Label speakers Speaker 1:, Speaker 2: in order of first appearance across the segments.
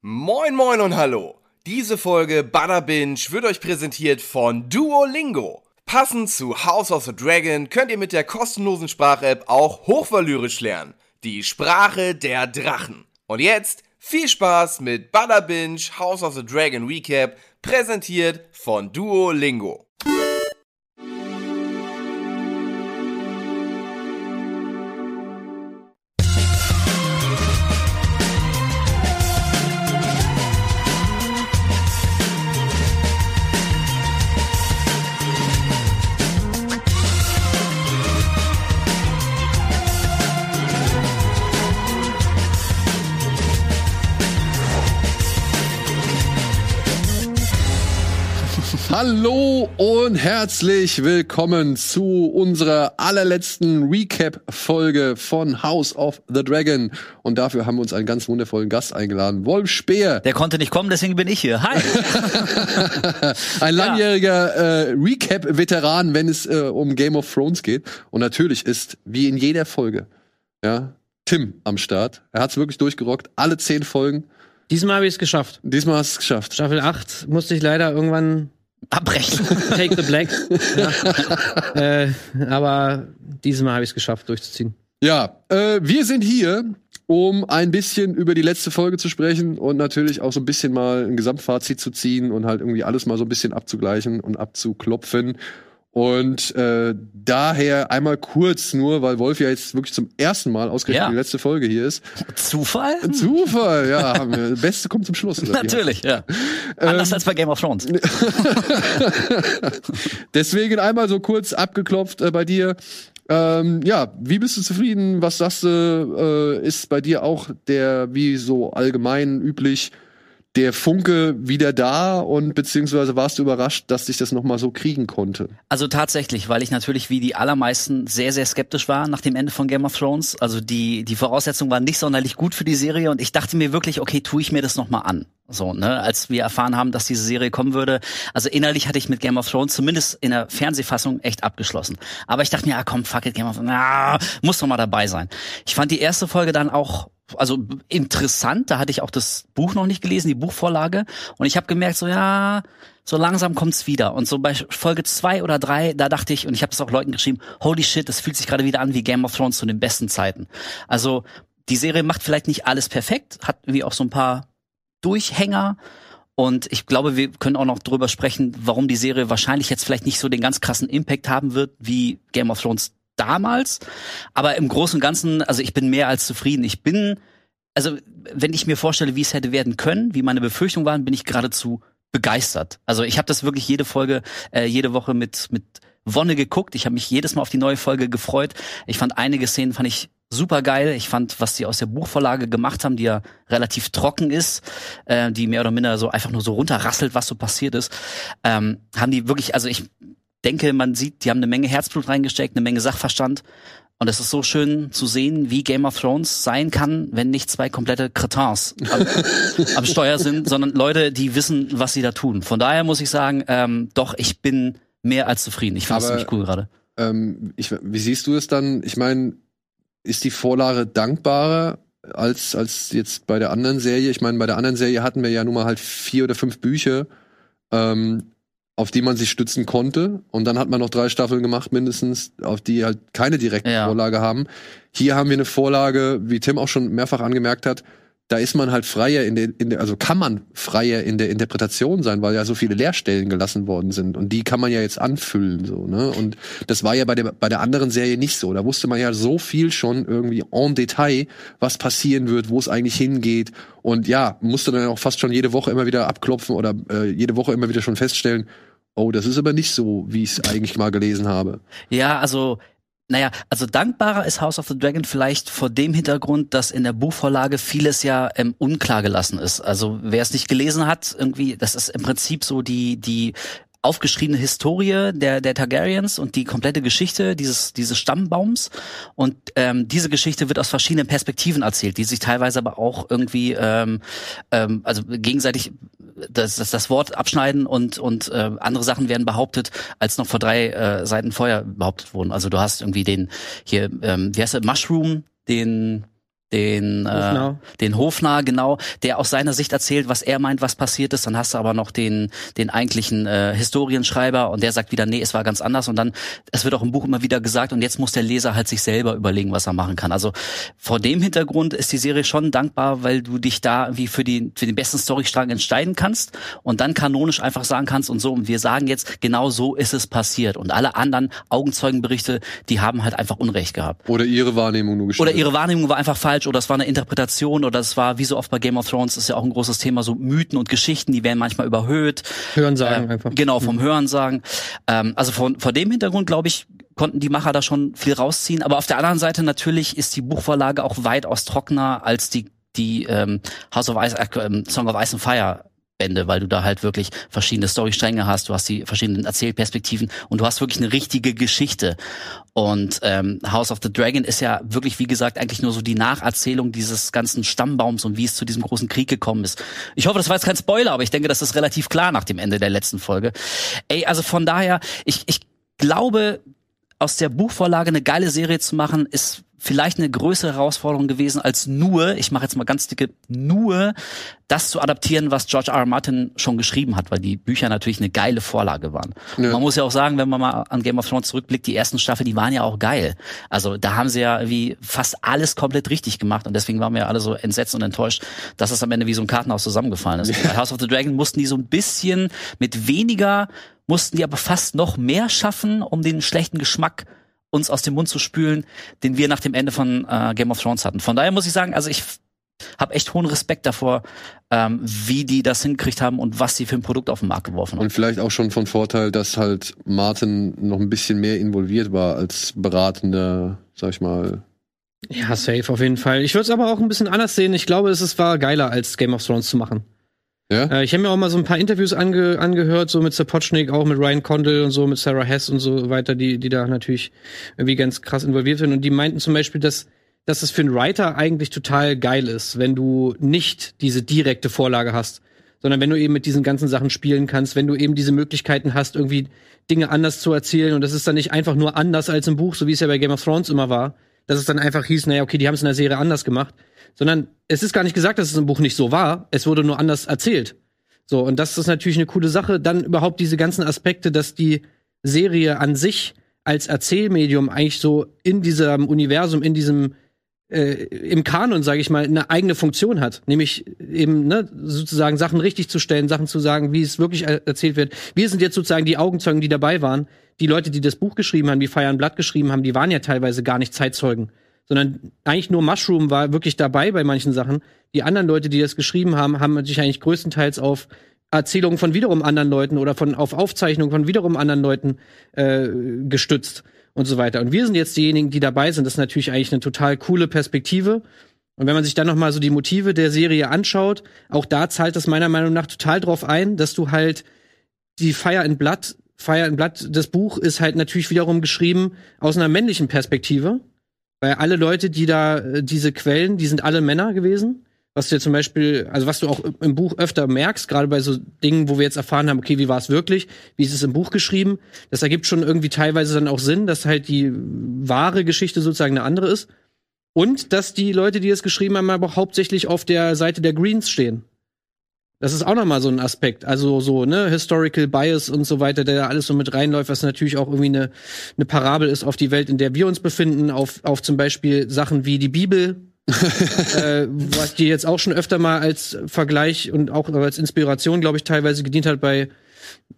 Speaker 1: Moin moin und hallo. Diese Folge Butter Binge wird euch präsentiert von Duolingo. Passend zu House of the Dragon könnt ihr mit der kostenlosen Sprach-App auch hochvalyrisch lernen. Die Sprache der Drachen. Und jetzt viel Spaß mit Butter Binge House of the Dragon Recap, präsentiert von Duolingo.
Speaker 2: Hallo und herzlich willkommen zu unserer allerletzten Recap-Folge von House of the Dragon. Und dafür haben wir uns einen ganz wundervollen Gast eingeladen, Wolf Speer.
Speaker 3: Der konnte nicht kommen, deswegen bin ich hier. Hi.
Speaker 2: Ein langjähriger äh, Recap-Veteran, wenn es äh, um Game of Thrones geht. Und natürlich ist, wie in jeder Folge, ja, Tim am Start. Er hat es wirklich durchgerockt. Alle zehn Folgen.
Speaker 4: Diesmal habe ich es geschafft.
Speaker 2: Diesmal hast du es geschafft.
Speaker 4: Staffel 8 musste ich leider irgendwann
Speaker 3: Abbrechen.
Speaker 4: Take the Black. ja. äh, aber diesmal habe ich es geschafft, durchzuziehen.
Speaker 2: Ja, äh, wir sind hier, um ein bisschen über die letzte Folge zu sprechen und natürlich auch so ein bisschen mal ein Gesamtfazit zu ziehen und halt irgendwie alles mal so ein bisschen abzugleichen und abzuklopfen. Und äh, daher einmal kurz nur, weil Wolf ja jetzt wirklich zum ersten Mal ausgerechnet
Speaker 3: Ja.
Speaker 2: die letzte Folge hier ist.
Speaker 3: Zufall?
Speaker 2: Zufall, ja. haben wir. Das Beste kommt zum Schluss.
Speaker 3: Natürlich, ja. Anders als bei Game of Thrones.
Speaker 2: Deswegen einmal so kurz abgeklopft äh, bei dir. Ähm, ja, wie bist du zufrieden? Was sagst du, äh, ist bei dir auch der, wie so allgemein üblich, der Funke wieder da und beziehungsweise warst du überrascht, dass dich das nochmal so kriegen konnte?
Speaker 3: Also tatsächlich, weil ich natürlich wie die allermeisten sehr, sehr skeptisch war nach dem Ende von Game of Thrones. Also die, die Voraussetzungen waren nicht sonderlich gut für die Serie und ich dachte mir wirklich, okay, tue ich mir das nochmal an. So, ne, als wir erfahren haben, dass diese Serie kommen würde. Also innerlich hatte ich mit Game of Thrones zumindest in der Fernsehfassung echt abgeschlossen. Aber ich dachte mir, ah komm, fuck it, Game of Thrones, ah, muss doch mal dabei sein. Ich fand die erste Folge dann auch also interessant, da hatte ich auch das Buch noch nicht gelesen, die Buchvorlage. Und ich habe gemerkt, so ja, so langsam kommt's wieder. Und so bei Folge zwei oder drei, da dachte ich, und ich habe es auch Leuten geschrieben, holy shit, das fühlt sich gerade wieder an wie Game of Thrones zu den besten Zeiten. Also die Serie macht vielleicht nicht alles perfekt, hat irgendwie auch so ein paar Durchhänger. Und ich glaube, wir können auch noch drüber sprechen, warum die Serie wahrscheinlich jetzt vielleicht nicht so den ganz krassen Impact haben wird wie Game of Thrones damals. Aber im Großen und Ganzen, also ich bin mehr als zufrieden. Ich bin, also wenn ich mir vorstelle, wie es hätte werden können, wie meine Befürchtungen waren, bin ich geradezu begeistert. Also ich habe das wirklich jede Folge, äh, jede Woche mit mit Wonne geguckt. Ich habe mich jedes Mal auf die neue Folge gefreut. Ich fand einige Szenen fand ich super geil. Ich fand, was die aus der Buchvorlage gemacht haben, die ja relativ trocken ist, äh, die mehr oder minder so einfach nur so runterrasselt, was so passiert ist, ähm, haben die wirklich, also ich denke, man sieht, die haben eine Menge Herzblut reingesteckt, eine Menge Sachverstand. Und es ist so schön zu sehen, wie Game of Thrones sein kann, wenn nicht zwei komplette Cretins am, am Steuer sind, sondern Leute, die wissen, was sie da tun. Von daher muss ich sagen, ähm, doch, ich bin mehr als zufrieden. Ich finde es ziemlich cool gerade.
Speaker 2: Ähm, ich, wie siehst du es dann? Ich meine, ist die Vorlage dankbarer als, als jetzt bei der anderen Serie? Ich meine, bei der anderen Serie hatten wir ja nun mal halt vier oder fünf Bücher, ähm, auf die man sich stützen konnte. Und dann hat man noch drei Staffeln gemacht, mindestens, auf die halt keine direkte
Speaker 3: Ja.
Speaker 2: Vorlage haben. Hier haben wir eine Vorlage, wie Tim auch schon mehrfach angemerkt hat, da ist man halt freier in der, in der, also kann man freier in der Interpretation sein, weil ja so viele Leerstellen gelassen worden sind. Und die kann man ja jetzt anfüllen, so, ne? Und das war ja bei der, bei der anderen Serie nicht so. Da wusste man ja so viel schon irgendwie en Detail, was passieren wird, wo es eigentlich hingeht. Und ja, musste dann auch fast schon jede Woche immer wieder abklopfen oder äh, jede Woche immer wieder schon feststellen, oh, das ist aber nicht so, wie ich es eigentlich mal gelesen habe.
Speaker 3: Ja, also, naja, also dankbarer ist House of the Dragon vielleicht vor dem Hintergrund, dass in der Buchvorlage vieles ja ähm, unklar gelassen ist. Also wer es nicht gelesen hat, irgendwie, das ist im Prinzip so die, die aufgeschriebene Historie der, der Targaryens und die komplette Geschichte dieses, dieses Stammbaums. Und ähm, diese Geschichte wird aus verschiedenen Perspektiven erzählt, die sich teilweise aber auch irgendwie ähm, ähm, also gegenseitig das, das, das Wort abschneiden und, und äh, andere Sachen werden behauptet, als noch vor drei äh, Seiten vorher behauptet wurden. Also du hast irgendwie den hier, ähm, wie heißt der, Mushroom, den den
Speaker 4: Hofnarr.
Speaker 3: äh, den Hofnarr genau, der aus seiner Sicht erzählt, was er meint, was passiert ist. Dann hast du aber noch den den eigentlichen äh, Historienschreiber und der sagt wieder, nee, es war ganz anders. Und dann es wird auch im Buch immer wieder gesagt und jetzt muss der Leser halt sich selber überlegen, was er machen kann. Also vor dem Hintergrund ist die Serie schon dankbar, weil du dich da irgendwie für die für den besten Storystrang entscheiden kannst und dann kanonisch einfach sagen kannst und so und wir sagen jetzt genau so ist es passiert und alle anderen Augenzeugenberichte, die haben halt einfach Unrecht gehabt.
Speaker 2: Oder ihre Wahrnehmung nur
Speaker 3: Oder ihre Wahrnehmung war einfach falsch oder es war eine Interpretation oder es war, wie so oft bei Game of Thrones, ist ja auch ein großes Thema, so Mythen und Geschichten, die werden manchmal überhöht.
Speaker 4: Hören sagen
Speaker 3: Ähm,
Speaker 4: einfach.
Speaker 3: Genau, vom Hören sagen. Ähm, also von, vor dem Hintergrund, glaube ich, konnten die Macher da schon viel rausziehen. Aber auf der anderen Seite natürlich ist die Buchvorlage auch weitaus trockener als die, die ähm, House of Ice, äh, Song of Ice and Fire Bände, weil du da halt wirklich verschiedene Storystränge hast, du hast die verschiedenen Erzählperspektiven und du hast wirklich eine richtige Geschichte. Und ähm, House of the Dragon ist ja wirklich, wie gesagt, eigentlich nur so die Nacherzählung dieses ganzen Stammbaums und wie es zu diesem großen Krieg gekommen ist. Ich hoffe, das war jetzt kein Spoiler, aber ich denke, das ist relativ klar nach dem Ende der letzten Folge. Ey, also von daher, ich, ich glaube, aus der Buchvorlage eine geile Serie zu machen, ist vielleicht eine größere Herausforderung gewesen als nur, ich mache jetzt mal ganz dicke, nur das zu adaptieren, was George R. R. Martin schon geschrieben hat, weil die Bücher natürlich eine geile Vorlage waren.
Speaker 2: Ja.
Speaker 3: Man muss ja auch sagen, wenn man mal an Game of Thrones zurückblickt, die ersten Staffeln, die waren ja auch geil. Also da haben sie ja wie fast alles komplett richtig gemacht und deswegen waren wir ja alle so entsetzt und enttäuscht, dass es am Ende wie so ein Kartenhaus zusammengefallen ist. Bei House of the Dragon mussten die so ein bisschen mit weniger, mussten die aber fast noch mehr schaffen, um den schlechten Geschmack uns aus dem Mund zu spülen, den wir nach dem Ende von äh, Game of Thrones hatten. Von daher muss ich sagen, also ich habe echt hohen Respekt davor, ähm, wie die das hingekriegt haben und was sie für ein Produkt auf den Markt geworfen haben.
Speaker 2: Und vielleicht auch schon von Vorteil, dass halt Martin noch ein bisschen mehr involviert war als beratender, sag ich mal.
Speaker 4: Ja, safe auf jeden Fall. Ich würde es aber auch ein bisschen anders sehen. Ich glaube, es ist- war geiler, als Game of Thrones zu machen.
Speaker 2: Ja?
Speaker 4: Äh, ich habe mir auch mal so ein paar Interviews ange angehört, so mit Sapochnik, auch mit Ryan Condal und so, mit Sarah Hess und so weiter, die, die da natürlich irgendwie ganz krass involviert sind. Und die meinten zum Beispiel, dass, dass es für einen Writer eigentlich total geil ist, wenn du nicht diese direkte Vorlage hast, sondern wenn du eben mit diesen ganzen Sachen spielen kannst, wenn du eben diese Möglichkeiten hast, irgendwie Dinge anders zu erzählen. Und das ist dann nicht einfach nur anders als im Buch, so wie es ja bei Game of Thrones immer war, dass es dann einfach hieß, naja, okay, die haben es in der Serie anders gemacht, sondern es ist gar nicht gesagt, dass es im Buch nicht so war, es wurde nur anders erzählt. So, und das ist natürlich eine coole Sache. Dann überhaupt diese ganzen Aspekte, dass die Serie an sich als Erzählmedium eigentlich so in diesem Universum, in diesem äh, im Kanon, sage ich mal, eine eigene Funktion hat, nämlich eben ne, sozusagen Sachen richtig zu stellen, Sachen zu sagen, wie es wirklich er erzählt wird. Wir sind jetzt sozusagen die Augenzeugen, die dabei waren. Die Leute, die das Buch geschrieben haben, die and Blood geschrieben haben, die waren ja teilweise gar nicht Zeitzeugen, sondern eigentlich nur Mushroom war wirklich dabei bei manchen Sachen. Die anderen Leute, die das geschrieben haben, haben sich eigentlich größtenteils auf Erzählungen von wiederum anderen Leuten oder von auf Aufzeichnungen von wiederum anderen Leuten äh, gestützt und so weiter. Und wir sind jetzt diejenigen, die dabei sind. Das ist natürlich eigentlich eine total coole Perspektive. Und wenn man sich dann noch mal so die Motive der Serie anschaut, auch da zahlt das meiner Meinung nach total drauf ein, dass du halt die Fire and Blood, Fire and Blood, das Buch ist halt natürlich wiederum geschrieben aus einer männlichen Perspektive, weil alle Leute, die da äh, diese Quellen, die sind alle Männer gewesen. Was du ja zum Beispiel, also was du auch im Buch öfter merkst, gerade bei so Dingen, wo wir jetzt erfahren haben, okay, wie war es wirklich, wie ist es im Buch geschrieben, das ergibt schon irgendwie teilweise dann auch Sinn, dass halt die wahre Geschichte sozusagen eine andere ist. Und dass die Leute, die es geschrieben haben, aber hauptsächlich auf der Seite der Greens stehen. Das ist auch nochmal so ein Aspekt. Also so, ne, Historical Bias und so weiter, der da alles so mit reinläuft, was natürlich auch irgendwie eine, eine Parabel ist auf die Welt, in der wir uns befinden, auf, auf zum Beispiel Sachen wie die Bibel, äh, was die jetzt auch schon öfter mal als Vergleich und auch als Inspiration, glaube ich, teilweise gedient hat bei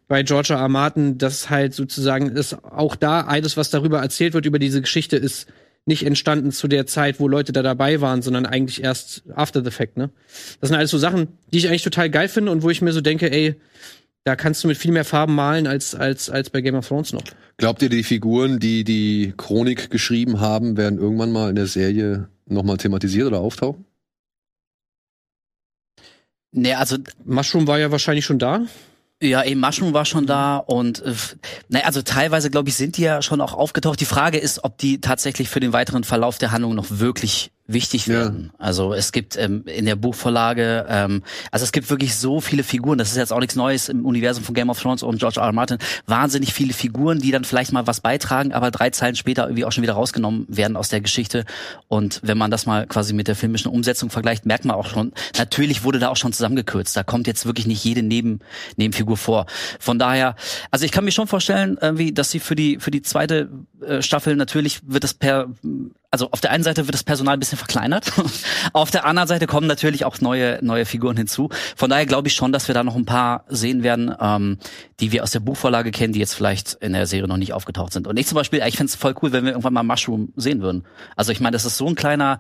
Speaker 4: bei. R. Martin, dass halt sozusagen ist auch da alles, was darüber erzählt wird über diese Geschichte, ist nicht entstanden zu der Zeit, wo Leute da dabei waren, sondern eigentlich erst after the fact, ne? Das sind alles so Sachen, die ich eigentlich total geil finde und wo ich mir so denke, ey, da kannst du mit viel mehr Farben malen als, als, als bei Game of Thrones noch.
Speaker 2: Glaubt ihr, die Figuren, die die Chronik geschrieben haben, werden irgendwann mal in der Serie nochmal thematisiert oder auftauchen?
Speaker 3: Nee, also
Speaker 4: Mushroom war ja wahrscheinlich schon da.
Speaker 3: Ja, eben Mushroom war schon da und äh, naja, also teilweise glaube ich sind die ja schon auch aufgetaucht. Die Frage ist, ob die tatsächlich für den weiteren Verlauf der Handlung noch wirklich wichtig
Speaker 2: Ja.
Speaker 3: werden. Also es gibt ähm, in der Buchvorlage, ähm, also es gibt wirklich so viele Figuren, das ist jetzt auch nichts Neues im Universum von Game of Thrones und George R. R. Martin, wahnsinnig viele Figuren, die dann vielleicht mal was beitragen, aber drei Zeilen später irgendwie auch schon wieder rausgenommen werden aus der Geschichte. Und wenn man das mal quasi mit der filmischen Umsetzung vergleicht, merkt man auch schon, natürlich wurde da auch schon zusammengekürzt. Da kommt jetzt wirklich nicht jede Neben, Nebenfigur vor. Von daher, also ich kann mir schon vorstellen, irgendwie, dass sie für die für die zweite äh, Staffel natürlich wird es per also auf der einen Seite wird das Personal ein bisschen verkleinert, auf der anderen Seite kommen natürlich auch neue neue Figuren hinzu. Von daher glaube ich schon, dass wir da noch ein paar sehen werden, ähm, die wir aus der Buchvorlage kennen, die jetzt vielleicht in der Serie noch nicht aufgetaucht sind. Und ich zum Beispiel, ich fände es voll cool, wenn wir irgendwann mal Mushroom sehen würden. Also ich meine, das ist so ein kleiner,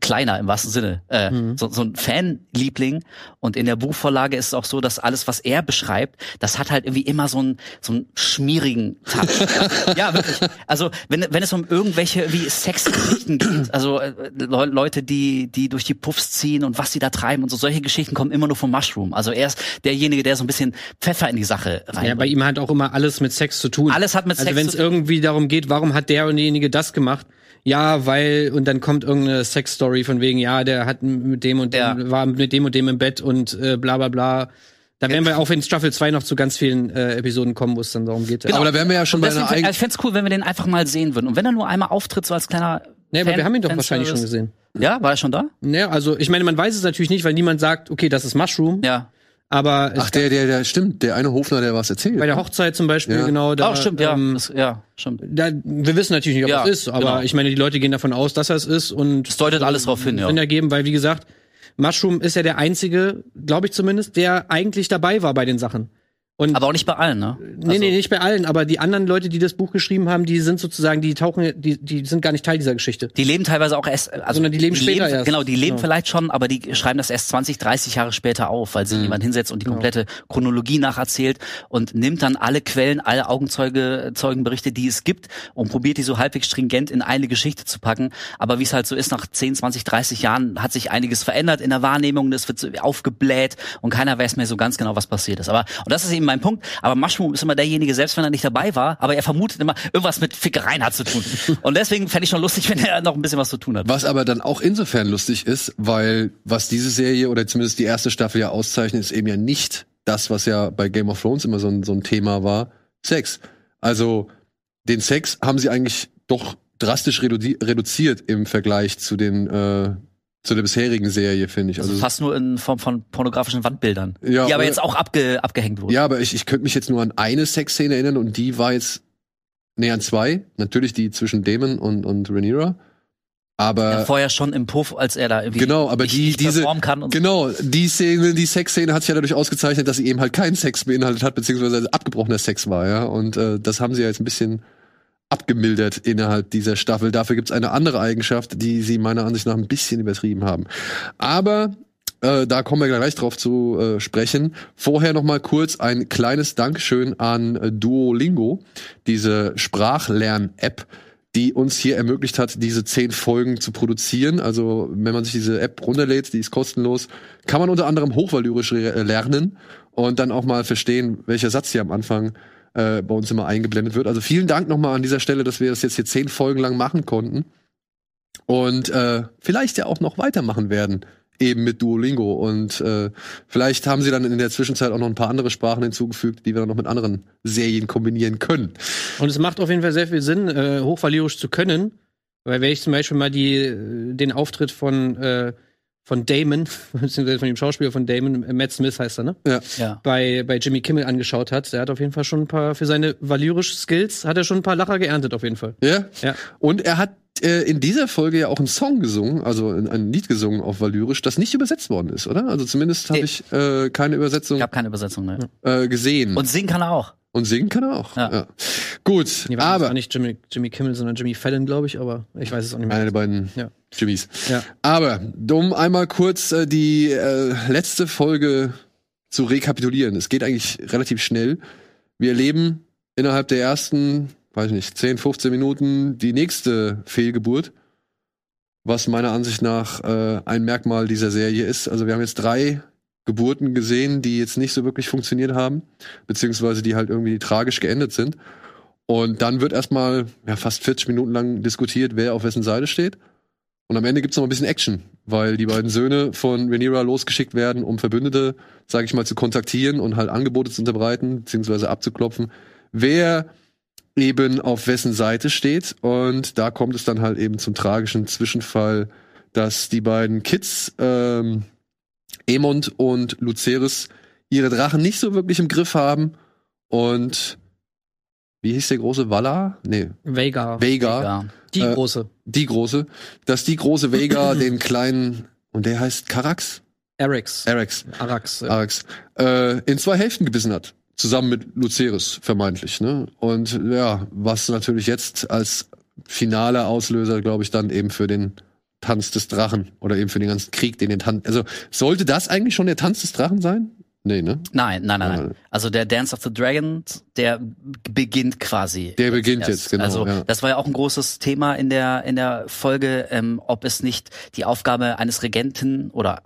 Speaker 3: kleiner im wahrsten Sinne, äh, so, so ein Fanliebling. Und in der Buchvorlage ist es auch so, dass alles, was er beschreibt, das hat halt irgendwie immer so einen so einen schmierigen Touch. ja, wirklich. Also wenn wenn es um irgendwelche wie Sexgeschichten geht, also äh, Le Leute, die die durch die Puffs ziehen und was sie da treiben und so solche Geschichten kommen immer nur vom Mushroom. Also er ist derjenige, der so ein bisschen Pfeffer in die Sache rein.
Speaker 4: Ja, bei ihm hat auch immer alles mit Sex zu tun.
Speaker 3: Alles hat mit
Speaker 4: also
Speaker 3: Sex
Speaker 4: wenn es
Speaker 3: zu tun.
Speaker 4: irgendwie darum geht, warum hat der und derjenige das gemacht? Ja, weil und dann kommt irgendeine Sex-Story von wegen, ja, der hat mit dem und dem,
Speaker 3: Ja.
Speaker 4: war mit dem und dem im Bett und äh, bla bla bla. Da werden wir auch in Staffel 2 noch zu ganz vielen äh, Episoden kommen, wo es dann darum geht.
Speaker 2: Aber da wären wir ja schon bei einer eigenen.
Speaker 3: also ich fände es cool, wenn wir den einfach mal sehen würden. Und wenn er nur einmal auftritt, so als kleiner.
Speaker 4: Nee, aber
Speaker 3: Fan-
Speaker 4: wir haben ihn doch
Speaker 3: Fanservice.
Speaker 4: wahrscheinlich schon gesehen.
Speaker 3: Ja, war er schon da?
Speaker 4: Ne, also ich meine, man weiß es natürlich nicht, weil niemand sagt, okay, das ist Mushroom.
Speaker 3: Ja.
Speaker 4: Aber
Speaker 2: Ach, der, der, der, stimmt, der eine Hofner, der was erzählt.
Speaker 4: bei der Hochzeit zum Beispiel,
Speaker 2: Ja.
Speaker 4: genau, da,
Speaker 3: oh, stimmt, ja.
Speaker 4: ähm,
Speaker 3: Das, ja, stimmt.
Speaker 4: da, wir wissen natürlich nicht, ob
Speaker 3: Ja,
Speaker 4: es ist, aber
Speaker 3: genau.
Speaker 4: ich meine, die Leute gehen davon aus, dass er es ist und
Speaker 3: Es deutet alles drauf hin, ja.
Speaker 4: Sinn ergeben, weil wie gesagt, Mushroom ist ja der einzige, glaube ich zumindest, der eigentlich dabei war bei den Sachen. Und
Speaker 3: Aber auch nicht bei allen, ne?
Speaker 4: nee, nee, nicht bei allen, aber die anderen Leute, die das Buch geschrieben haben, die sind sozusagen, die tauchen, die, die sind gar nicht Teil dieser Geschichte.
Speaker 3: Die leben teilweise auch erst, also
Speaker 4: Sondern die leben später erst.
Speaker 3: Genau, die leben
Speaker 4: Genau.
Speaker 3: vielleicht schon, aber die schreiben das erst 20, 30 Jahre später auf, weil sich jemand hinsetzt und die komplette Chronologie nacherzählt und nimmt dann alle Quellen, alle Augenzeuge, Zeugenberichte, die es gibt und probiert die so halbwegs stringent in eine Geschichte zu packen. Aber wie es halt so ist, nach 10, 20, 30 Jahren hat sich einiges verändert in der Wahrnehmung, das wird aufgebläht und keiner weiß mehr so ganz genau, was passiert ist. Aber, und das ist eben mein Punkt, aber Mushroom ist immer derjenige, selbst wenn er nicht dabei war, aber er vermutet immer, irgendwas mit Fickereien hat zu tun. Und deswegen fände ich schon lustig, wenn er noch ein bisschen was zu tun hat.
Speaker 2: Was aber dann auch insofern lustig ist, weil was diese Serie oder zumindest die erste Staffel ja auszeichnet, ist eben ja nicht das, was ja bei Game of Thrones immer so ein, so ein Thema war, Sex. Also den Sex haben sie eigentlich doch drastisch redu reduziert im Vergleich zu den äh, zu der bisherigen Serie, finde ich.
Speaker 3: Also
Speaker 2: Also,
Speaker 3: fast nur in Form von pornografischen Wandbildern.
Speaker 2: Ja,
Speaker 3: die aber jetzt auch abge, abgehängt wurden.
Speaker 2: ja, aber ich, ich könnte mich jetzt nur an eine Sexszene erinnern und die war jetzt näher an zwei. Natürlich die zwischen Damon und, und Rhaenyra. Aber
Speaker 3: Ja, vorher schon im Puff, als er da irgendwie
Speaker 2: Genau, aber die, diese,
Speaker 3: performen kann und so.
Speaker 2: genau, die Szene, die Sexszene hat sich ja dadurch ausgezeichnet, dass sie eben halt keinen Sex beinhaltet hat, beziehungsweise abgebrochener Sex war, ja. Und äh, das haben sie ja jetzt ein bisschen abgemildert innerhalb dieser Staffel. Dafür gibt's eine andere Eigenschaft, die sie meiner Ansicht nach ein bisschen übertrieben haben. Aber äh, da kommen wir gleich drauf zu äh, sprechen. Vorher noch mal kurz ein kleines Dankeschön an äh, Duolingo, diese Sprachlern-App, die uns hier ermöglicht hat, diese zehn Folgen zu produzieren. Also wenn man sich diese App runterlädt, die ist kostenlos, kann man unter anderem hochvalyrisch re- lernen und dann auch mal verstehen, welcher Satz hier am Anfang äh, bei uns immer eingeblendet wird. Also vielen Dank nochmal an dieser Stelle, dass wir das jetzt hier zehn Folgen lang machen konnten und äh, vielleicht ja auch noch weitermachen werden eben mit Duolingo und äh, vielleicht haben sie dann in der Zwischenzeit auch noch ein paar andere Sprachen hinzugefügt, die wir dann noch mit anderen Serien kombinieren können.
Speaker 4: Und es macht auf jeden Fall sehr viel Sinn, äh, hochvalyrisch zu können. Weil wenn ich zum Beispiel mal die, äh, den Auftritt von, äh, von Damon, beziehungsweise von dem Schauspieler von Damon, äh, Matt Smith heißt er, ne?
Speaker 2: Ja.
Speaker 3: Ja.
Speaker 4: Bei, bei Jimmy Kimmel angeschaut hat, der hat auf jeden Fall schon ein paar, für seine valyrischen Skills, hat er schon ein paar Lacher geerntet, auf jeden Fall.
Speaker 2: Ja.
Speaker 4: Ja.
Speaker 2: Und er hat äh, in dieser Folge ja auch einen Song gesungen, also ein, ein Lied gesungen auf Valyrisch, das nicht übersetzt worden ist, oder? Also zumindest habe
Speaker 3: Nee.
Speaker 2: ich äh, keine Übersetzung
Speaker 3: Ich habe keine Übersetzung, ne?
Speaker 2: äh, gesehen.
Speaker 3: Und singen kann er auch.
Speaker 2: Und singen kann er auch.
Speaker 3: Ja.
Speaker 2: Ja. Gut,
Speaker 4: Nee, warte, das war
Speaker 2: aber
Speaker 4: nicht Jimmy, Jimmy Kimmel, sondern Jimmy Fallon, glaube ich, aber ich weiß es auch nicht mehr.
Speaker 2: einer der beiden
Speaker 4: Ja.
Speaker 2: Jimmys.
Speaker 4: Ja.
Speaker 2: Aber um einmal kurz äh, die äh, letzte Folge zu rekapitulieren. Es geht eigentlich relativ schnell. Wir erleben innerhalb der ersten, weiß ich nicht, 10, 15 Minuten die nächste Fehlgeburt, was meiner Ansicht nach äh, ein Merkmal dieser Serie ist. Also wir haben jetzt drei Geburten gesehen, die jetzt nicht so wirklich funktioniert haben, beziehungsweise die halt irgendwie tragisch geendet sind. Und dann wird erstmal ja, fast 40 Minuten lang diskutiert, wer auf wessen Seite steht. Und am Ende gibt's noch ein bisschen Action, weil die beiden Söhne von Rhaenyra losgeschickt werden, um Verbündete, sage ich mal, zu kontaktieren und halt Angebote zu unterbreiten, beziehungsweise abzuklopfen, wer eben auf wessen Seite steht. Und da kommt es dann halt eben zum tragischen Zwischenfall, dass die beiden Kids, ähm, Emond und Lucerys, ihre Drachen nicht so wirklich im Griff haben und wie hieß der große Valar? Nee,
Speaker 4: Vega.
Speaker 2: Vega,
Speaker 3: Ja.
Speaker 4: Die
Speaker 2: Äh,
Speaker 4: große.
Speaker 2: die große, dass die große Vega den kleinen und der heißt Karax,
Speaker 4: Arax.
Speaker 2: Arax,
Speaker 4: Arax. äh,
Speaker 2: Arax, äh, in zwei Hälften gebissen hat. Zusammen mit Lucerys, vermeintlich, ne? Und ja, was natürlich jetzt als finaler Auslöser, glaube ich, dann eben für den Tanz des Drachen oder eben für den ganzen Krieg, den den Tanz. Also, sollte das eigentlich schon der Tanz des Drachen sein? Nee, ne?
Speaker 3: Nein, nein, nein, nein. Also der Dance of the Dragons, der beginnt quasi.
Speaker 2: Der beginnt
Speaker 3: erst.
Speaker 2: jetzt, genau,
Speaker 3: Also
Speaker 2: ja.
Speaker 3: das war ja auch ein großes Thema in der in der Folge, ähm, ob es nicht die Aufgabe eines Regenten oder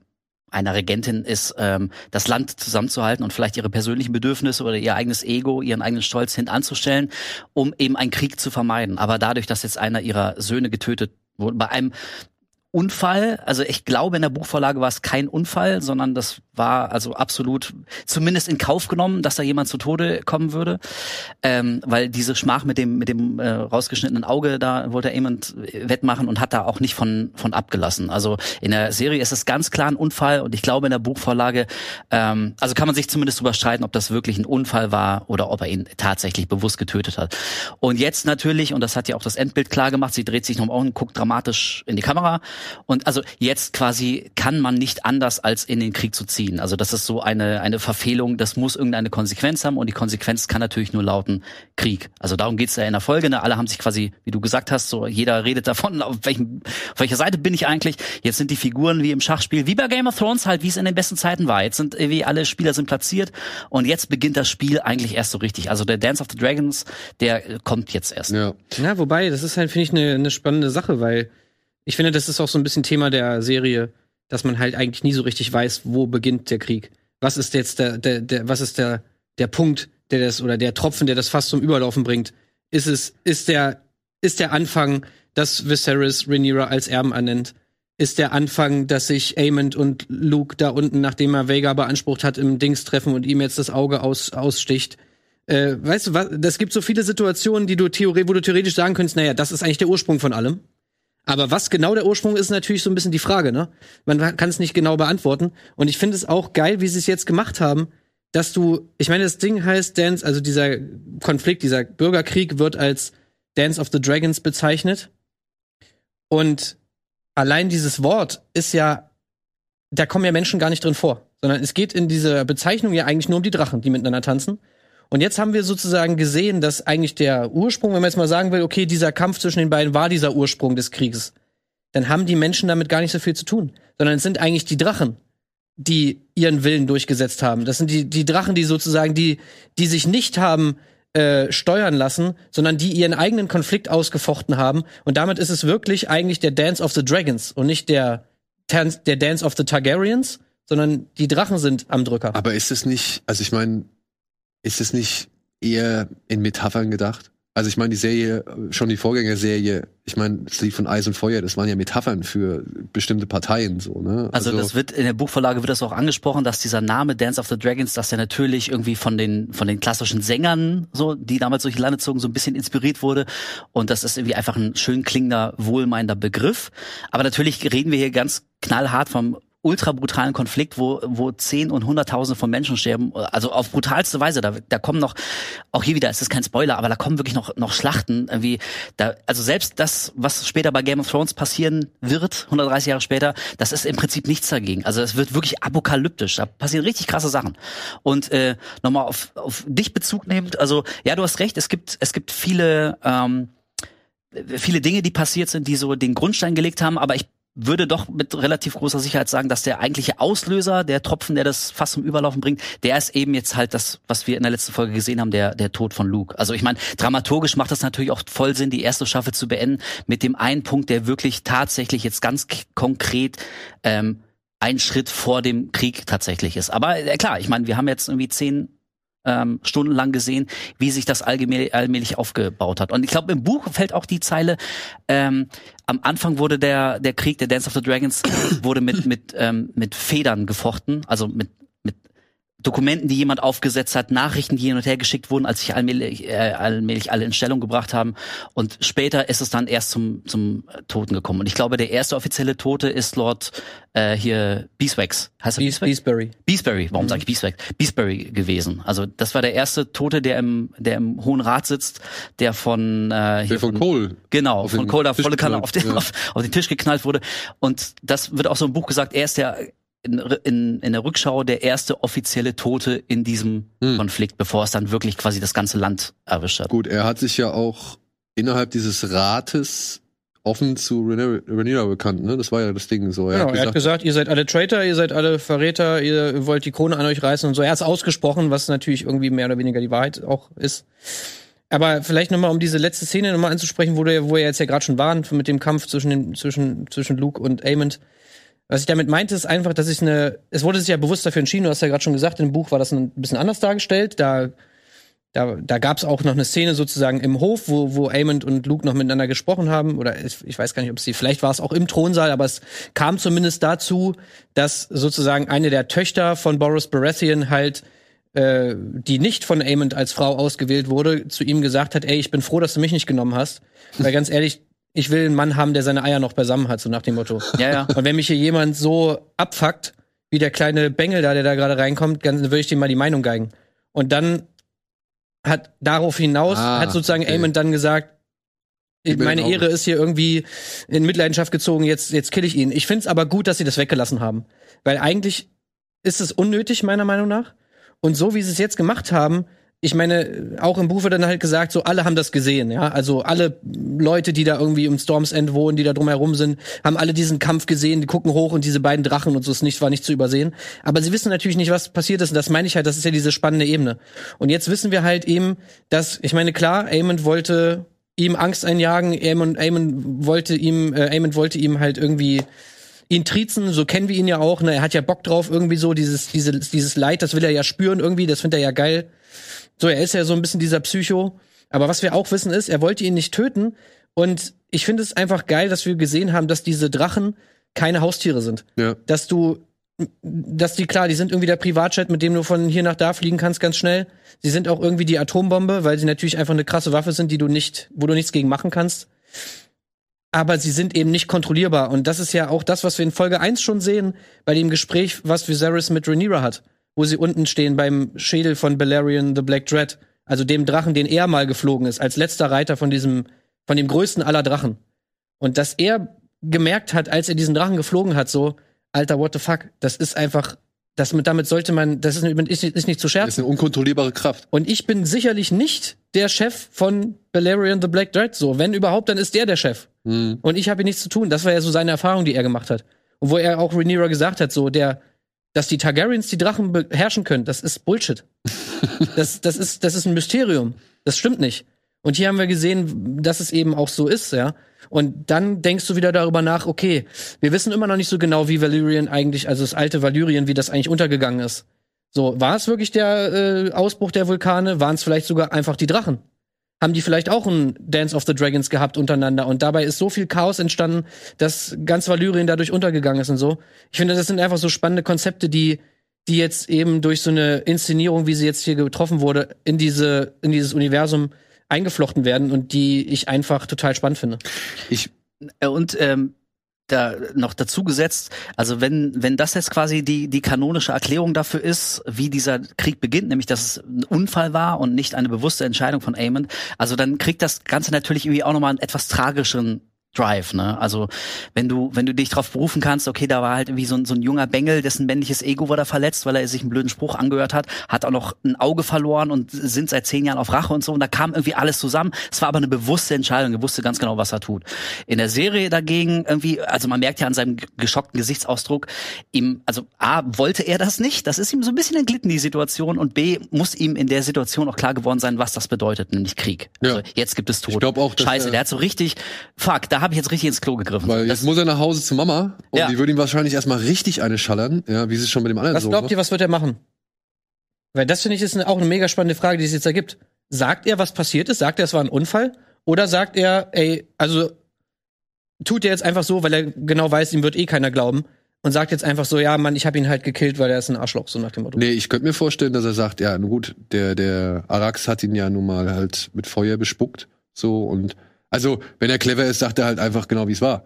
Speaker 3: einer Regentin ist, ähm, das Land zusammenzuhalten und vielleicht ihre persönlichen Bedürfnisse oder ihr eigenes Ego, ihren eigenen Stolz hintanzustellen, um eben einen Krieg zu vermeiden. Aber dadurch, dass jetzt einer ihrer Söhne getötet wurde, bei einem Unfall, also ich glaube in der Buchvorlage war es kein Unfall, sondern das war also absolut zumindest in Kauf genommen, dass da jemand zu Tode kommen würde, ähm, weil diese Schmach mit dem mit dem äh, rausgeschnittenen Auge da wollte er jemand wettmachen und hat da auch nicht von von abgelassen. Also in der Serie ist es ganz klar ein Unfall und ich glaube in der Buchvorlage, ähm, also kann man sich zumindest drüber streiten, ob das wirklich ein Unfall war oder ob er ihn tatsächlich bewusst getötet hat. Und jetzt natürlich und das hat ja auch das Endbild klar gemacht, sie dreht sich noch um und guckt dramatisch in die Kamera und also jetzt quasi kann man nicht anders als in den Krieg zu ziehen. Also das ist so eine, eine Verfehlung, das muss irgendeine Konsequenz haben und die Konsequenz kann natürlich nur lauten Krieg. Also darum geht's ja in der Folge. Ne? Alle haben sich quasi, wie du gesagt hast, so jeder redet davon, auf, welchem, auf welcher Seite bin ich eigentlich. Jetzt sind die Figuren wie im Schachspiel, wie bei Game of Thrones halt, wie es in den besten Zeiten war. Jetzt sind irgendwie alle Spieler sind platziert und jetzt beginnt das Spiel eigentlich erst so richtig. Also der Dance of the Dragons, der kommt jetzt erst.
Speaker 2: Ja.
Speaker 4: Ja, wobei, das ist halt, finde ich, eine ne spannende Sache, weil ich finde, das ist auch so ein bisschen Thema der Serie, dass man halt eigentlich nie so richtig weiß, wo beginnt der Krieg. Was ist jetzt der, der, der was ist der, der Punkt, der das, oder der Tropfen, der das fast zum Überlaufen bringt? Ist es, ist der, ist der Anfang, dass Viserys Rhaenyra als Erben ernennt? Ist der Anfang, dass sich Aemond und Luke da unten, nachdem er Vega beansprucht hat, im Dings treffen und ihm jetzt das Auge aus, aussticht? Äh, weißt du was? Das gibt so viele Situationen, die du wo du theoretisch sagen könntest, naja, das ist eigentlich der Ursprung von allem. Aber was genau der Ursprung ist, natürlich so ein bisschen die Frage, ne? Man kann es nicht genau beantworten. Und ich finde es auch geil, wie sie es jetzt gemacht haben, dass du, ich meine, das Ding heißt Dance, also dieser Konflikt, dieser Bürgerkrieg wird als Dance of the Dragons bezeichnet. Und allein dieses Wort ist ja, da kommen ja Menschen gar nicht drin vor, sondern es geht in dieser Bezeichnung ja eigentlich nur um die Drachen, die miteinander tanzen. Und jetzt haben wir sozusagen gesehen, dass eigentlich der Ursprung, wenn man jetzt mal sagen will, okay, dieser Kampf zwischen den beiden war dieser Ursprung des Krieges, dann haben die Menschen damit gar nicht so viel zu tun, sondern es sind eigentlich die Drachen, die ihren Willen durchgesetzt haben. Das sind die, die Drachen, die sozusagen, die, die sich nicht haben äh, steuern lassen, sondern die ihren eigenen Konflikt ausgefochten haben. Und damit ist es wirklich eigentlich der Dance of the Dragons und nicht der, der Dance of the Targaryens, sondern die Drachen sind am Drücker.
Speaker 2: Aber ist es nicht, also ich meine, ist es nicht eher in Metaphern gedacht? Also ich meine, die Serie, schon die Vorgängerserie, ich meine, das Lied von Eis und Feuer, das waren ja Metaphern für bestimmte Parteien so, ne?
Speaker 3: Also, das wird in der Buchvorlage wird das auch angesprochen, dass dieser Name Dance of the Dragons, dass der natürlich irgendwie von den von den klassischen Sängern so, die damals durch die Lande zogen, so ein bisschen inspiriert wurde und das ist irgendwie einfach ein schön klingender, wohlmeinender Begriff. Aber natürlich reden wir hier ganz knallhart vom ultra brutalen Konflikt, wo, wo zehn und hunderttausende von Menschen sterben, also auf brutalste Weise. Da, da kommen noch, auch hier wieder, es ist kein Spoiler, aber da kommen wirklich noch, noch Schlachten, irgendwie, da, also selbst das, was später bei Game of Thrones passieren wird, 130 Jahre später, das ist im Prinzip nichts dagegen. Also es wird wirklich apokalyptisch. Da passieren richtig krasse Sachen. Und äh, nochmal auf, auf dich Bezug nehmend, also ja, du hast recht, es gibt, es gibt viele, ähm, viele Dinge, die passiert sind, die so den Grundstein gelegt haben, aber ich würde doch mit relativ großer Sicherheit sagen, dass der eigentliche Auslöser, der Tropfen, der das fast zum Überlaufen bringt, der ist eben jetzt halt das, was wir in der letzten Folge gesehen haben, der, der Tod von Luke. Also ich meine, dramaturgisch macht das natürlich auch voll Sinn, die erste Staffel zu beenden mit dem einen Punkt, der wirklich tatsächlich jetzt ganz konkret ähm, ein Schritt vor dem Krieg tatsächlich ist. Aber äh, klar, ich meine, wir haben jetzt irgendwie zehn ähm, stundenlang gesehen, wie sich das allmählich, allmählich aufgebaut hat. Und ich glaube, im Buch fällt auch die Zeile, ähm, am Anfang wurde der, der Krieg, der Dance of the Dragons, wurde mit, mit, ähm, mit Federn gefochten, also mit, mit Dokumenten, die jemand aufgesetzt hat, Nachrichten, die hin und her geschickt wurden, als sich allmählich, äh, allmählich alle in Stellung gebracht haben. Und später ist es dann erst zum, zum Toten gekommen. Und ich glaube, der erste offizielle Tote ist Lord äh, hier Beeswax. Heißt er
Speaker 4: Bees
Speaker 3: Beeswax?
Speaker 4: Beesbury.
Speaker 3: Beesbury, warum sage ich Beeswax? Beesbury gewesen. Also das war der erste Tote, der im, der im Hohen Rat sitzt, der von äh, hier
Speaker 2: Der von Cole.
Speaker 3: Genau, von Cole da volle Kanne auf den,
Speaker 2: ja.
Speaker 3: auf, auf den Tisch geknallt wurde. Und das wird auch so im Buch gesagt, er ist der in, in, in der Rückschau der erste offizielle Tote in diesem
Speaker 2: Hm.
Speaker 3: Konflikt, bevor es dann wirklich quasi das ganze Land erwischt hat.
Speaker 2: Gut, er hat sich ja auch innerhalb dieses Rates offen zu Rhaenyra Rhaenyra bekannt, ne? Das war ja das Ding so. Er
Speaker 4: Genau,
Speaker 2: hat
Speaker 4: er hat
Speaker 2: gesagt,
Speaker 4: gesagt, ihr seid alle Traitor, ihr seid alle Verräter, ihr wollt die Krone an euch reißen und so. Er hat es ausgesprochen, was natürlich irgendwie mehr oder weniger die Wahrheit auch ist. Aber vielleicht nochmal, um diese letzte Szene nochmal anzusprechen, wo, wir, wo wir jetzt ja gerade schon waren, mit dem Kampf zwischen, den, zwischen, zwischen Luke und Aemond. Was ich damit meinte, ist einfach, dass ich eine, es wurde sich ja bewusst dafür entschieden, du hast ja gerade schon gesagt, im Buch war das ein bisschen anders dargestellt. Da, da, da gab es auch noch eine Szene sozusagen im Hof, wo, wo Aemond und Luke noch miteinander gesprochen haben. Oder ich, ich weiß gar nicht, ob sie, vielleicht war es auch im Thronsaal, aber es kam zumindest dazu, dass sozusagen eine der Töchter von Boris Baratheon halt äh, die nicht von Aemond als Frau ausgewählt wurde, zu ihm gesagt hat, ey, ich bin froh, dass du mich nicht genommen hast. Weil ganz ehrlich, ich will einen Mann haben, der seine Eier noch beisammen hat, so nach dem Motto.
Speaker 3: Ja, ja.
Speaker 4: Und wenn mich hier jemand so abfuckt, wie der kleine Bengel da, der da gerade reinkommt, dann würde ich dem mal die Meinung geigen. Und dann hat darauf hinaus,
Speaker 2: Ah,
Speaker 4: hat sozusagen
Speaker 2: okay.
Speaker 4: Aemond dann gesagt,
Speaker 2: mir
Speaker 4: meine. Ehre ist hier irgendwie in Mitleidenschaft gezogen, jetzt, jetzt kill ich ihn. Ich find's aber gut, dass sie das weggelassen haben. Weil eigentlich ist es unnötig, meiner Meinung nach. Und so wie sie es jetzt gemacht haben, ich meine, auch im Buch wird dann halt gesagt, so alle haben das gesehen, ja. Also alle Leute, die da irgendwie im Storms End wohnen, die da drumherum sind, haben alle diesen Kampf gesehen, die gucken hoch und diese beiden Drachen und so ist nicht, war nicht zu übersehen. Aber sie wissen natürlich nicht, was passiert ist. Und das meine ich halt, das ist ja diese spannende Ebene. Und jetzt wissen wir halt eben, dass, ich meine, klar, Aemond wollte ihm Angst einjagen, Aemond, Aemond wollte ihm, äh, Aemond wollte ihm halt irgendwie ihn triezen, so kennen wir ihn ja auch, ne? Er hat ja Bock drauf, irgendwie so, dieses, dieses, dieses Leid, das will er ja spüren irgendwie, das findet er ja geil. So, er ist ja so ein bisschen dieser Psycho. Aber was wir auch wissen ist, er wollte ihn nicht töten. Und ich finde es einfach geil, dass wir gesehen haben, dass diese Drachen keine Haustiere sind.
Speaker 2: ja.
Speaker 4: Dass du, dass die, klar, die sind irgendwie der Privatjet, mit dem du von hier nach da fliegen kannst, ganz schnell. Sie sind auch irgendwie die Atombombe, weil sie natürlich einfach eine krasse Waffe sind, die du nicht, wo du nichts gegen machen kannst. Aber sie sind eben nicht kontrollierbar. Und das ist ja auch das, was wir in Folge 1 schon sehen, bei dem Gespräch, was Viserys mit Rhaenyra hat. Wo sie unten stehen beim Schädel von Balerion the Black Dread. Also dem Drachen, den er mal geflogen ist, als letzter Reiter von diesem, von dem größten aller Drachen. Und dass er gemerkt hat, als er diesen Drachen geflogen hat, so, Alter, what the fuck, das ist einfach, das, mit- damit sollte man, das ist, ist, ist nicht zu
Speaker 2: Das
Speaker 4: scherzen.
Speaker 2: ist eine unkontrollierbare Kraft.
Speaker 4: Und ich bin sicherlich nicht der Chef von Balerion the Black Dread. So, wenn überhaupt, dann ist der der Chef.
Speaker 2: Hm.
Speaker 4: Und ich habe hier nichts zu tun. Das war ja so seine Erfahrung, die er gemacht hat. Und wo er auch Rhaenyra gesagt hat, so der, dass die Targaryens die Drachen beherrschen können, das ist Bullshit. das, das ist, das ist ein Mysterium. Das stimmt nicht. Und hier haben wir gesehen, dass es eben auch so ist, ja. Und dann denkst du wieder darüber nach, okay, wir wissen immer noch nicht so genau, wie Valyrian eigentlich, also das alte Valyrien, wie das eigentlich untergegangen ist. So, war es wirklich der äh, Ausbruch der Vulkane? Waren es vielleicht sogar einfach die Drachen? Haben die vielleicht auch ein Dance of the Dragons gehabt untereinander? Und dabei ist so viel Chaos entstanden, dass ganz Valyrien dadurch untergegangen ist und so. Ich finde, das sind einfach so spannende Konzepte, die, die jetzt eben durch so eine Inszenierung, wie sie jetzt hier getroffen wurde, in diese, in dieses Universum eingeflochten werden und die ich einfach total spannend finde.
Speaker 2: Ich,
Speaker 3: Äh, Und ähm, da noch dazu gesetzt, also wenn wenn das jetzt quasi die die kanonische Erklärung dafür ist, wie dieser Krieg beginnt, nämlich dass es ein Unfall war und nicht eine bewusste Entscheidung von Aemon, also dann kriegt das Ganze natürlich irgendwie auch nochmal einen etwas tragischeren Drive, ne? Also wenn du wenn du dich darauf berufen kannst, okay, da war halt irgendwie so ein, so ein junger Bengel, dessen männliches Ego wurde verletzt, weil er sich einen blöden Spruch angehört hat, hat auch noch ein Auge verloren und sind seit zehn Jahren auf Rache und so und da kam irgendwie alles zusammen. Es war aber eine bewusste Entscheidung, er wusste ganz genau, was er tut. In der Serie dagegen irgendwie, also man merkt ja an seinem geschockten Gesichtsausdruck, ihm, also A, wollte er das nicht, das ist ihm so ein bisschen entglitten, die Situation und B, muss ihm in der Situation auch klar geworden sein, was das bedeutet, nämlich Krieg.
Speaker 2: Ja.
Speaker 3: Also jetzt gibt es Tod.
Speaker 2: Ich glaub auch, dass
Speaker 3: Scheiße,
Speaker 2: er-
Speaker 3: der hat so richtig, fuck, da habe ich jetzt richtig ins Klo gegriffen.
Speaker 2: weil
Speaker 3: das,
Speaker 2: jetzt muss er nach Hause zu Mama und
Speaker 3: Ja.
Speaker 2: die würde ihm wahrscheinlich erstmal richtig eine schallern, ja, wie sie es schon mit dem anderen
Speaker 4: Was
Speaker 2: so
Speaker 4: glaubt
Speaker 2: macht.
Speaker 4: ihr, was wird er machen? Weil das finde ich ist eine, auch eine mega spannende Frage, die es jetzt ergibt. Sagt er, was passiert ist? Sagt er, es war ein Unfall? Oder sagt er, ey, also tut er jetzt einfach so, weil er genau weiß, ihm wird eh keiner glauben und sagt jetzt einfach so, ja, Mann, ich habe ihn halt gekillt, weil er ist ein Arschloch, so nach dem Motto.
Speaker 2: Nee, ich könnte mir vorstellen, dass er sagt, ja, nun gut, der, der Arax hat ihn ja nun mal halt mit Feuer bespuckt. So und also, wenn er clever ist, sagt er halt einfach genau, wie es war.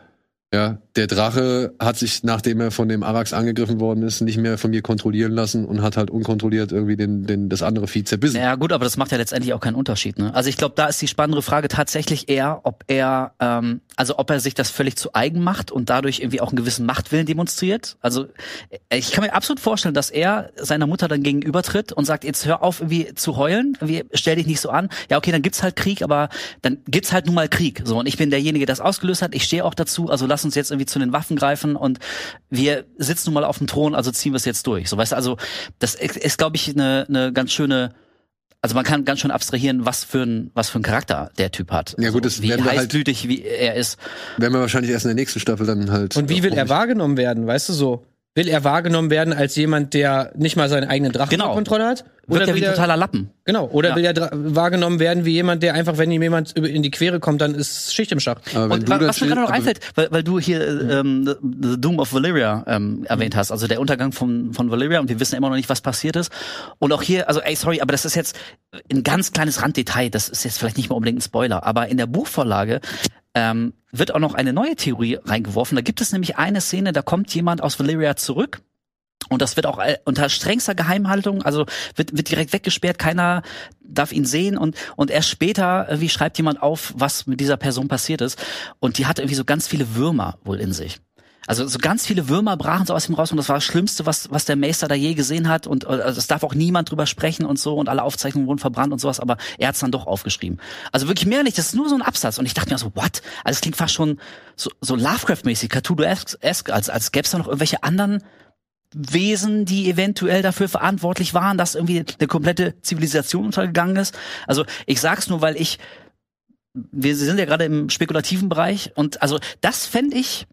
Speaker 2: Ja, der Drache hat sich, nachdem er von dem Arax angegriffen worden ist, nicht mehr von mir kontrollieren lassen und hat halt unkontrolliert irgendwie den, den, das andere Vieh zerbissen.
Speaker 3: Ja gut, aber das macht ja letztendlich auch keinen Unterschied. Ne? Also ich glaube, da ist die spannende Frage tatsächlich eher, ob er, ähm, also ob er sich das völlig zu eigen macht und dadurch irgendwie auch einen gewissen Machtwillen demonstriert. Also äh, ich kann mir absolut vorstellen, dass er seiner Mutter dann gegenübertritt und sagt, jetzt hör auf irgendwie zu heulen, irgendwie, stell dich nicht so an. Ja okay, dann gibt's halt Krieg, aber dann gibt's halt nun mal Krieg. So und ich bin derjenige, der das ausgelöst hat. Ich stehe auch dazu. Also lass uns jetzt irgendwie zu den Waffen greifen und wir sitzen nun mal auf dem Thron, also ziehen wir es jetzt durch. So weißt du, also das ist, glaube ich, eine, eine ganz schöne also man kann ganz schön abstrahieren, was für ein was für ein Charakter der Typ hat.
Speaker 2: Ja gut,
Speaker 3: also
Speaker 2: das
Speaker 3: wie
Speaker 2: werden wir halt-
Speaker 3: heißblütig wie er ist.
Speaker 2: Werden wir wahrscheinlich erst in der nächsten Staffel dann halt.
Speaker 4: Und wie will er wahrgenommen werden, weißt du so? Will er wahrgenommen werden als jemand, der nicht mal seinen eigenen Drachen
Speaker 3: Genau.
Speaker 4: Kontrolle hat?
Speaker 3: Wird
Speaker 4: Oder
Speaker 3: er wie ein
Speaker 4: er,
Speaker 3: totaler Lappen.
Speaker 4: genau, oder
Speaker 3: Ja.
Speaker 4: will er wahrgenommen werden wie jemand, der einfach, wenn ihm jemand in die Quere kommt, dann ist Schicht im Schacht.
Speaker 2: Wenn
Speaker 3: Und wa- was mir gerade noch einfällt, weil, weil du hier äh, ähm, The The Doom of Valyria ähm, erwähnt hast, also der Untergang von, von Valyria und wir wissen immer noch nicht, was passiert ist. Und auch hier, also ey, sorry, aber das ist jetzt ein ganz kleines Randdetail, das ist jetzt vielleicht nicht mal unbedingt ein Spoiler, aber in der Buchvorlage ähm, wird auch noch eine neue Theorie reingeworfen. Da gibt es nämlich eine Szene, da kommt jemand aus Valyria zurück und das wird auch äh, unter strengster Geheimhaltung, also wird, wird direkt weggesperrt, keiner darf ihn sehen und, und erst später, äh, wie schreibt jemand auf, was mit dieser Person passiert ist. Und die hat irgendwie so ganz viele Würmer wohl in sich. Also so ganz viele Würmer brachen so aus ihm raus und das war das Schlimmste, was, was der Meister da je gesehen hat. Und äh, also es darf auch niemand drüber sprechen und so und alle Aufzeichnungen wurden verbrannt und sowas, aber er hat's dann doch aufgeschrieben. Also wirklich mehr nicht, das ist nur so ein Absatz. Und ich dachte mir so, what? Also es klingt fast schon so, so Lovecraft-mäßig, Cthulhu-esque, als, als gäbe es da noch irgendwelche anderen Wesen, die eventuell dafür verantwortlich waren, dass irgendwie eine komplette Zivilisation untergegangen ist. Also ich sag's nur, weil ich, wir sind ja gerade im spekulativen Bereich und also das fände ich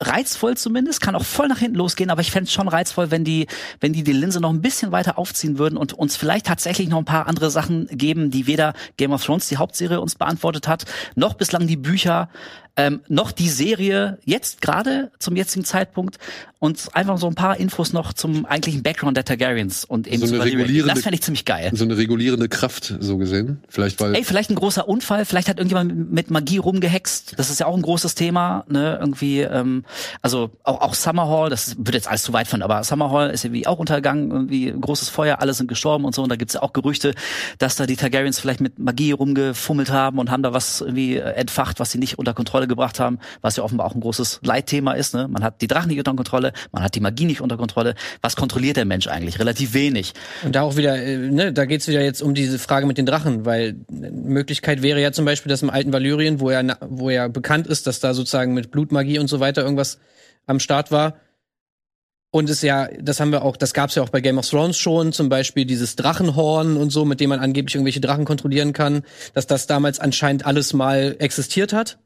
Speaker 3: reizvoll zumindest, kann auch voll nach hinten losgehen, aber ich fände es schon reizvoll, wenn die, wenn die die Linse noch ein bisschen weiter aufziehen würden und uns vielleicht tatsächlich noch ein paar andere Sachen geben, die weder Game of Thrones, die Hauptserie, uns beantwortet hat, noch bislang die Bücher, ähm, noch die Serie jetzt gerade zum jetzigen Zeitpunkt und einfach so ein paar Infos noch zum eigentlichen Background der Targaryens und eben
Speaker 2: So eine regulierende-
Speaker 3: Das fände ich ziemlich geil.
Speaker 2: So eine regulierende Kraft, so gesehen. Vielleicht, weil.
Speaker 3: Ey, vielleicht ein großer Unfall, vielleicht hat irgendjemand mit Magie rumgehext. Das ist ja auch ein großes Thema, ne? Irgendwie, ähm, also auch, auch Summerhall, das wird jetzt alles zu weit von, aber Summerhall ist irgendwie auch untergegangen, irgendwie großes Feuer, alle sind gestorben und so. Und da gibt's ja auch Gerüchte, dass da die Targaryens vielleicht mit Magie rumgefummelt haben und haben da was irgendwie äh, entfacht, was sie nicht unter Kontrolle gebracht haben, was ja offenbar auch ein großes Leitthema ist. Ne? Man hat die Drachen nicht unter Kontrolle, man hat die Magie nicht unter Kontrolle. Was kontrolliert der Mensch eigentlich? Relativ wenig.
Speaker 4: Und da auch wieder, äh, ne, da geht's wieder jetzt um diese Frage mit den Drachen, weil eine Möglichkeit wäre ja zum Beispiel, dass im alten Valyrien, wo ja, wo ja bekannt ist, dass da sozusagen mit Blutmagie und so weiter irgendwas am Start war. Und es ja, das haben wir auch, das gab's ja auch bei Game of Thrones schon, zum Beispiel dieses Drachenhorn und so, mit dem man angeblich irgendwelche Drachen kontrollieren kann, dass das damals anscheinend alles mal existiert hat.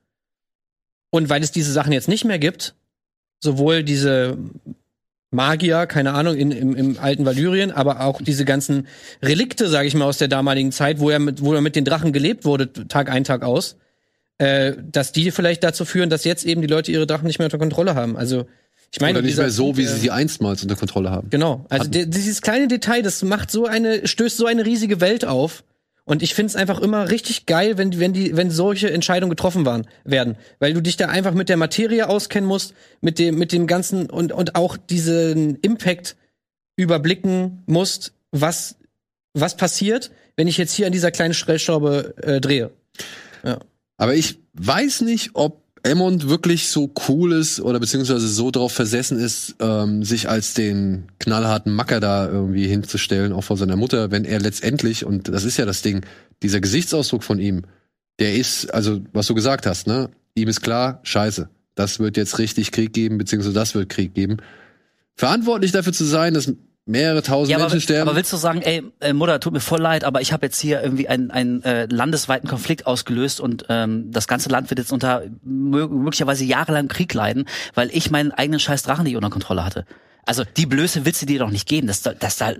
Speaker 4: Und weil es diese Sachen jetzt nicht mehr gibt, sowohl diese Magier, keine Ahnung, in, im, im alten Valyrien, aber auch diese ganzen Relikte, sage ich mal, aus der damaligen Zeit, wo er mit, wo er mit den Drachen gelebt wurde, Tag ein, Tag aus, äh, dass die vielleicht dazu führen, dass jetzt eben die Leute ihre Drachen nicht mehr unter Kontrolle haben. Also ich meine,
Speaker 2: oder nicht mehr so, wie sie sie einstmals unter Kontrolle haben.
Speaker 4: Genau. Also dieses kleine Detail, das macht so eine, stößt so eine riesige Welt auf. Und ich find's einfach immer richtig geil, wenn, wenn die, wenn solche Entscheidungen getroffen waren, werden. Weil du dich da einfach mit der Materie auskennen musst, mit dem, mit dem ganzen und, und auch diesen Impact überblicken musst, was, was passiert, wenn ich jetzt hier an dieser kleinen Stellschraube äh, drehe.
Speaker 2: Aber ich weiß nicht, ob Emmond wirklich so cool ist oder beziehungsweise so drauf versessen ist, ähm, sich als den knallharten Macker da irgendwie hinzustellen, auch vor seiner Mutter, wenn er letztendlich, und das ist ja das Ding, dieser Gesichtsausdruck von ihm, der ist, also was du gesagt hast, ne? Ihm ist klar, scheiße, das wird jetzt richtig Krieg geben, beziehungsweise das wird Krieg geben. Verantwortlich dafür zu sein, dass mehrere tausend
Speaker 3: Ja, aber,
Speaker 2: Menschen sterben.
Speaker 3: aber willst du sagen, ey, äh, Mutter, tut mir voll leid, aber ich habe jetzt hier irgendwie einen, einen äh, landesweiten Konflikt ausgelöst und ähm, das ganze Land wird jetzt unter mö möglicherweise jahrelang Krieg leiden, weil ich meinen eigenen scheiß Drachen nicht unter Kontrolle hatte. Also die Blöße willst du dir doch nicht geben. Das, das da,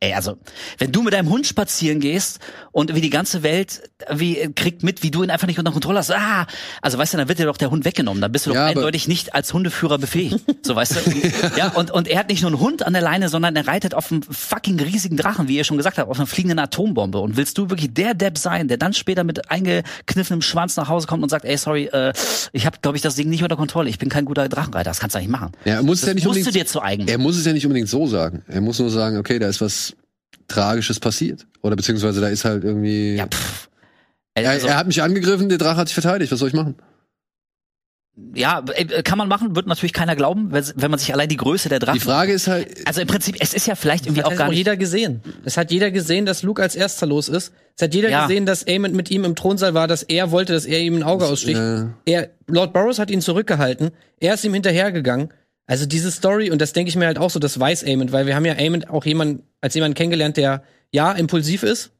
Speaker 3: ey, also wenn du mit deinem Hund spazieren gehst und wie die ganze Welt wie kriegt mit, wie du ihn einfach nicht unter Kontrolle hast, ah, also weißt du, dann wird dir doch der Hund weggenommen. Dann bist du doch
Speaker 2: Ja,
Speaker 3: eindeutig nicht als Hundeführer befähigt. So weißt du. ja, und und er hat nicht nur einen Hund an der Leine, sondern er reitet auf einem fucking riesigen Drachen, wie ihr schon gesagt habt, auf einer fliegenden Atombombe. Und willst du wirklich der Depp sein, der dann später mit eingekniffenem Schwanz nach Hause kommt und sagt, ey, sorry, äh, ich habe, glaube ich, das Ding nicht unter Kontrolle. Ich bin kein guter Drachenreiter. Das kannst du nicht machen.
Speaker 2: Ja, muss
Speaker 3: das
Speaker 2: ja nicht
Speaker 3: musst du dir zu eigen.
Speaker 2: Er muss es ja nicht unbedingt so sagen. Er muss nur sagen, okay, da ist was Tragisches passiert. Oder beziehungsweise da ist halt irgendwie.
Speaker 3: Ja, pff.
Speaker 2: er,
Speaker 3: Also,
Speaker 2: er hat mich angegriffen, der Drache hat sich verteidigt. Was soll ich machen?
Speaker 3: ja, äh, kann man machen, wird natürlich keiner glauben, wenn man sich allein die Größe der Drachen.
Speaker 2: Die Frage ist halt,
Speaker 3: also im Prinzip, es ist ja vielleicht irgendwie
Speaker 4: Das
Speaker 3: auch
Speaker 4: hat
Speaker 3: gar nicht.
Speaker 4: jeder gesehen. Es hat jeder gesehen, dass Luke als erster los ist. Es hat jeder
Speaker 3: Ja.
Speaker 4: gesehen, dass Aemon mit ihm im Thronsaal war, dass er wollte, dass er ihm ein Auge aussticht.
Speaker 2: äh,
Speaker 4: Er, Lord Boros hat ihn zurückgehalten. Er ist ihm hinterhergegangen. Also diese Story, und das denke ich mir halt auch so, das weiß Aemon, weil wir haben ja Aemon auch jemand, als jemanden kennengelernt, der ja impulsiv ist,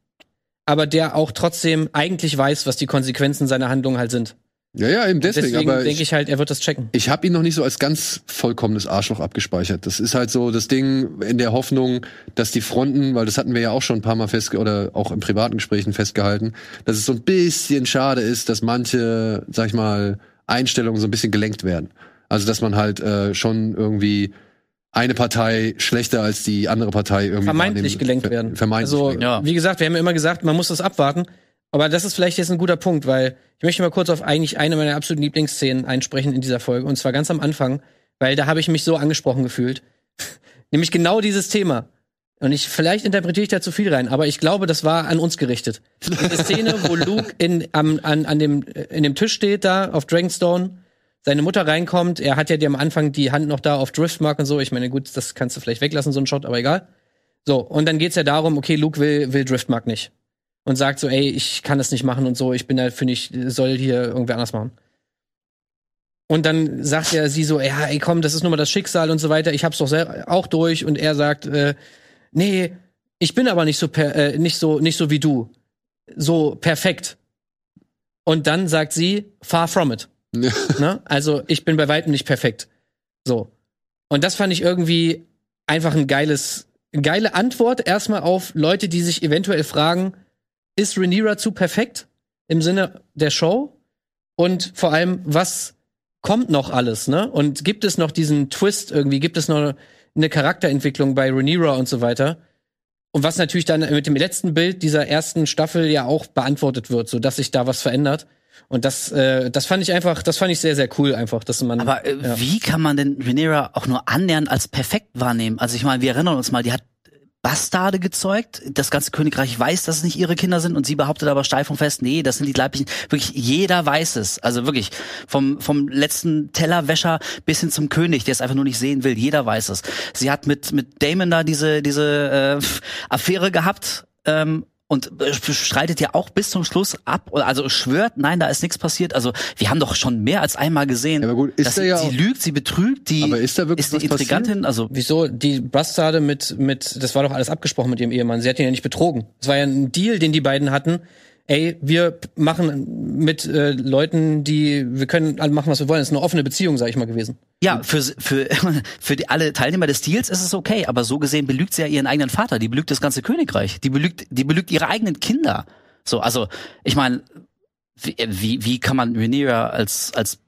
Speaker 4: aber der auch trotzdem eigentlich weiß, was die Konsequenzen seiner Handlungen halt sind.
Speaker 2: ja, ja, eben deswegen.
Speaker 4: Deswegen
Speaker 2: aber
Speaker 4: denke ich halt, er wird das checken.
Speaker 2: ich habe ihn noch nicht so als ganz vollkommenes Arschloch abgespeichert. Das ist halt so das Ding in der Hoffnung, dass die Fronten, weil das hatten wir ja auch schon ein paar Mal festge oder auch in privaten Gesprächen festgehalten, dass es so ein bisschen schade ist, dass manche, sag ich mal, Einstellungen so ein bisschen gelenkt werden. Also dass man halt äh, schon irgendwie eine Partei schlechter als die andere Partei irgendwie
Speaker 4: Vermeintlich gelenkt
Speaker 2: ver-
Speaker 4: werden.
Speaker 2: Vermeintlich.
Speaker 4: Also.
Speaker 3: Ja.
Speaker 4: wie gesagt, wir haben ja immer gesagt, man muss das abwarten. Aber das ist vielleicht jetzt ein guter Punkt, weil ich möchte mal kurz auf eigentlich eine meiner absoluten Lieblingsszenen einsprechen in dieser Folge. Und zwar ganz am Anfang, weil da habe ich mich so angesprochen gefühlt. Nämlich genau dieses Thema. Und ich, vielleicht interpretiere ich da zu viel rein, aber ich glaube, das war an uns gerichtet. Die Szene, wo Luke in, am, an, an dem, äh, in dem Tisch steht da auf Dragonstone, seine Mutter reinkommt, er hat ja die am Anfang die Hand noch da auf Driftmark und so. Ich meine, gut, das kannst du vielleicht weglassen, so ein Shot, aber egal. So, und dann geht's ja darum, okay, Luke will, will Driftmark nicht. Und sagt so, ey, ich kann das nicht machen und so, ich bin halt, finde ich, soll hier irgendwer anders machen. Und dann sagt er sie so, ja, ey, komm, das ist nur mal das Schicksal und so weiter, ich hab's doch auch durch. Und er sagt, äh, nee, ich bin aber nicht so, per, äh, nicht so, nicht so wie du. So perfekt. Und dann sagt sie, far from it. Ne? Also ich bin bei weitem nicht perfekt. So. Und das fand ich irgendwie einfach ein geiles, geile Antwort erstmal auf Leute, die sich eventuell fragen, ist Rhaenyra zu perfekt im Sinne der Show? Und vor allem, was kommt noch alles, ne? Und gibt es noch diesen Twist irgendwie? Gibt es noch eine Charakterentwicklung bei Rhaenyra und so weiter? Und was natürlich dann mit dem letzten Bild dieser ersten Staffel ja auch beantwortet wird, so dass sich da was verändert. Und das, äh, das fand ich einfach, das fand ich sehr, sehr cool einfach, dass man.
Speaker 3: Aber äh,
Speaker 4: ja.
Speaker 3: wie kann man denn Rhaenyra auch nur annähernd als perfekt wahrnehmen? Also ich meine, wir erinnern uns mal, die hat Bastarde gezeugt. Das ganze Königreich weiß, dass es nicht ihre Kinder sind und sie behauptet aber steif und fest, nee, das sind die leiblichen. Wirklich, jeder weiß es. Also wirklich, vom, vom letzten Tellerwäscher bis hin zum König, der es einfach nur nicht sehen will. Jeder weiß es. Sie hat mit, mit Damon da diese, diese äh, Affäre gehabt. Ähm, und äh, streitet ja auch bis zum Schluss ab, oder also schwört, nein, da ist nichts passiert. Also wir haben doch schon mehr als einmal gesehen,
Speaker 2: Ja, aber gut, ist
Speaker 3: dass
Speaker 2: da
Speaker 3: sie,
Speaker 2: ja
Speaker 3: sie lügt, sie betrügt, die
Speaker 2: Aber ist da wirklich
Speaker 3: ist
Speaker 2: was
Speaker 3: Intrigantin. Also
Speaker 4: Wieso? Die Bastarde mit, mit, das war doch alles abgesprochen mit ihrem Ehemann. Sie hat ihn ja nicht betrogen. Es war ja ein Deal, den die beiden hatten. Ey, wir machen mit äh, Leuten, die, wir können alle machen, was wir wollen. Das ist eine offene Beziehung, sag ich mal gewesen.
Speaker 3: ja, für für für die, alle Teilnehmer des Deals ist es okay, aber so gesehen belügt sie ja ihren eigenen Vater, die belügt das ganze Königreich, die belügt die belügt ihre eigenen Kinder. So, also ich meine, wie, wie wie kann man Rhaenyra als als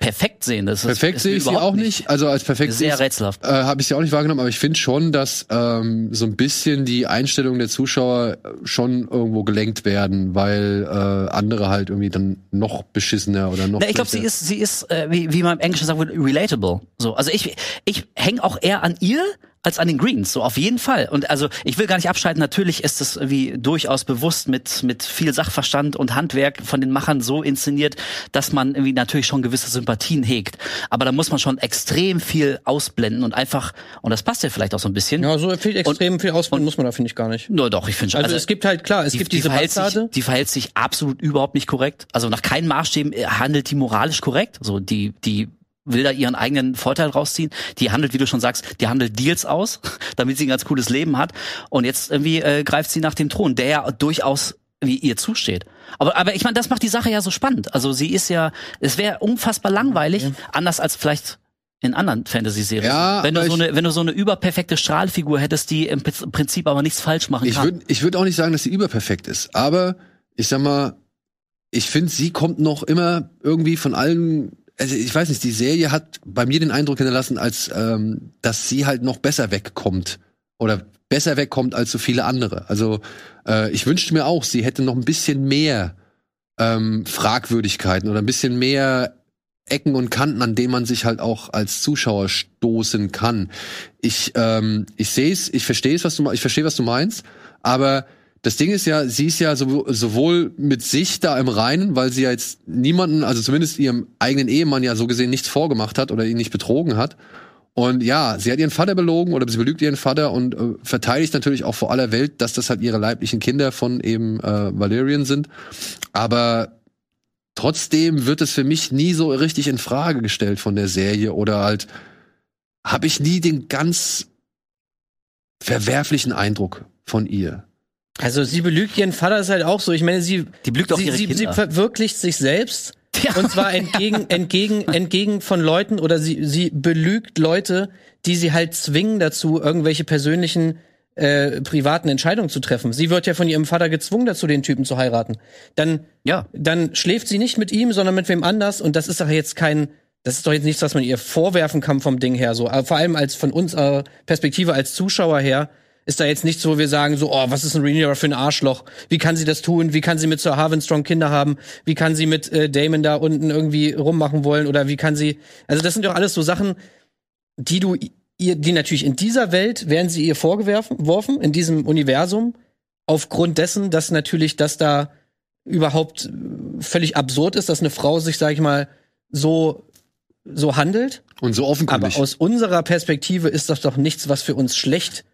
Speaker 3: perfekt sehen? Das ist,
Speaker 2: Perfekt
Speaker 3: ist
Speaker 2: sehe ich sie auch nicht. Also als perfekt sehe
Speaker 3: Sehr rätselhaft.
Speaker 2: Äh, habe ich sie auch nicht wahrgenommen, aber ich finde schon, dass ähm, so ein bisschen die Einstellung der Zuschauer schon irgendwo gelenkt werden, weil äh, andere halt irgendwie dann noch beschissener oder noch.
Speaker 3: Na, ich glaube, sie ist, sie ist, äh, wie, wie man im Englischen sagen würde, relatable. So, also ich, ich hänge auch eher an ihr als an den Greens, so auf jeden Fall. Und also ich will gar nicht abschalten. Natürlich ist es wie durchaus bewusst mit mit viel Sachverstand und Handwerk von den Machern so inszeniert, dass man irgendwie natürlich schon gewisse Sympathien hegt. Aber da muss man schon extrem viel ausblenden und einfach und das passt ja vielleicht auch so ein bisschen.
Speaker 4: Ja, so viel extrem viel Ausbildung muss man da, finde ich, gar nicht.
Speaker 3: Nur doch, ich finde schon.
Speaker 4: Also, es gibt halt, klar, es
Speaker 3: die,
Speaker 4: gibt
Speaker 3: die
Speaker 4: diese
Speaker 3: verhält sich,
Speaker 4: Bastarde.
Speaker 3: die verhält sich absolut überhaupt nicht korrekt. Also nach keinen Maßstäben äh, handelt die moralisch korrekt. So die die will da ihren eigenen Vorteil rausziehen. Die handelt, wie du schon sagst, die handelt Deals aus, damit sie ein ganz cooles Leben hat. Und jetzt irgendwie äh, greift sie nach dem Thron, der ja durchaus wie ihr zusteht. Aber, aber ich meine, das macht die Sache ja so spannend. Also sie ist ja, es wäre unfassbar langweilig, anders als vielleicht in anderen Fantasy-Serien.
Speaker 2: Ja,
Speaker 3: wenn du so eine, wenn du so eine überperfekte Strahlfigur hättest, die im Prinz- Prinzip aber nichts falsch machen
Speaker 2: Ich
Speaker 3: kann.
Speaker 2: würde ich würd auch nicht sagen, dass sie überperfekt ist, aber ich sag mal, ich finde, sie kommt noch immer irgendwie von allen. Also ich weiß nicht, die Serie hat bei mir den Eindruck hinterlassen, als ähm, dass sie halt noch besser wegkommt oder besser wegkommt als so viele andere. Also äh, ich wünschte mir auch, sie hätte noch ein bisschen mehr ähm, Fragwürdigkeiten oder ein bisschen mehr Ecken und Kanten, an denen man sich halt auch als Zuschauer stoßen kann. Ich ähm, ich sehe es, ich verstehe es, was du ich verstehe, was du meinst, aber das Ding ist ja, sie ist ja so, sowohl mit sich da im Reinen, weil sie ja jetzt niemanden, also zumindest ihrem eigenen Ehemann ja so gesehen nichts vorgemacht hat oder ihn nicht betrogen hat. Und ja, sie hat ihren Vater belogen oder sie belügt ihren Vater und äh, verteidigt natürlich auch vor aller Welt, dass das halt ihre leiblichen Kinder von eben äh, Valerian sind. Aber trotzdem wird es für mich nie so richtig in Frage gestellt von der Serie oder halt habe ich nie den ganz verwerflichen Eindruck von ihr.
Speaker 4: Also sie belügt ihren Vater ist halt auch so. Ich meine, sie
Speaker 3: Die belügt auch
Speaker 4: sie,
Speaker 3: ihre
Speaker 4: sie, sie verwirklicht sich selbst
Speaker 3: Ja.
Speaker 4: und zwar entgegen entgegen entgegen von Leuten oder sie sie belügt Leute, die sie halt zwingen dazu irgendwelche persönlichen äh, privaten Entscheidungen zu treffen. Sie wird ja von ihrem Vater gezwungen dazu, den Typen zu heiraten. Dann
Speaker 3: ja.
Speaker 4: dann schläft sie nicht mit ihm, sondern mit wem anders. Und das ist doch jetzt kein, das ist doch jetzt nichts, was man ihr vorwerfen kann vom Ding her. So, aber vor allem als von unserer Perspektive als Zuschauer her ist da jetzt nichts, wo wir sagen so, oh, was ist ein Rhaenyra für ein Arschloch? Wie kann sie das tun? Wie kann sie mit Sir Harvenstrong Kinder haben? Wie kann sie mit äh, Damon da unten irgendwie rummachen wollen? Oder wie kann sie? Also das sind doch alles so Sachen, die du ihr, die natürlich in dieser Welt werden sie ihr vorgeworfen, in diesem Universum, aufgrund dessen, dass natürlich das da überhaupt äh, völlig absurd ist, dass eine Frau sich, sag ich mal, so so handelt.
Speaker 2: Und so
Speaker 4: Aber
Speaker 2: offenkundig.
Speaker 4: aus unserer Perspektive ist das doch nichts, was für uns schlecht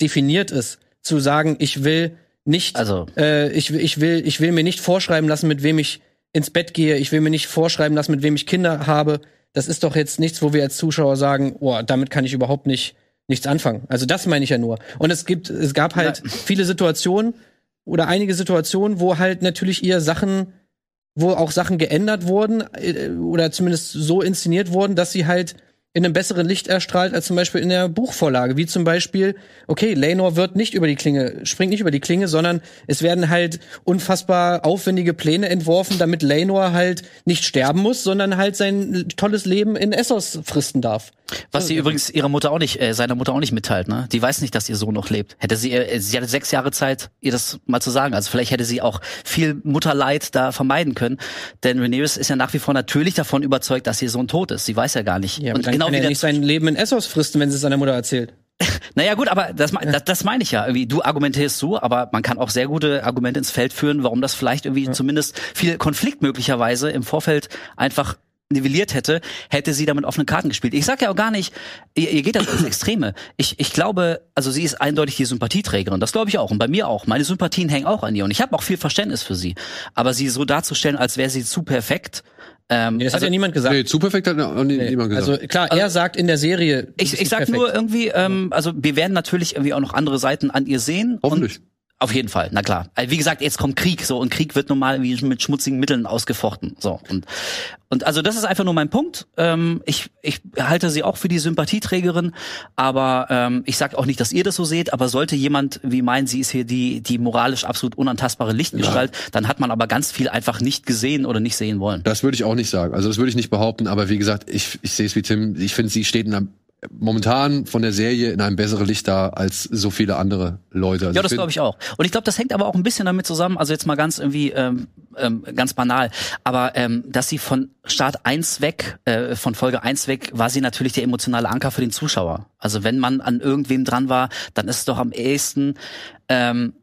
Speaker 4: definiert ist, zu sagen, ich will nicht,
Speaker 3: Also-
Speaker 4: äh, ich, will- ich will, ich will mir nicht vorschreiben lassen, mit wem ich ins Bett gehe. Ich will mir nicht vorschreiben lassen, mit wem ich Kinder habe. Das ist doch jetzt nichts, wo wir als Zuschauer sagen, oh, damit kann ich überhaupt nicht nichts anfangen. Also das meine ich ja nur. Und es gibt, es gab halt viele Situationen oder einige Situationen, wo halt natürlich ihr Sachen, wo auch Sachen geändert wurden äh, oder zumindest so inszeniert wurden, dass sie halt in einem besseren Licht erstrahlt als zum Beispiel in der Buchvorlage. Wie zum Beispiel, okay, Lenor wird nicht über die Klinge, springt nicht über die Klinge, sondern es werden halt unfassbar aufwendige Pläne entworfen, damit Lenor halt nicht sterben muss, sondern halt sein tolles Leben in Essos fristen darf.
Speaker 3: Was sie übrigens ihrer Mutter auch nicht, äh, seiner Mutter auch nicht mitteilt, ne? Die weiß nicht, dass ihr Sohn noch lebt. Hätte sie, äh, sie hatte sechs Jahre Zeit, ihr das mal zu sagen. Also vielleicht hätte sie auch viel Mutterleid da vermeiden können. Denn Rhaenyra ist ja nach wie vor natürlich davon überzeugt, dass ihr Sohn tot ist. Sie weiß ja gar nicht.
Speaker 4: Ja,
Speaker 3: Und genau
Speaker 4: kann
Speaker 3: wie
Speaker 4: er
Speaker 3: der
Speaker 4: nicht sein Leben in Essos fristen, wenn sie es seiner Mutter erzählt.
Speaker 3: Naja gut, aber das, das, das meine ich ja. Irgendwie, du argumentierst so, aber man kann auch sehr gute Argumente ins Feld führen, warum das vielleicht irgendwie zumindest viel Konflikt möglicherweise im Vorfeld einfach nivelliert hätte, hätte sie damit offene Karten gespielt. Ich sag ja auch gar nicht, ihr, ihr geht das ins Extreme. Ich, ich glaube, also sie ist eindeutig die Sympathieträgerin. Das glaube ich auch und bei mir auch. Meine Sympathien hängen auch an ihr und ich habe auch viel Verständnis für sie. Aber sie so darzustellen, als wäre sie zu perfekt. Ähm,
Speaker 4: Nee, das
Speaker 3: also,
Speaker 4: hat ja niemand gesagt.
Speaker 2: Nee, zu perfekt hat auch nie- niemand gesagt.
Speaker 4: Also klar, er sagt in der Serie.
Speaker 3: ich, ich sag
Speaker 4: perfekt.
Speaker 3: nur irgendwie, ähm, also wir werden natürlich irgendwie auch noch andere Seiten an ihr sehen.
Speaker 2: Hoffentlich.
Speaker 3: Und auf jeden Fall, na klar. Also Wie gesagt, jetzt kommt Krieg, so und Krieg wird normal wie mit schmutzigen Mitteln ausgefochten, so und und also das ist einfach nur mein Punkt. Ähm, ich ich halte sie auch für die Sympathieträgerin, aber ähm, ich sag auch nicht, dass ihr das so seht. Aber sollte jemand wie meinen, sie ist hier die die moralisch absolut unantastbare Lichtgestalt, dann hat man aber ganz viel einfach nicht gesehen oder nicht sehen wollen.
Speaker 2: Das würde ich auch nicht sagen. Also das würde ich nicht behaupten, aber wie gesagt, ich, ich sehe es wie Tim. Ich finde, sie steht in einem, momentan von der Serie in einem besseren Licht da als so viele andere Leute. Also
Speaker 3: Ja, das glaube ich auch. Und ich glaube, das hängt aber auch ein bisschen damit zusammen, also jetzt mal ganz irgendwie ähm, ähm, ganz banal, aber ähm, dass sie von Start 1 weg, äh, von Folge 1 weg, war sie natürlich der emotionale Anker für den Zuschauer. Also wenn man an irgendwem dran war, dann ist es doch am ehesten ähm,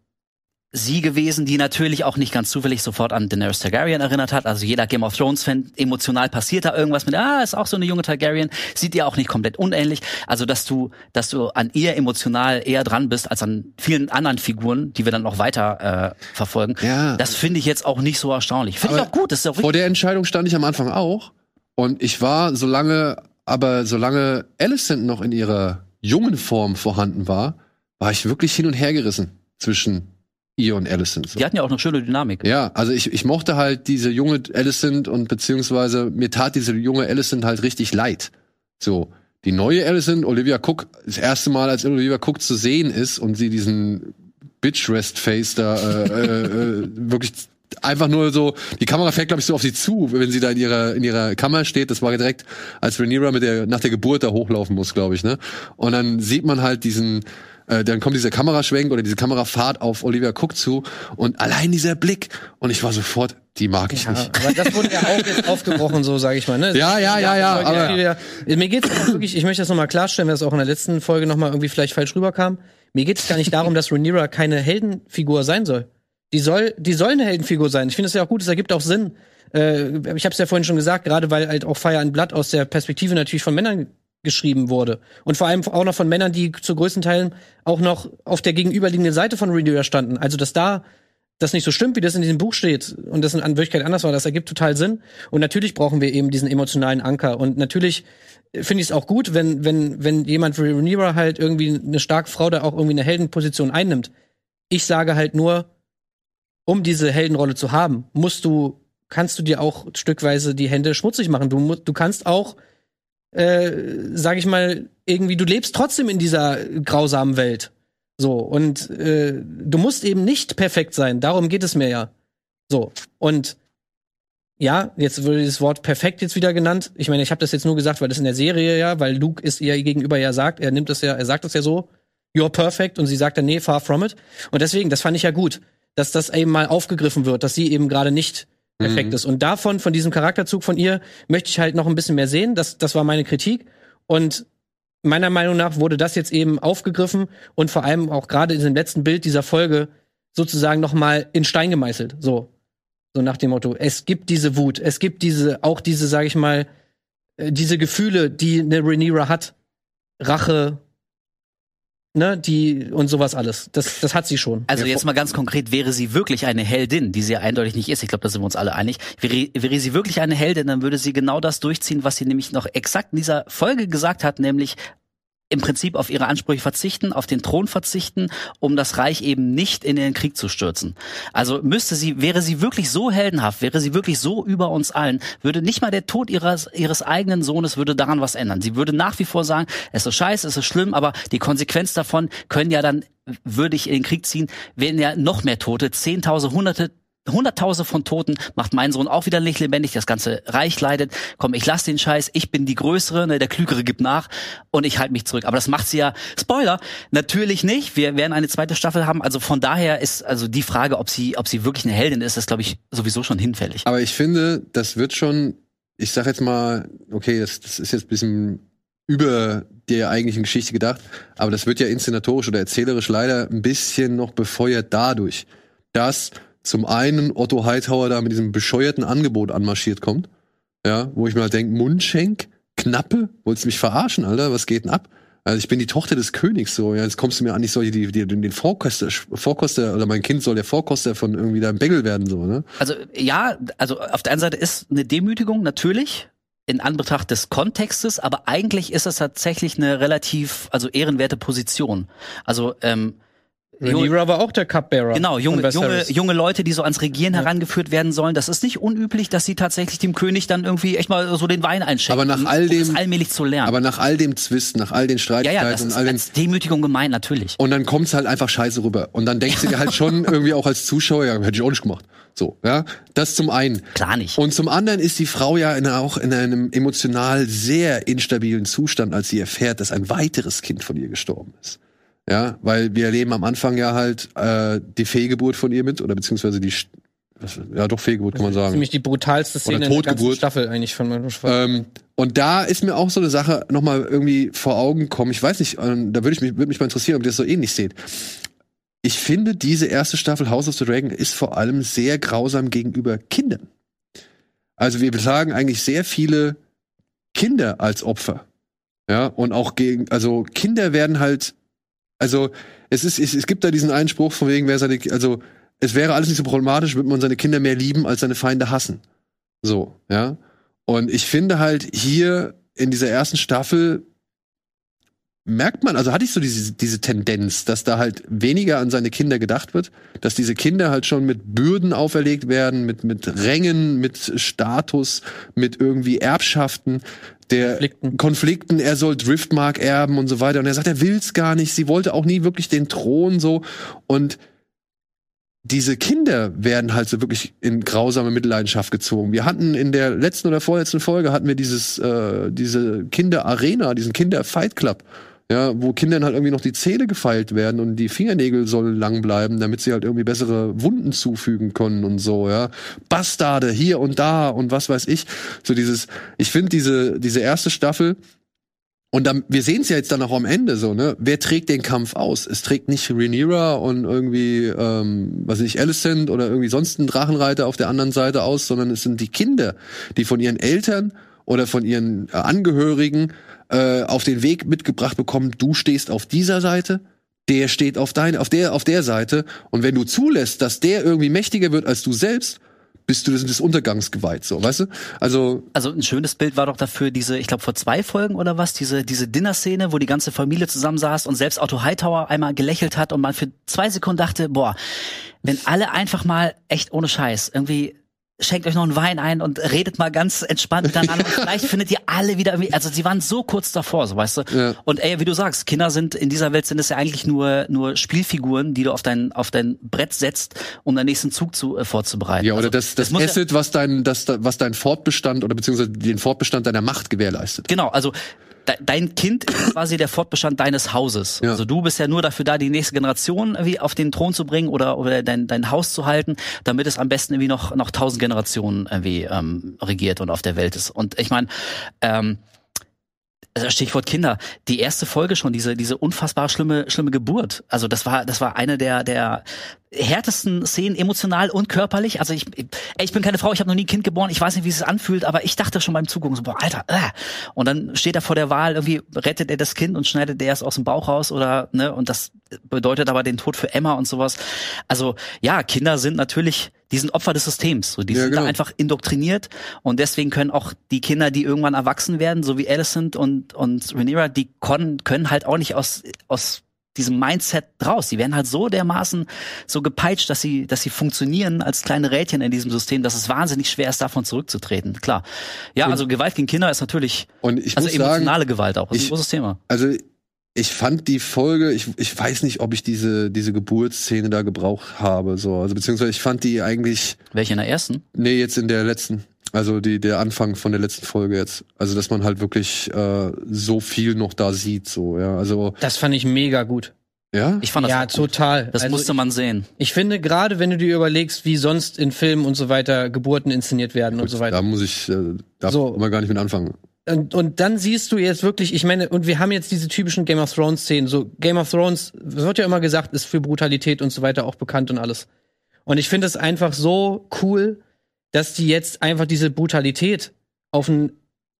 Speaker 3: sie gewesen, die natürlich auch nicht ganz zufällig sofort an Daenerys Targaryen erinnert hat. Also jeder Game of Thrones Fan emotional passiert da irgendwas mit, ah, ist auch so eine junge Targaryen, sieht ihr auch nicht komplett unähnlich. Also dass du, dass du an ihr emotional eher dran bist als an vielen anderen Figuren, die wir dann noch weiter äh, verfolgen.
Speaker 2: Ja.
Speaker 3: Das finde ich jetzt auch nicht so erstaunlich. Finde ich auch gut. Das ist auch
Speaker 2: Vor der Entscheidung stand ich am Anfang auch. Und ich war, solange, aber solange Alicent noch in ihrer jungen Form vorhanden war, war ich wirklich hin und her gerissen zwischen ihr und Alicent. So.
Speaker 3: Die hatten ja auch eine schöne Dynamik.
Speaker 2: Ja, also ich, ich mochte halt diese junge Alicent und beziehungsweise mir tat diese junge Alicent halt richtig leid. So. Die neue Allison, Olivia Cook, das erste Mal, als Olivia Cook zu sehen ist und sie diesen Bitch-Rest-Face da äh, äh, äh, wirklich einfach nur so, die Kamera fährt, glaube ich, so auf sie zu, wenn sie da in ihrer, in ihrer Kammer steht. Das war direkt, als Rhaenyra mit der, nach der Geburt da hochlaufen muss, glaube ich, ne? Und dann sieht man halt diesen, äh, dann kommt dieser Kameraschwenk oder diese Kamerafahrt auf Olivia Cook zu und allein dieser Blick und ich war sofort, die mag ich
Speaker 4: Ja,
Speaker 2: nicht.
Speaker 4: aber das wurde ja auch jetzt aufgebrochen, so sage ich mal. Ne?
Speaker 2: Ja, ja, ja, ja,
Speaker 4: Leute,
Speaker 2: aber-
Speaker 4: wieder- mir geht's auch wirklich, ich möchte das nochmal klarstellen, weil das auch in der letzten Folge nochmal irgendwie vielleicht falsch rüberkam. Mir geht es gar nicht darum, dass Rhaenyra keine Heldenfigur sein soll. Die soll, die soll eine Heldenfigur sein. Ich finde es ja auch gut, es ergibt auch Sinn. Äh, ich habe es ja vorhin schon gesagt, gerade weil halt auch Fire and Blood aus der Perspektive natürlich von Männern geschrieben wurde. Und vor allem auch noch von Männern, die zu größten Teilen auch noch auf der gegenüberliegenden Seite von Rhaenyra standen. Also, dass da das nicht so stimmt, wie das in diesem Buch steht und das in Wirklichkeit anders war, das ergibt total Sinn. Und natürlich brauchen wir eben diesen emotionalen Anker. Und natürlich finde ich es auch gut, wenn, wenn, wenn jemand wie Rhaenyra halt irgendwie eine starke Frau da auch irgendwie eine Heldenposition einnimmt. Ich sage halt nur, um diese Heldenrolle zu haben, musst du, kannst du dir auch stückweise die Hände schmutzig machen. Du, du kannst auch, äh, sag ich mal, irgendwie, du lebst trotzdem in dieser grausamen Welt. So, und äh, du musst eben nicht perfekt sein, darum geht es mir ja. So, und ja, jetzt wurde das Wort perfekt jetzt wieder genannt. Ich meine, ich habe das jetzt nur gesagt, weil das in der Serie ja, weil Luke ist ihr gegenüber ja sagt, er nimmt das ja, er sagt das ja so, you're perfect, und sie sagt dann, nee, far from it. Und deswegen, das fand ich ja gut, dass das eben mal aufgegriffen wird, dass sie eben gerade nicht perfekt ist. Und davon, von diesem Charakterzug von ihr, möchte ich halt noch ein bisschen mehr sehen. Das, das war meine Kritik. Und meiner Meinung nach wurde das jetzt eben aufgegriffen und vor allem auch gerade in dem letzten Bild dieser Folge sozusagen noch mal in Stein gemeißelt. So, so nach dem Motto: Es gibt diese Wut, es gibt diese auch diese, sage ich mal, äh, diese Gefühle, die eine Rhaenyra hat, Rache, ne, die und sowas alles. Das, das hat sie schon.
Speaker 3: Also jetzt mal ganz konkret, wäre sie wirklich eine Heldin, die sie ja eindeutig nicht ist, ich glaube, da sind wir uns alle einig, wäre, wäre sie wirklich eine Heldin, dann würde sie genau das durchziehen, was sie nämlich noch exakt in dieser Folge gesagt hat, nämlich im Prinzip auf ihre Ansprüche verzichten, auf den Thron verzichten, um das Reich eben nicht in den Krieg zu stürzen. Also müsste sie, wäre sie wirklich so heldenhaft, wäre sie wirklich so über uns allen, würde nicht mal der Tod ihres, ihres eigenen Sohnes würde daran was ändern. Sie würde nach wie vor sagen, es ist scheiße, es ist schlimm, aber die Konsequenz davon können ja dann, würde ich in den Krieg ziehen, werden ja noch mehr Tote, Zehntausende, Hunderte, Hunderttausende von Toten macht mein Sohn auch wieder nicht lebendig, das ganze Reich leidet. Komm, ich lass den Scheiß, ich bin die Größere, ne, der Klügere gibt nach und ich halte mich zurück. Aber das macht sie ja, Spoiler, natürlich nicht. Wir werden eine zweite Staffel haben. Also von daher ist also die Frage, ob sie, ob sie wirklich eine Heldin ist, ist glaube ich sowieso schon hinfällig.
Speaker 2: Aber ich finde, das wird schon, ich sag jetzt mal, okay, das, das ist jetzt ein bisschen über der eigentlichen Geschichte gedacht, aber das wird ja inszenatorisch oder erzählerisch leider ein bisschen noch befeuert dadurch, dass zum einen Otto Hightower da mit diesem bescheuerten Angebot anmarschiert kommt, ja, wo ich mir halt denke, Mundschenk, Knappe, wolltest du mich verarschen, Alter, was geht denn ab? Also ich bin die Tochter des Königs, so, ja, jetzt kommst du mir an, ich soll die, die, den Vorkoster, Vorkoster, oder mein Kind soll der Vorkoster von irgendwie deinem Bengel werden, so, ne?
Speaker 3: Also ja, also auf der einen Seite ist eine Demütigung natürlich in Anbetracht des Kontextes, aber eigentlich ist es tatsächlich eine relativ, also ehrenwerte Position. Also ähm,
Speaker 4: Rhaenyra war auch der Cupbearer.
Speaker 3: Genau, junge, junge, junge Leute, die so ans Regieren herangeführt werden sollen. Das ist nicht unüblich, dass sie tatsächlich dem König dann irgendwie echt mal so den Wein einschenken.
Speaker 2: Aber nach
Speaker 3: um-
Speaker 2: all
Speaker 3: um
Speaker 2: dem-
Speaker 3: das allmählich zu lernen.
Speaker 2: Aber nach all dem Zwist, nach all den
Speaker 3: ja,
Speaker 2: Streitigkeiten
Speaker 3: ja, das
Speaker 2: und
Speaker 3: ist
Speaker 2: all den
Speaker 3: als Demütigung gemeint, natürlich.
Speaker 2: Und dann kommt's halt einfach scheiße rüber. Und dann denkst du dir halt schon irgendwie auch als Zuschauer, ja, hätte ich auch nicht gemacht. So, ja. Das zum einen.
Speaker 3: Klar nicht.
Speaker 2: Und zum anderen ist die Frau ja in, auch in einem emotional sehr instabilen Zustand, als sie erfährt, dass ein weiteres Kind von ihr gestorben ist. Ja, weil wir erleben am Anfang ja halt äh, die Fehlgeburt von ihr mit, oder beziehungsweise die, was, ja doch Fehlgeburt kann man sagen.
Speaker 4: Ziemlich die brutalste Szene
Speaker 2: Oder
Speaker 4: in der ganzen. Staffel eigentlich von
Speaker 2: Ähm, und da ist mir auch so eine Sache nochmal irgendwie vor Augen gekommen. Ich weiß nicht, ähm, da würde ich mich, würde mich mal interessieren, ob ihr das so ähnlich seht. Ich finde, diese erste Staffel House of the Dragon ist vor allem sehr grausam gegenüber Kindern. Also wir beklagen eigentlich sehr viele Kinder als Opfer. Ja, und auch gegen, also Kinder werden halt, also es ist, es, es gibt da diesen Einspruch von wegen, wer seine, also es wäre alles nicht so problematisch, würde man seine Kinder mehr lieben als seine Feinde hassen. So, ja. Und ich finde halt hier in dieser ersten Staffel merkt man, also hatte ich so diese, diese Tendenz, dass da halt weniger an seine Kinder gedacht wird, dass diese Kinder halt schon mit Bürden auferlegt werden, mit, mit Rängen, mit Status, mit irgendwie Erbschaften, der
Speaker 4: Konflikten.
Speaker 2: Konflikten. er soll Driftmark erben und so weiter. Und er sagt, er will's gar nicht. Sie wollte auch nie wirklich den Thron so. Und diese Kinder werden halt so wirklich in grausame Mitleidenschaft gezogen. Wir hatten in der letzten oder vorletzten Folge hatten wir dieses, äh, diese Kinderarena, diesen Kinder-Fight Club. Ja, wo Kindern halt irgendwie noch die Zähne gefeilt werden und die Fingernägel sollen lang bleiben, damit sie halt irgendwie bessere Wunden zufügen können und so, ja. Bastarde hier und da und was weiß ich. So dieses, ich finde diese, diese erste Staffel, und dann, wir sehen es ja jetzt dann auch am Ende so, ne? Wer trägt den Kampf aus? Es trägt nicht Rhaenyra und irgendwie, ähm, was ich, Alicent oder irgendwie sonst ein Drachenreiter auf der anderen Seite aus, sondern es sind die Kinder, die von ihren Eltern oder von ihren äh, Angehörigen äh, auf den Weg mitgebracht bekommen, du stehst auf dieser Seite, der steht auf dein, auf der, auf der Seite. Und wenn du zulässt, dass der irgendwie mächtiger wird als du selbst, bist du des, Untergangs geweiht, so, weißt du? Also,
Speaker 3: Also ein schönes Bild war doch dafür diese, ich glaube vor zwei Folgen oder was, diese diese Dinner-Szene, wo die ganze Familie zusammensaß und selbst Otto Hightower einmal gelächelt hat und man für zwei Sekunden dachte, boah, wenn alle einfach mal echt ohne Scheiß irgendwie schenkt euch noch einen Wein ein und redet mal ganz entspannt miteinander und vielleicht findet ihr alle wieder irgendwie, also sie waren so kurz davor, so weißt du.
Speaker 2: Ja.
Speaker 3: Und ey, wie du sagst, Kinder sind in dieser Welt sind es ja eigentlich nur nur Spielfiguren, die du auf dein auf dein Brett setzt, um den nächsten Zug zu äh, vorzubereiten.
Speaker 2: ja, oder
Speaker 3: Also,
Speaker 2: das, das,
Speaker 3: ja-
Speaker 2: Asset, was dein, das, was dein Fortbestand oder beziehungsweise den Fortbestand deiner Macht gewährleistet.
Speaker 3: Genau, also de dein Kind ist quasi der Fortbestand deines Hauses.
Speaker 2: Ja.
Speaker 3: Also du bist ja nur dafür da, die nächste Generation irgendwie auf den Thron zu bringen oder, oder dein, dein Haus zu halten, damit es am besten irgendwie noch noch tausend Generationen irgendwie ähm, regiert und auf der Welt ist. Und ich meine, ähm, also Stichwort Kinder. Die erste Folge schon, diese, diese unfassbar schlimme, schlimme Geburt. Also das war, das war eine der, der härtesten Szenen, emotional und körperlich. Also ich, ich bin keine Frau, ich habe noch nie ein Kind geboren, ich weiß nicht, wie es sich anfühlt, aber ich dachte schon beim Zugucken so, boah, Alter, äh. und dann steht er vor der Wahl, irgendwie rettet er das Kind und schneidet er es aus dem Bauch raus oder, ne, und das bedeutet aber den Tod für Emma und sowas. Also ja, Kinder sind natürlich, die sind Opfer des Systems, so, die
Speaker 2: Ja,
Speaker 3: sind da
Speaker 2: genau.
Speaker 3: einfach indoktriniert und deswegen können auch die Kinder, die irgendwann erwachsen werden, so wie Alicent und, und Rhaenyra, die können, können halt auch nicht aus, aus diesem Mindset raus. Die werden halt so dermaßen so gepeitscht, dass sie, dass sie funktionieren als kleine Rädchen in diesem System, dass es wahnsinnig schwer ist, davon zurückzutreten. Klar. Ja, also Gewalt gegen Kinder ist natürlich,
Speaker 2: Und ich
Speaker 3: also
Speaker 2: muss sagen,
Speaker 3: emotionale Gewalt auch, ist
Speaker 2: ich-
Speaker 3: ein großes Thema.
Speaker 2: also ich fand die Folge, ich, ich weiß nicht, ob ich diese, diese Geburtsszene da gebraucht habe, so. Also beziehungsweise ich fand die eigentlich,
Speaker 3: Welche in der ersten?
Speaker 2: nee, jetzt in der letzten, also die, der Anfang von der letzten Folge jetzt. Also dass man halt wirklich äh, so viel noch da sieht, so, ja. Also,
Speaker 4: Das fand ich mega gut.
Speaker 2: ja.
Speaker 3: Ich fand das
Speaker 4: ja,
Speaker 3: gut.
Speaker 4: total.
Speaker 3: Das
Speaker 4: Also
Speaker 3: musste man sehen.
Speaker 4: Ich finde, gerade wenn du dir überlegst, wie sonst in Filmen und so weiter Geburten inszeniert werden und so weiter.
Speaker 2: Da muss ich, äh, da
Speaker 4: So.
Speaker 2: so. mal gar nicht mit anfangen.
Speaker 4: Und, und dann siehst du jetzt wirklich, ich meine, und wir haben jetzt diese typischen Game of Thrones Szenen. So Game of Thrones wird ja immer gesagt, ist für Brutalität und so weiter auch bekannt und alles. Und ich finde es einfach so cool, dass die jetzt einfach diese Brutalität auf ein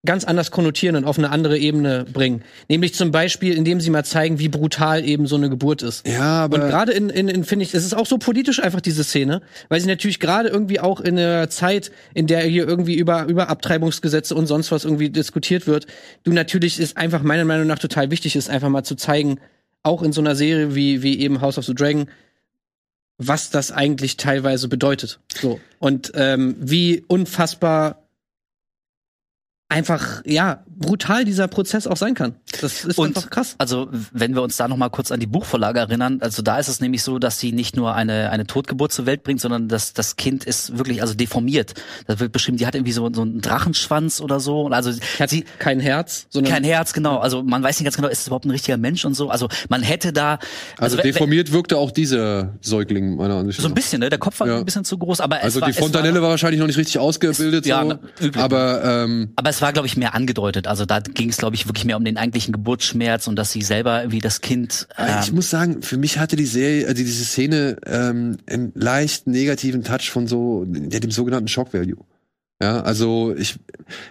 Speaker 4: ganz anders konnotieren und auf eine andere Ebene bringen. Nämlich zum Beispiel, indem sie mal zeigen, wie brutal eben so eine Geburt ist.
Speaker 2: Ja, aber
Speaker 4: Und gerade in, in, in finde ich, es ist auch so politisch einfach diese Szene, weil sie natürlich gerade irgendwie auch in einer Zeit, in der hier irgendwie über, über Abtreibungsgesetze und sonst was irgendwie diskutiert wird, du natürlich ist einfach meiner Meinung nach total wichtig ist, einfach mal zu zeigen, auch in so einer Serie wie, wie eben House of the Dragon, was das eigentlich teilweise bedeutet. So. Und ähm, wie unfassbar einfach, ja, brutal dieser Prozess auch sein kann. Das ist
Speaker 3: Und
Speaker 4: einfach krass.
Speaker 3: Also, wenn wir uns da noch mal kurz an die Buchvorlage erinnern, also da ist es nämlich so, dass sie nicht nur eine eine Totgeburt zur Welt bringt, sondern dass das Kind ist wirklich also deformiert. Da wird beschrieben, die hat irgendwie so so einen Drachenschwanz oder so und also
Speaker 4: Hat
Speaker 3: sie
Speaker 4: kein Herz, sondern
Speaker 3: kein Herz, genau. Also man weiß nicht ganz genau, ist es überhaupt ein richtiger Mensch und so. Also man hätte da
Speaker 2: also
Speaker 3: we-
Speaker 2: deformiert wirkte auch dieser Säugling meiner Ansicht
Speaker 3: so ein
Speaker 2: nach.
Speaker 3: bisschen, ne? Der Kopf war
Speaker 2: Ja.
Speaker 3: ein bisschen zu groß, aber
Speaker 2: Also
Speaker 3: es war,
Speaker 2: die Fontanelle
Speaker 3: es war,
Speaker 2: war wahrscheinlich noch nicht richtig ausgebildet,
Speaker 3: ja,
Speaker 2: so.
Speaker 3: üblich.
Speaker 2: aber ähm,
Speaker 3: aber es war, glaube ich, mehr angedeutet. Also da ging es, glaube ich, wirklich mehr um den eigentlichen Geburtsschmerz und dass sie selber wie das Kind.
Speaker 2: ich
Speaker 3: Ähm,
Speaker 2: muss sagen, für mich hatte die Serie, also diese Szene ähm, einen leicht negativen Touch von so ja, dem sogenannten Shock Value. Ja, also ich,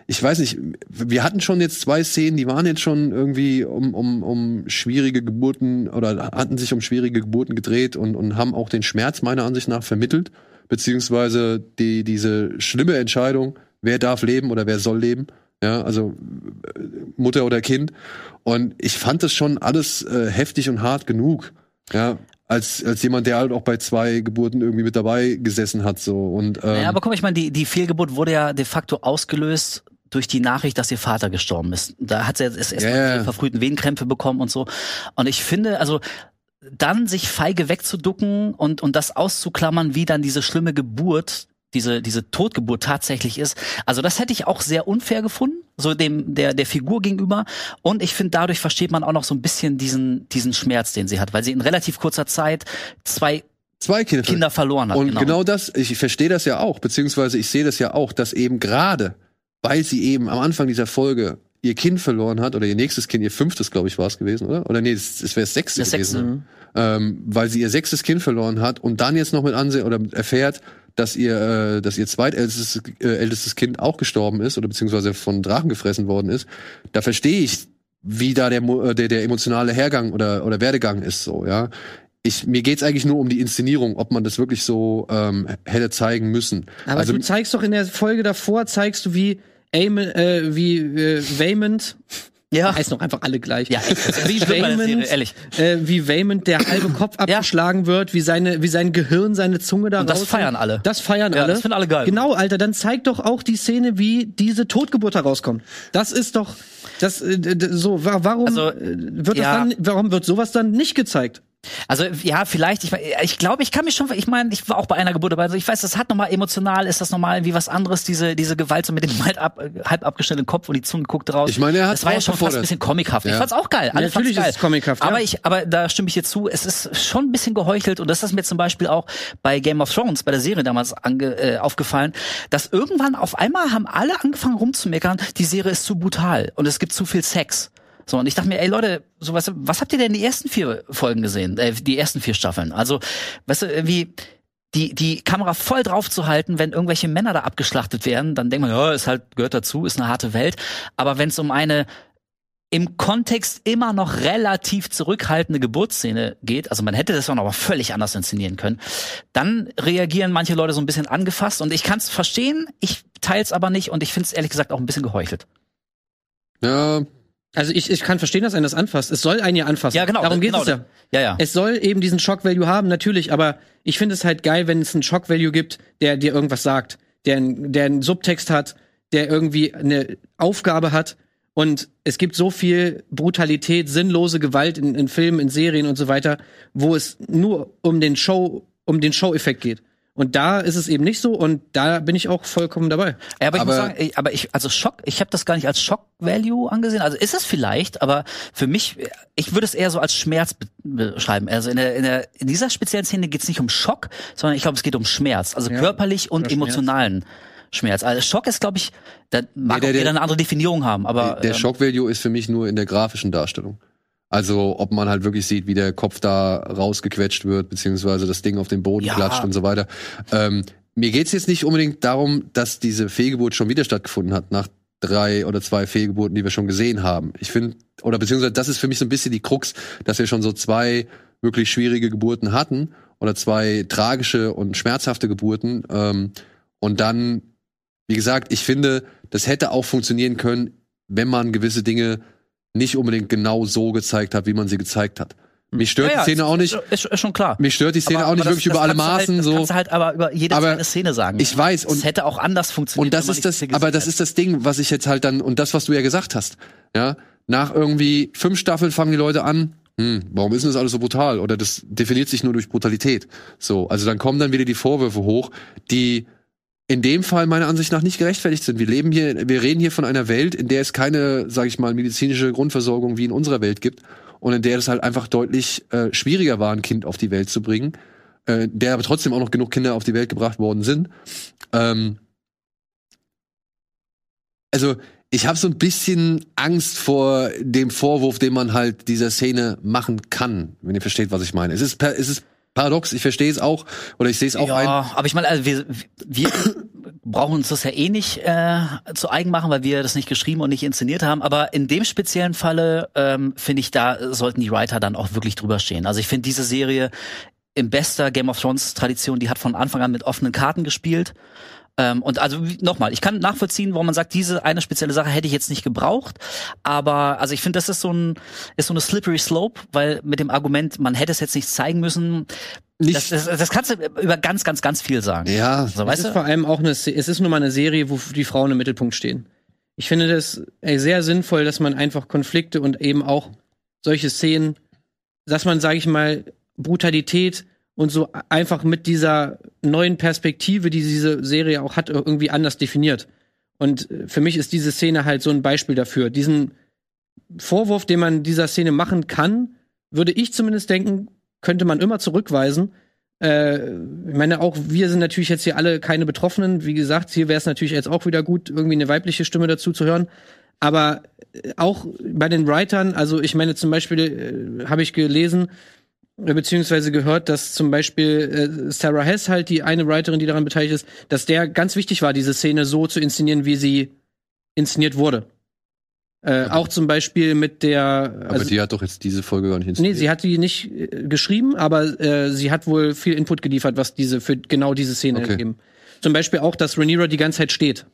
Speaker 2: ich weiß nicht, wir hatten schon jetzt zwei Szenen, die waren jetzt schon irgendwie um, um, um schwierige Geburten oder hatten sich um schwierige Geburten gedreht und, und haben auch den Schmerz meiner Ansicht nach vermittelt, beziehungsweise die, diese schlimme Entscheidung, wer darf leben oder wer soll leben. Ja, also Mutter oder Kind. Und ich fand das schon alles äh, heftig und hart genug. Ja, als, als jemand, der halt auch bei zwei Geburten irgendwie mit dabei gesessen hat, so. Und, ähm,
Speaker 3: Ja, aber guck mal, ich meine, die, die Fehlgeburt wurde ja de facto ausgelöst durch die Nachricht, dass ihr Vater gestorben ist. Da hat sie jetzt erst
Speaker 2: Ja,
Speaker 3: mal
Speaker 2: ja.
Speaker 3: die verfrühten Venenkrämpfe bekommen und so. Und ich finde, also dann sich feige wegzuducken und, und das auszuklammern, wie dann diese schlimme Geburt, diese, diese Totgeburt tatsächlich ist. Also das hätte ich auch sehr unfair gefunden, so dem, der, der Figur gegenüber. Und ich finde, dadurch versteht man auch noch so ein bisschen diesen, diesen Schmerz, den sie hat, weil sie in relativ kurzer Zeit zwei
Speaker 2: Zwei Kinder.
Speaker 3: Kinder verloren hat.
Speaker 2: Und genau. das, ich verstehe das ja auch, beziehungsweise ich sehe das ja auch, dass eben gerade, weil sie eben am Anfang dieser Folge ihr Kind verloren hat, oder ihr nächstes Kind, ihr fünftes, glaube ich, war es gewesen, oder? Oder nee, es, es wäre das sechste
Speaker 3: Das
Speaker 2: gewesen.
Speaker 3: Sechste.
Speaker 2: Ähm, weil sie ihr sechstes Kind verloren hat und dann jetzt noch mit ansehen oder erfährt, dass ihr, äh, dass ihr zweitältestes äh, ältestes Kind auch gestorben ist oder beziehungsweise von Drachen gefressen worden ist, da verstehe ich, wie da der, äh, der, der emotionale Hergang oder, oder Werdegang ist, so, ja. Ich, mir geht's eigentlich nur um die Inszenierung, ob man das wirklich so ähm, hätte zeigen müssen.
Speaker 4: Aber
Speaker 2: also
Speaker 4: du zeigst doch in der Folge davor, zeigst du, wie Aemon, äh, wie äh, Waymond,
Speaker 3: Ja.
Speaker 4: heißen doch einfach alle gleich.
Speaker 3: Ja, ist
Speaker 4: wie Waymond,
Speaker 3: ehrlich.
Speaker 4: äh, wie Waymond der halbe Kopf abgeschlagen wird, wie seine, wie sein Gehirn, seine Zunge da
Speaker 3: Und das feiern alle.
Speaker 4: Das feiern
Speaker 3: Ja,
Speaker 4: alle.
Speaker 3: das finden alle geil.
Speaker 4: Genau, Alter, dann zeig doch auch die Szene, wie diese Totgeburt herauskommt. Das ist doch, das, äh, so, wa- warum
Speaker 3: Also,
Speaker 4: äh, wird
Speaker 3: ja.
Speaker 4: das dann, warum wird sowas dann nicht gezeigt?
Speaker 3: Also ja, vielleicht. Ich, ich glaube, ich kann mich schon. Ich meine, ich war auch bei einer Geburt dabei. Also ich weiß, das hat nochmal emotional, ist das nochmal irgendwie was anderes. Diese diese Gewalt so mit dem halb, ab, halb abgeschnittenen Kopf und die Zunge guckt raus.
Speaker 2: Ich meine, er hat
Speaker 3: das war ja schon fast ein bisschen comichaft. Ich
Speaker 2: Ja.
Speaker 3: fand's auch geil. Alle
Speaker 4: Ja, natürlich
Speaker 3: geil.
Speaker 4: ist es comichaft, ja.
Speaker 3: Aber ich, aber da stimme ich dir zu. Es ist schon ein bisschen geheuchelt und das ist mir zum Beispiel auch bei Game of Thrones bei der Serie damals ange, äh, aufgefallen, dass irgendwann auf einmal haben alle angefangen rumzumeckern. Die Serie ist zu brutal und es gibt zu viel Sex. So, und ich dachte mir, ey Leute, so was, was habt ihr denn die ersten vier Folgen gesehen? Äh, die ersten vier Staffeln? Also, weißt du, irgendwie die, die Kamera voll drauf zu halten, wenn irgendwelche Männer da abgeschlachtet werden, dann denkt man, ja, ist halt, gehört dazu, ist eine harte Welt. Aber wenn es um eine im Kontext immer noch relativ zurückhaltende Geburtsszene geht, also man hätte das auch noch mal völlig anders inszenieren können, dann reagieren manche Leute so ein bisschen angefasst und ich kann es verstehen, ich teils aber nicht und ich finde es ehrlich gesagt auch ein bisschen geheuchelt.
Speaker 2: ja,
Speaker 4: Also ich, ich kann verstehen, dass einen das anfasst. Es soll einen ja anfassen.
Speaker 3: Ja, genau.
Speaker 4: Darum geht
Speaker 3: genau,
Speaker 4: es ja.
Speaker 3: Ja, ja.
Speaker 4: Es soll eben diesen Shock-Value haben, natürlich, aber ich finde es halt geil, wenn es einen Shock-Value gibt, der dir irgendwas sagt, der, der einen Subtext hat, der irgendwie eine Aufgabe hat. Und es gibt so viel Brutalität, sinnlose Gewalt in, in Filmen, in Serien und so weiter, wo es nur um den Show, um den Show-Effekt geht. Und da ist es eben nicht so und da bin ich auch vollkommen dabei.
Speaker 3: Ja, aber ich muss
Speaker 2: Aber-
Speaker 3: sagen, ich- aber ich, also Schock, ich habe das gar nicht als Shock-Value angesehen. Also ist es vielleicht, aber für mich, ich würde es eher so als Schmerz be beschreiben. Also in, der, in, der, in dieser speziellen Szene geht es nicht um Schock, sondern ich glaube, es geht um Schmerz. Also
Speaker 4: Ja,
Speaker 3: körperlich und emotionalen Schmerz. Also Schock ist, glaube ich, da mag
Speaker 2: der-
Speaker 3: auch jeder
Speaker 2: der-
Speaker 3: eine andere Definition haben, aber
Speaker 2: der
Speaker 3: ähm,
Speaker 2: Shock-Value ist für mich nur in der grafischen Darstellung. Also, ob man halt wirklich sieht, wie der Kopf da rausgequetscht wird, beziehungsweise das Ding auf den Boden
Speaker 3: Ja.
Speaker 2: klatscht und so weiter. Ähm, mir geht's jetzt nicht unbedingt darum, dass diese Fehlgeburt schon wieder stattgefunden hat, nach drei oder zwei Fehlgeburten, die wir schon gesehen haben. Ich finde, oder beziehungsweise das ist für mich so ein bisschen die Krux, dass wir schon so zwei wirklich schwierige Geburten hatten oder zwei tragische und schmerzhafte Geburten. Ähm, und dann, wie gesagt, ich finde, das hätte auch funktionieren können, wenn man gewisse Dinge nicht unbedingt genau so gezeigt hat, wie man sie gezeigt hat. Mich stört
Speaker 3: ja, ja,
Speaker 2: die Szene
Speaker 3: ist,
Speaker 2: auch nicht.
Speaker 3: Ist, ist schon klar.
Speaker 2: Mich stört die Szene
Speaker 3: Aber-
Speaker 2: auch nicht
Speaker 3: das-
Speaker 2: wirklich über
Speaker 3: das
Speaker 2: alle
Speaker 3: kannst du
Speaker 2: Maßen
Speaker 3: halt, das
Speaker 2: so.
Speaker 3: kannst du halt aber über jede
Speaker 2: Aber
Speaker 3: kleine Szene sagen.
Speaker 2: ich weiß,
Speaker 3: es
Speaker 2: und-
Speaker 3: hätte auch anders funktioniert.
Speaker 2: Und das ist das, aber das ist das Ding, was ich jetzt halt dann, und das, was du ja gesagt hast, ja, nach irgendwie fünf Staffeln fangen die Leute an, hm, warum ist denn das alles so brutal? Oder das definiert sich nur durch Brutalität. So, also dann kommen dann wieder die Vorwürfe hoch, die in dem Fall meiner Ansicht nach nicht gerechtfertigt sind. Wir leben hier, wir reden hier von einer Welt, in der es keine, sage ich mal, medizinische Grundversorgung wie in unserer Welt gibt und in der es halt einfach deutlich äh, schwieriger war, ein Kind auf die Welt zu bringen, äh, der aber trotzdem auch noch genug Kinder auf die Welt gebracht worden sind. Ähm, also ich habe so ein bisschen Angst vor dem Vorwurf, den man halt dieser Szene machen kann, wenn ihr versteht, was ich meine. Es ist, es ist paradox, ich verstehe es auch oder ich sehe es auch ein.
Speaker 3: Ja, aber ich meine, also wir, wir brauchen uns das ja eh nicht äh, zu eigen machen, weil wir das nicht geschrieben und nicht inszeniert haben. Aber in dem speziellen Falle ähm, finde ich, da sollten die Writer dann auch wirklich drüber stehen. Also ich finde diese Serie in bester Game of Thrones Tradition, die hat von Anfang an mit offenen Karten gespielt. Ähm, und also nochmal, ich kann nachvollziehen, warum man sagt, diese eine spezielle Sache hätte ich jetzt nicht gebraucht. Aber also ich finde, das ist so ein ist so eine slippery slope, weil mit dem Argument, man hätte es jetzt nicht zeigen müssen,
Speaker 2: Nicht-
Speaker 3: das, das, das kannst du über ganz, ganz, ganz viel sagen.
Speaker 2: Ja,
Speaker 3: So,
Speaker 4: Es
Speaker 3: weißt
Speaker 4: ist
Speaker 3: du?
Speaker 4: vor allem auch eine, es ist nun mal eine Serie, wo die Frauen im Mittelpunkt stehen. Ich finde das ey, sehr sinnvoll, dass man einfach Konflikte und eben auch solche Szenen, dass man, sage ich mal, Brutalität und so einfach mit dieser neuen Perspektive, die diese Serie auch hat, irgendwie anders definiert. Und äh, für mich ist diese Szene halt so ein Beispiel dafür. Diesen Vorwurf, den man dieser Szene machen kann, würde ich zumindest denken, könnte man immer zurückweisen. Äh, ich meine, auch wir sind natürlich jetzt hier alle keine Betroffenen. Wie gesagt, hier wäre es natürlich jetzt auch wieder gut, irgendwie eine weibliche Stimme dazu zu hören. Aber äh, auch bei den Writern, also ich meine zum Beispiel äh, habe ich gelesen, beziehungsweise gehört, dass zum Beispiel äh, Sarah Hess halt die eine Writerin, die daran beteiligt ist, dass der ganz wichtig war, diese Szene so zu inszenieren, wie sie inszeniert wurde. Äh, auch zum Beispiel mit der.
Speaker 2: Aber
Speaker 4: Also,
Speaker 2: die hat doch jetzt diese Folge gar nicht
Speaker 4: nee,
Speaker 2: inszeniert.
Speaker 4: sie hat die nicht äh, geschrieben, aber äh, sie hat wohl viel Input geliefert, was diese für genau diese Szene
Speaker 2: Okay.
Speaker 4: ergeben. Zum Beispiel auch, dass Rhaenyra die ganze Zeit steht.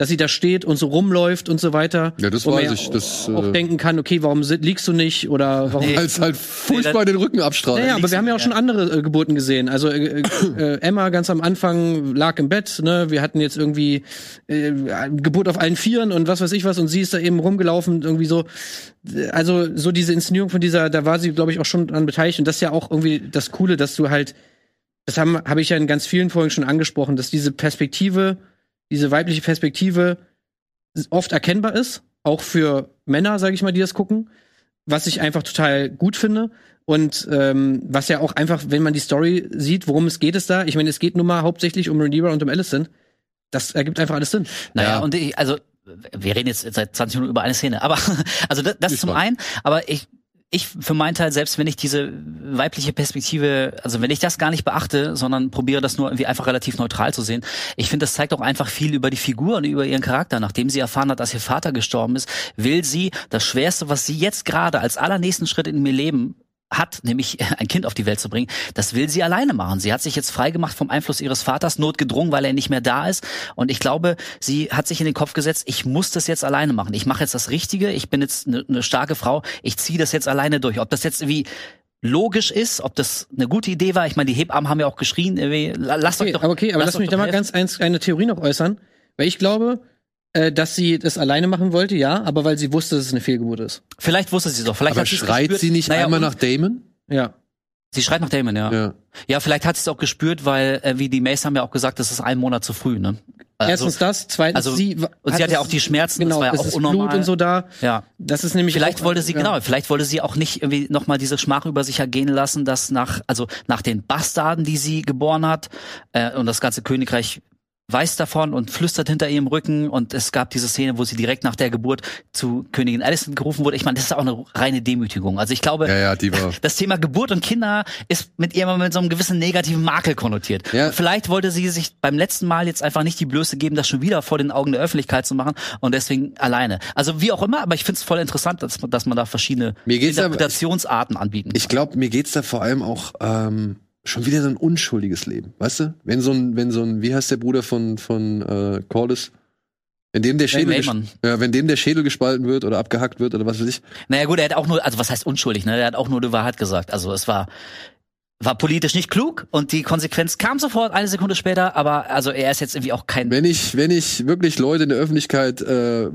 Speaker 4: Dass sie da steht und so rumläuft und so weiter.
Speaker 2: Ja, das weiß ich, das,
Speaker 4: auch
Speaker 2: äh,
Speaker 4: denken kann, okay, warum liegst du nicht oder warum
Speaker 2: Weil es halt furchtbar den Rücken abstrahlt.
Speaker 4: ja, ja, aber wir haben ja auch schon andere äh, Geburten gesehen. Also äh, äh, Emma ganz am Anfang lag im Bett, ne? Wir hatten jetzt irgendwie äh, Geburt auf allen Vieren und was weiß ich was und sie ist da eben rumgelaufen irgendwie so. Also so diese Inszenierung von dieser, da war sie glaube ich auch schon dran beteiligt und das ist ja auch irgendwie das Coole, dass du halt, das haben habe ich ja in ganz vielen Folgen schon angesprochen, dass diese Perspektive, diese weibliche Perspektive oft erkennbar ist, auch für Männer, sage ich mal, die das gucken was ich einfach total gut finde. Und ähm, was ja auch einfach, wenn man die Story sieht, worum es geht es da, ich meine, es geht nun mal hauptsächlich um Rhaenyra und um Alicent. Das ergibt einfach alles Sinn.
Speaker 3: Naja,
Speaker 2: Ja.
Speaker 3: und ich, also, wir reden jetzt seit 20 Minuten über eine Szene, aber, also das, das
Speaker 2: Ist
Speaker 3: zum einen, aber ich, ich für meinen Teil, selbst wenn ich diese weibliche Perspektive, also wenn ich das gar nicht beachte, sondern probiere das nur irgendwie einfach relativ neutral zu sehen, ich finde, das zeigt auch einfach viel über die Figur und über ihren Charakter. Nachdem sie erfahren hat, dass ihr Vater gestorben ist, will sie das Schwerste, was sie jetzt gerade als allernächsten Schritt in ihr Leben hat, nämlich ein Kind auf die Welt zu bringen, das will sie alleine machen. Sie hat sich jetzt freigemacht vom Einfluss ihres Vaters, notgedrungen, weil er nicht mehr da ist. Und ich glaube, sie hat sich in den Kopf gesetzt, ich muss das jetzt alleine machen. Ich mache jetzt das Richtige, ich bin jetzt eine ne starke Frau, ich ziehe das jetzt alleine durch. Ob das jetzt irgendwie logisch ist, ob das eine gute Idee war. Ich meine, die Hebammen haben ja auch geschrien, lasst euch
Speaker 4: Okay,
Speaker 3: doch.
Speaker 4: aber okay, aber lass mich
Speaker 3: euch
Speaker 4: da
Speaker 3: doch
Speaker 4: mal ganz eins, eine Theorie noch äußern. Weil ich glaube, äh, dass sie das alleine machen wollte, ja, aber weil sie wusste, dass es eine Fehlgeburt ist.
Speaker 3: Vielleicht wusste sie es doch. Vielleicht
Speaker 2: aber schreit
Speaker 3: gespürt.
Speaker 2: sie nicht
Speaker 3: Naja,
Speaker 2: einmal nach Damon?
Speaker 4: Ja.
Speaker 3: Sie schreit nach Damon, ja. Ja,
Speaker 2: Ja.
Speaker 3: vielleicht hat sie es auch gespürt, weil, äh, wie die Mace haben ja auch gesagt, das ist ein Monat zu früh, ne? Also,
Speaker 4: Erstens das, zweitens
Speaker 3: also-
Speaker 4: sie
Speaker 3: und sie hat ja auch die Schmerzen, das
Speaker 4: genau,
Speaker 3: war ja
Speaker 4: es
Speaker 3: auch
Speaker 4: ist
Speaker 3: unnormal.
Speaker 4: Blut und so da.
Speaker 3: Ja.
Speaker 4: Das ist nämlich
Speaker 3: Vielleicht
Speaker 4: auch,
Speaker 3: wollte sie,
Speaker 4: ja.
Speaker 3: genau, vielleicht wollte sie auch nicht irgendwie nochmal diese Schmach über sich ergehen lassen, dass nach, also nach den Bastarden, die sie geboren hat, äh, und das ganze Königreich weiß davon und flüstert hinter ihrem Rücken und es gab diese Szene, wo sie direkt nach der Geburt zu Königin Alicent gerufen wurde. Ich meine, das ist auch eine reine Demütigung. Also ich glaube,
Speaker 2: Ja, ja, die war.
Speaker 3: das Thema Geburt und Kinder ist mit ihr immer mit so einem gewissen negativen Makel konnotiert.
Speaker 2: Ja.
Speaker 3: Vielleicht wollte sie sich beim letzten Mal jetzt einfach nicht die Blöße geben, das schon wieder vor den Augen der Öffentlichkeit zu machen und deswegen alleine. Also wie auch immer, aber ich finde es voll interessant, dass, man- dass man da verschiedene Interpretationsarten anbieten
Speaker 2: Ich glaube, mir geht's da vor allem auch ähm, schon wieder so ein unschuldiges Leben, weißt du? Wenn so ein, wenn so ein, wie heißt der Bruder von von äh, Corlys? Wenn dem der Schädel, ja, wenn dem der Schädel gespalten wird oder abgehackt wird oder was weiß ich.
Speaker 3: Naja gut, er hat auch nur, also was heißt unschuldig, ne? Er hat auch nur die Wahrheit gesagt. Also es war war politisch nicht klug und die Konsequenz kam sofort eine Sekunde später, aber also er ist jetzt irgendwie auch kein
Speaker 2: Wenn ich, wenn ich wirklich Leute in der Öffentlichkeit äh,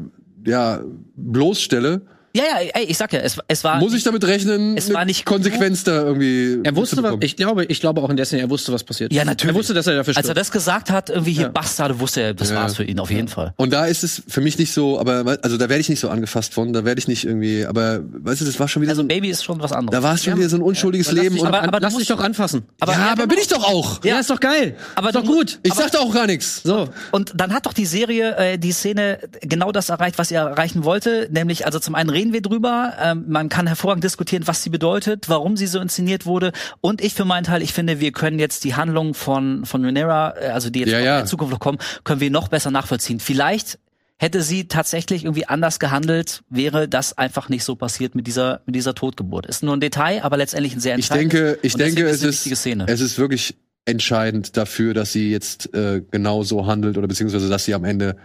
Speaker 2: ja bloßstelle,
Speaker 3: Ja, ja, ey, ich sag ja, es, es war
Speaker 2: muss ich damit rechnen,
Speaker 3: es war nicht
Speaker 2: Konsequenz da irgendwie.
Speaker 4: Er wusste, was, ich glaube, ich glaube auch in der Szene, er wusste, was passiert.
Speaker 3: Ja, natürlich.
Speaker 4: Er wusste, dass er dafür
Speaker 3: Als er
Speaker 4: stirbt.
Speaker 3: das gesagt hat, irgendwie hier
Speaker 4: Ja.
Speaker 3: Bastarde, wusste er, das
Speaker 2: Ja.
Speaker 3: war's für ihn auf jeden Fall.
Speaker 2: Und da ist es für mich nicht so, aber also da werde ich nicht so angefasst von, da werde ich nicht irgendwie, aber weißt du, das war schon wieder
Speaker 3: Also
Speaker 2: so,
Speaker 3: ein Baby ist schon was anderes.
Speaker 2: da war es schon wieder so ein unschuldiges
Speaker 4: Lass
Speaker 2: Leben
Speaker 4: dich
Speaker 3: aber- aber du
Speaker 4: lass dich doch anfassen.
Speaker 3: aber,
Speaker 2: ja, aber bin ich doch auch.
Speaker 4: Ja, ist doch geil.
Speaker 3: Aber
Speaker 4: ist doch gut.
Speaker 2: Ich sag doch auch gar nichts.
Speaker 4: So.
Speaker 3: Und dann hat doch die Serie, äh, die Szene genau das erreicht, was sie erreichen wollte. Nämlich, also zum einen reden wir drüber, ähm, man kann hervorragend diskutieren, was sie bedeutet, warum sie so inszeniert wurde. Und ich für meinen Teil, ich finde, wir können jetzt die Handlung von, von Rhaenyra, äh, also die jetzt
Speaker 2: Ja, ja.
Speaker 3: in der Zukunft noch kommen, können wir noch besser nachvollziehen. Vielleicht hätte sie tatsächlich irgendwie anders gehandelt, wäre das einfach nicht so passiert mit dieser, mit dieser Totgeburt. Ist nur ein Detail, aber letztendlich ein sehr
Speaker 2: Ich
Speaker 3: entscheidendes.
Speaker 2: denke, ich
Speaker 3: Und deswegen
Speaker 2: denke,
Speaker 3: ist
Speaker 2: es ist,
Speaker 3: Szene.
Speaker 2: es ist wirklich entscheidend dafür, dass sie jetzt äh, genau so handelt oder beziehungsweise, dass sie am Ende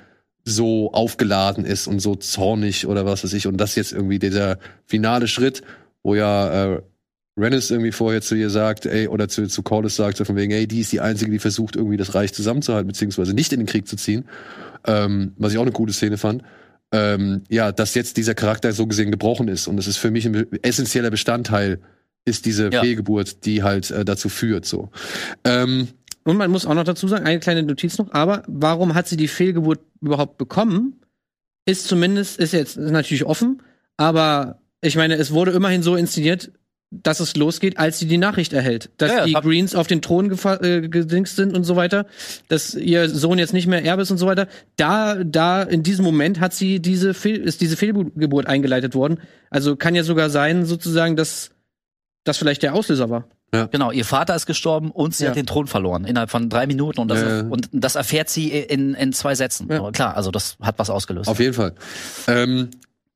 Speaker 2: so aufgeladen ist und so zornig oder was weiß ich und das jetzt irgendwie dieser finale Schritt, wo ja äh, Rennis irgendwie vorher zu ihr sagt, ey, oder zu, zu Corlys sagt, so von wegen, ey, die ist die Einzige, die versucht, irgendwie das Reich zusammenzuhalten, beziehungsweise nicht in den Krieg zu ziehen, ähm, was ich auch eine gute Szene fand. ähm, ja, dass jetzt dieser Charakter so gesehen gebrochen ist. Und es ist für mich ein essentieller Bestandteil, ist diese
Speaker 3: Ja.
Speaker 2: Fehlgeburt, die halt äh, dazu führt. So. Ähm,
Speaker 4: Und man muss auch noch dazu sagen, eine kleine Notiz noch, aber warum hat sie die Fehlgeburt überhaupt bekommen? Ist zumindest, ist jetzt ist natürlich offen, aber ich meine, es wurde immerhin so inszeniert, dass es losgeht, als sie die Nachricht erhält, dass
Speaker 3: Ja,
Speaker 4: die Greens auf den Thron äh, gedingst sind und so weiter, dass ihr Sohn jetzt nicht mehr Erbe ist und so weiter. Da, da in diesem Moment hat sie diese Fehl, ist diese Fehlgeburt eingeleitet worden. Also kann ja sogar sein, sozusagen, dass das vielleicht der Auslöser war.
Speaker 3: Genau, ihr Vater ist gestorben und sie
Speaker 4: Ja.
Speaker 3: hat den Thron verloren innerhalb von drei Minuten und das,
Speaker 2: Ja.
Speaker 3: und das erfährt sie in, in zwei Sätzen.
Speaker 4: Ja.
Speaker 3: Klar, also das hat was ausgelöst.
Speaker 2: Auf jeden Fall. Ähm,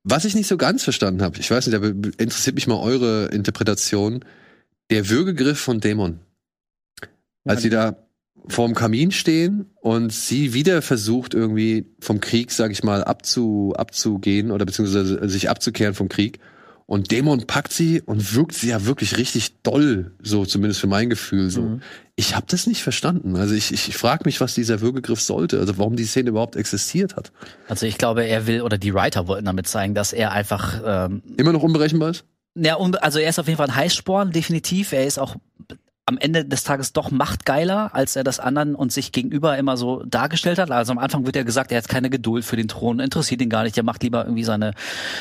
Speaker 2: was ich nicht so ganz verstanden habe, ich weiß nicht, da interessiert mich mal eure Interpretation. Der Würgegriff von Dämon. Als sie da vorm Kamin stehen und sie wieder versucht, irgendwie vom Krieg, sag ich mal, abzu, abzugehen oder beziehungsweise sich abzukehren vom Krieg. Und Dämon packt sie und wirkt sie ja wirklich richtig doll, so zumindest für mein Gefühl so.
Speaker 4: Mhm.
Speaker 2: Ich habe das nicht verstanden. Also ich, ich, ich frage mich, was dieser Würgegriff sollte, also warum die Szene überhaupt existiert hat.
Speaker 3: Also ich glaube, er will oder die Writer wollten damit zeigen, dass er einfach ähm,
Speaker 2: Immer noch unberechenbar ist?
Speaker 3: Ja, und, also er ist auf jeden Fall ein Heißsporn, definitiv. Er ist auch am Ende des Tages doch machtgeiler, als er das anderen und sich gegenüber immer so dargestellt hat. Also am Anfang wird ja gesagt, er hat keine Geduld für den Thron, interessiert ihn gar nicht, er macht lieber irgendwie seine,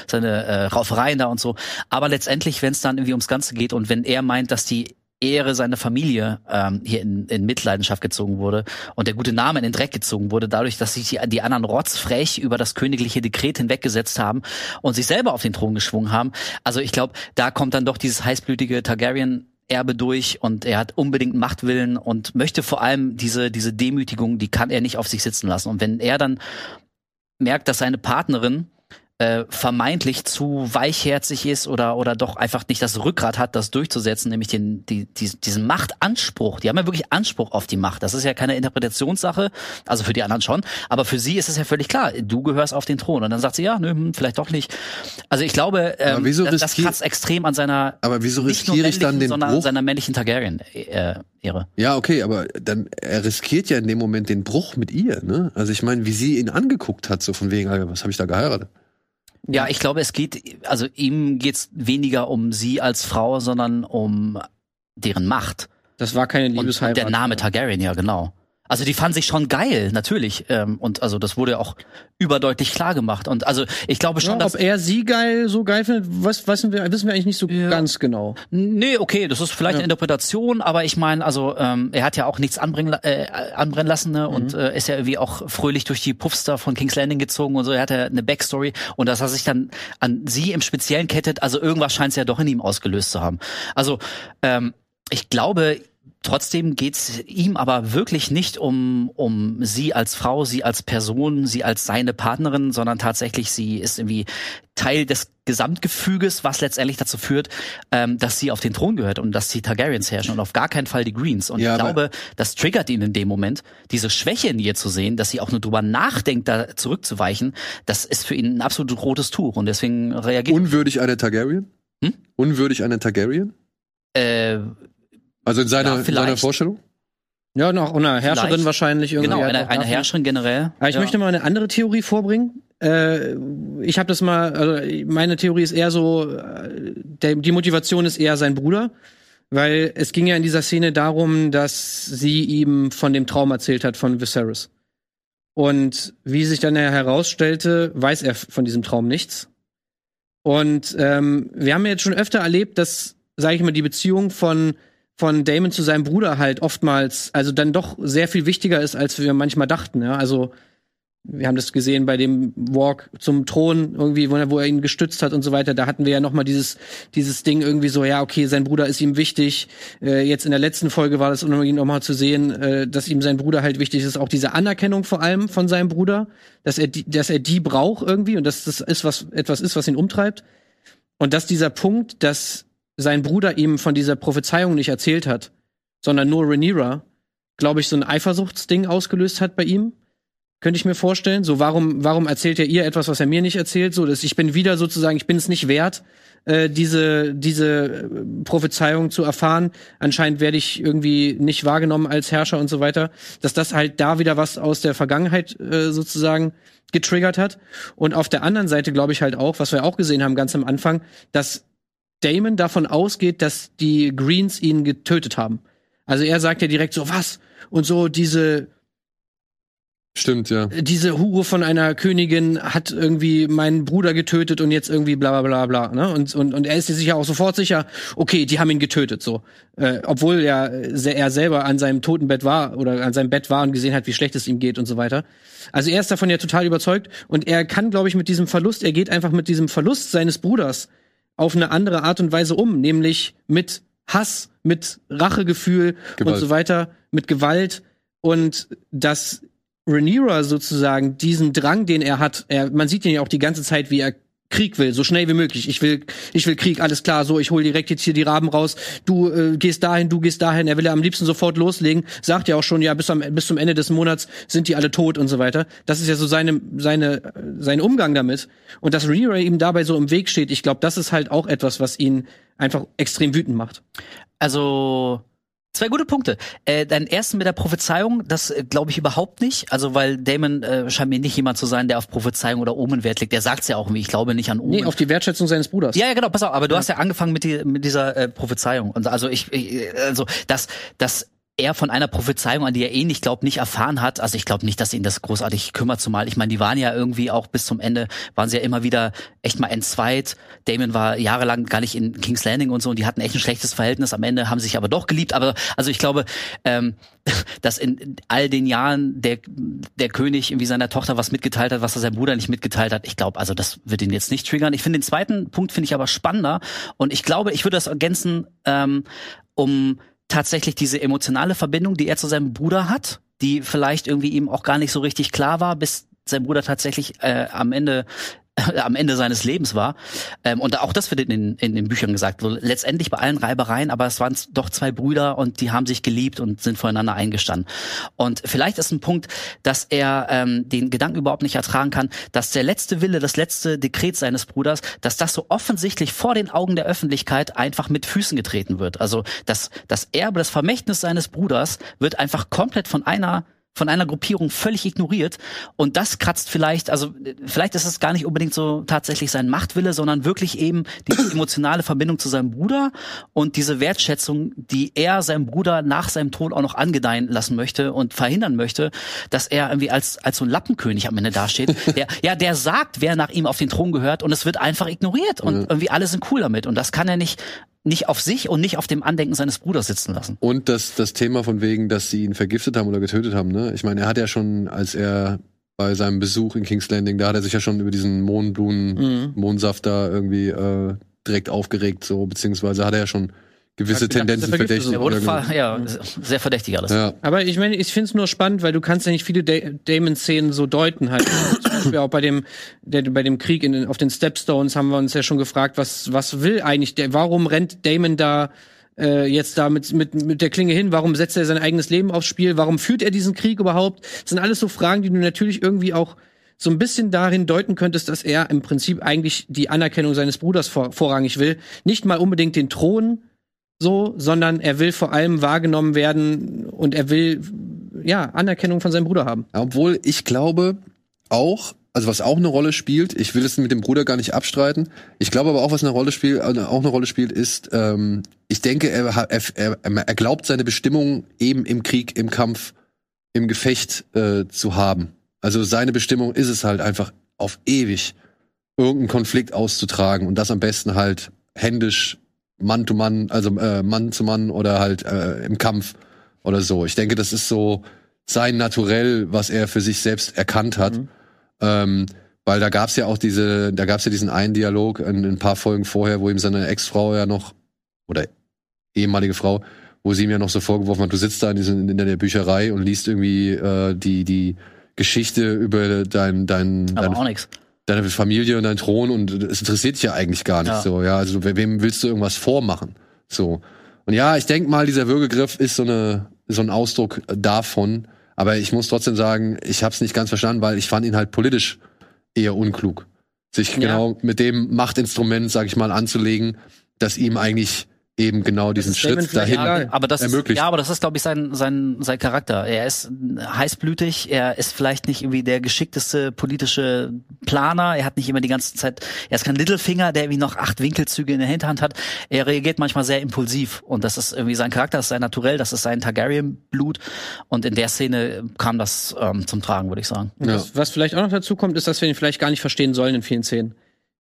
Speaker 3: seine äh, Raufereien da und so. Aber letztendlich, wenn es dann irgendwie ums Ganze geht und wenn er meint, dass die Ehre seiner Familie ähm, hier in, in Mitleidenschaft gezogen wurde und der gute Name in den Dreck gezogen wurde, dadurch, dass sich die, die anderen rotzfrech über das königliche Dekret hinweggesetzt haben und sich selber auf den Thron geschwungen haben. Also ich glaube, da kommt dann doch dieses heißblütige Targaryen Erbe durch und er hat unbedingt Machtwillen und möchte vor allem diese, diese Demütigung, die kann er nicht auf sich sitzen lassen. Und wenn er dann merkt, dass seine Partnerin äh, vermeintlich zu weichherzig ist oder oder doch einfach nicht das Rückgrat hat, das durchzusetzen, nämlich den die, die, diesen Machtanspruch. Die haben ja wirklich Anspruch auf die Macht. Das ist ja keine Interpretationssache, also für die anderen schon, aber für sie ist es ja völlig klar. Du gehörst auf den Thron und dann sagt sie ja, nö, hm, vielleicht doch nicht. Also ich glaube, ähm,
Speaker 2: wieso
Speaker 3: das, das kratzt extrem an seiner
Speaker 2: Aber wieso riskiere ich dann
Speaker 3: männlichen,
Speaker 2: den
Speaker 3: sondern
Speaker 2: Bruch?
Speaker 3: seiner männlichen Targaryen äh.
Speaker 2: Ja, okay, aber dann er riskiert ja in dem Moment den Bruch mit ihr, ne? Also ich meine, wie sie ihn angeguckt hat, so von wegen, was habe ich da geheiratet?
Speaker 3: Ja, ich glaube, es geht, also ihm geht's weniger um sie als Frau, sondern um deren Macht.
Speaker 4: Das war keine
Speaker 3: Und, und
Speaker 4: Liebesheirat.
Speaker 3: der Name Targaryen, ja, genau. Also die fanden sich schon geil, natürlich. Ähm, und also das wurde auch überdeutlich klar gemacht. Und also ich glaube schon,
Speaker 4: Ja,
Speaker 3: dass.
Speaker 4: ob er sie geil, so geil findet, was, wissen, wir, wissen wir eigentlich nicht so
Speaker 3: Ja.
Speaker 4: ganz genau.
Speaker 3: Nee, okay, das ist vielleicht
Speaker 4: Ja.
Speaker 3: eine Interpretation, aber ich meine, also ähm, er hat ja auch nichts anbrennen, la- äh, anbrennen lassen ne? und äh, ist ja irgendwie auch fröhlich durch die Puffs da von King's Landing gezogen und so. Er hat ja eine Backstory und dass er sich dann an sie im Speziellen kettet, also irgendwas scheint es ja doch in ihm ausgelöst zu haben. Also ähm, ich glaube, trotzdem geht's ihm aber wirklich nicht um, um sie als Frau, sie als Person, sie als seine Partnerin, sondern tatsächlich sie ist irgendwie Teil des Gesamtgefüges, was letztendlich dazu führt, ähm, dass sie auf den Thron gehört und dass die Targaryens herrschen und auf gar keinen Fall die Greens. Und
Speaker 2: Ja,
Speaker 3: ich glaube, das triggert ihn in dem Moment, diese Schwäche in ihr zu sehen, dass sie auch nur drüber nachdenkt, da zurückzuweichen. Das ist für ihn ein absolut rotes Tuch und deswegen reagiert
Speaker 2: Unwürdig einer Targaryen?
Speaker 3: Hm?
Speaker 2: Unwürdig einer Targaryen?
Speaker 3: äh,
Speaker 2: Also in seiner,
Speaker 3: Ja,
Speaker 2: in seiner Vorstellung?
Speaker 4: Ja, auch einer Herrscherin
Speaker 3: Vielleicht.
Speaker 4: wahrscheinlich irgendwie.
Speaker 3: genau eine, eine. Herrscherin generell.
Speaker 4: Aber ich
Speaker 3: Ja.
Speaker 4: möchte mal eine andere Theorie vorbringen. Äh, ich habe das mal, also meine Theorie ist eher so, äh, der, die Motivation ist eher sein Bruder, weil es ging ja in dieser Szene darum, dass sie ihm von dem Traum erzählt hat von Viserys. Und wie sich dann herausstellte, weiß er von diesem Traum nichts. Und ähm, wir haben jetzt schon öfter erlebt, dass, sage ich mal, die Beziehung von von Damon zu seinem Bruder halt oftmals, also dann doch sehr viel wichtiger ist, als wir manchmal dachten. Ja? Also wir haben das gesehen bei dem Walk zum Thron irgendwie, wo er, ihn gestützt hat und so weiter. Da hatten wir ja noch mal dieses dieses Ding irgendwie so, ja okay, sein Bruder ist ihm wichtig. Äh, jetzt in der letzten Folge war das irgendwie noch mal zu sehen, äh, dass ihm sein Bruder halt wichtig ist. Auch diese Anerkennung vor allem von seinem Bruder, dass er die, dass er die braucht irgendwie und dass das ist was etwas ist, was ihn umtreibt. Und dass dieser Punkt, dass sein Bruder ihm von dieser Prophezeiung nicht erzählt hat, sondern nur Rhaenyra, glaube ich, so ein Eifersuchtsding ausgelöst hat bei ihm. Könnte ich mir vorstellen. So, warum, warum erzählt er ihr etwas, was er mir nicht erzählt? So, dass ich bin wieder sozusagen, ich bin es nicht wert, äh, diese, diese äh, Prophezeiung zu erfahren. Anscheinend werde ich irgendwie nicht wahrgenommen als Herrscher und so weiter. Dass das halt da wieder was aus der Vergangenheit äh, sozusagen getriggert hat. Und auf der anderen Seite glaube ich halt auch, was wir auch gesehen haben ganz am Anfang, dass Damon davon ausgeht, dass die Greens ihn getötet haben. Also er sagt ja direkt so, was? Und so diese
Speaker 2: Stimmt, ja.
Speaker 4: diese Hure von einer Königin hat irgendwie meinen Bruder getötet und jetzt irgendwie bla bla bla bla. Ne? Und, und, und er ist sich ja auch sofort sicher, okay, die haben ihn getötet, so. Äh, obwohl ja er selber an seinem Totenbett war oder an seinem Bett war und gesehen hat, wie schlecht es ihm geht und so weiter. Also er ist davon ja total überzeugt und er kann, glaube ich, mit diesem Verlust, er geht einfach mit diesem Verlust seines Bruders auf eine andere Art und Weise um, nämlich mit Hass, mit Rachegefühl
Speaker 2: Gewalt.
Speaker 4: und so weiter, mit Gewalt und das Rhaenyra sozusagen diesen Drang, den er hat, er, man sieht ihn ja auch die ganze Zeit, wie er Krieg will, so schnell wie möglich. Ich will, ich will Krieg, alles klar. So, ich hole direkt jetzt hier die Raben raus. Du äh, gehst dahin, du gehst dahin. Er will ja am liebsten sofort loslegen. Sagt ja auch schon, ja, bis, am, bis zum Ende des Monats sind die alle tot und so weiter. Das ist ja so seine, seine, sein Umgang damit. Und dass Rhaenyra ihm dabei so im Weg steht, ich glaube, das ist halt auch etwas, was ihn einfach extrem wütend macht.
Speaker 3: Also zwei gute Punkte. Äh, dein ersten mit der Prophezeiung, das äh, glaube ich überhaupt nicht. Also weil Damon äh, scheint mir nicht jemand zu sein, der auf Prophezeiung oder Omen Wert legt. Der sagt's ja auch irgendwie. Ich glaube nicht an Omen.
Speaker 4: Nee, auf die Wertschätzung seines Bruders.
Speaker 3: Ja, ja, genau, pass auf, aber du hast ja angefangen mit, die, mit dieser äh, Prophezeiung. Und also ich, ich also dass, dass er von einer Prophezeiung, an die er eh nicht glaubt, nicht erfahren hat. Also ich glaube nicht, dass ihn das großartig kümmert, zumal ich meine, die waren ja irgendwie auch bis zum Ende, waren sie ja immer wieder echt mal entzweit. Damon war jahrelang gar nicht in King's Landing und so und die hatten echt ein schlechtes Verhältnis. Am Ende haben sie sich aber doch geliebt. Aber also ich glaube, ähm, dass in all den Jahren der, der König irgendwie seiner Tochter was mitgeteilt hat, was er seinem Bruder nicht mitgeteilt hat. Ich glaube, also das wird ihn jetzt nicht triggern. Ich finde den zweiten Punkt finde ich aber spannender und ich glaube, ich würde das ergänzen, ähm, um tatsächlich diese emotionale Verbindung, die er zu seinem Bruder hat, die vielleicht irgendwie ihm auch gar nicht so richtig klar war, bis sein Bruder tatsächlich äh, am Ende am Ende seines Lebens war. Ähm, und auch das wird in, den- in den Büchern gesagt. So, letztendlich bei allen Reibereien, aber es waren doch zwei Brüder und die haben sich geliebt und sind voreinander eingestanden. Und vielleicht ist ein Punkt, dass er ähm, den Gedanken überhaupt nicht ertragen kann, dass der letzte Wille, das letzte Dekret seines Bruders, dass das so offensichtlich vor den Augen der Öffentlichkeit einfach mit Füßen getreten wird. Also das, das Erbe, das Vermächtnis seines Bruders wird einfach komplett von einer von einer Gruppierung völlig ignoriert. Und das kratzt vielleicht, also vielleicht ist es gar nicht unbedingt so tatsächlich sein Machtwille, sondern wirklich eben die emotionale Verbindung zu seinem Bruder und diese Wertschätzung, die er seinem Bruder nach seinem Tod auch noch angedeihen lassen möchte und verhindern möchte, dass er irgendwie als als so ein Lappenkönig am Ende dasteht, der ja der sagt, wer nach ihm auf den Thron gehört und es wird einfach ignoriert und irgendwie alle sind cool damit. Und das kann er nicht nicht auf sich und nicht auf dem Andenken seines Bruders sitzen lassen.
Speaker 2: Und das, das Thema von wegen, dass sie ihn vergiftet haben oder getötet haben, ne? Ich meine, er hat ja schon, als er bei seinem Besuch in King's Landing, da hat er sich ja schon über diesen Mohnblumen,
Speaker 4: Mhm.
Speaker 2: Mohnsaft da irgendwie äh, direkt aufgeregt, so, beziehungsweise hat er ja schon gewisse
Speaker 4: gedacht,
Speaker 2: Tendenzen
Speaker 4: er
Speaker 2: verdächtig.
Speaker 3: Er ja, sehr verdächtig alles.
Speaker 2: ja,
Speaker 4: Aber ich meine, ich finde es nur spannend, weil du kannst ja nicht viele Da- Damon-Szenen so deuten halt. Zum Beispiel auch bei dem, der, bei dem Krieg in den, auf den Stepstones haben wir uns ja schon gefragt, was, was will eigentlich der, warum rennt Damon da äh, jetzt da mit, mit, mit der Klinge hin? Warum setzt er sein eigenes Leben aufs Spiel? Warum führt er diesen Krieg überhaupt? Das sind alles so Fragen, die du natürlich irgendwie auch so ein bisschen darin deuten könntest, dass er im Prinzip eigentlich die Anerkennung seines Bruders vor, vorrangig will. Nicht mal unbedingt den Thron, so, sondern er will vor allem wahrgenommen werden und er will ja Anerkennung von seinem Bruder haben.
Speaker 2: Obwohl ich glaube auch, also was auch eine Rolle spielt, ich will es mit dem Bruder gar nicht abstreiten. Ich glaube aber auch, was eine Rolle spielt, äh, auch eine Rolle spielt, ist, ähm, ich denke, er, er, er glaubt seine Bestimmung eben im Krieg, im Kampf, im Gefecht äh, zu haben. Also seine Bestimmung ist es halt einfach auf ewig irgendeinen Konflikt auszutragen und das am besten halt händisch Mann zu Mann, also äh, Mann zu Mann oder halt äh, im Kampf oder so. Ich denke, das ist so sein Naturell, was er für sich selbst erkannt hat. Ähm, weil da gab's ja auch diese, da gab's ja diesen einen Dialog in, in ein paar Folgen vorher, wo ihm seine Ex-Frau ja noch, oder ehemalige Frau, wo sie ihm ja noch so vorgeworfen hat, du sitzt da in, diesen, in der Bücherei und liest irgendwie äh, die, die Geschichte über dein, dein,
Speaker 3: Aber auch nichts.
Speaker 2: Deine Familie und dein Thron und es interessiert dich ja eigentlich gar nicht
Speaker 3: Ja.
Speaker 2: so, ja. Also we- wem willst du irgendwas vormachen? So. Und ja, ich denk mal, dieser Würgegriff ist so eine, so ein Ausdruck davon. Aber ich muss trotzdem sagen, ich habe es nicht ganz verstanden, weil ich fand ihn halt politisch eher unklug. Sich
Speaker 4: Ja.
Speaker 2: genau mit dem Machtinstrument, sag ich mal, anzulegen, das ihm eigentlich eben genau diesen
Speaker 4: ist Damon
Speaker 2: Schritt dahin
Speaker 4: egal.
Speaker 3: Aber das ist,
Speaker 2: ermöglicht.
Speaker 3: ja, aber das ist, glaube ich, sein, sein, sein Charakter. Er ist heißblütig, er ist vielleicht nicht irgendwie der geschickteste politische Planer, er hat nicht immer die ganze Zeit, er ist kein Littlefinger, der irgendwie noch acht Winkelzüge in der Hinterhand hat. Er reagiert manchmal sehr impulsiv und das ist irgendwie sein Charakter, das ist sein Naturell, das ist sein Targaryen-Blut und in der Szene kam das ähm, zum Tragen, würde ich sagen.
Speaker 2: Ja.
Speaker 4: Was, was vielleicht auch noch dazu kommt, ist, dass wir ihn vielleicht gar nicht verstehen sollen in vielen Szenen.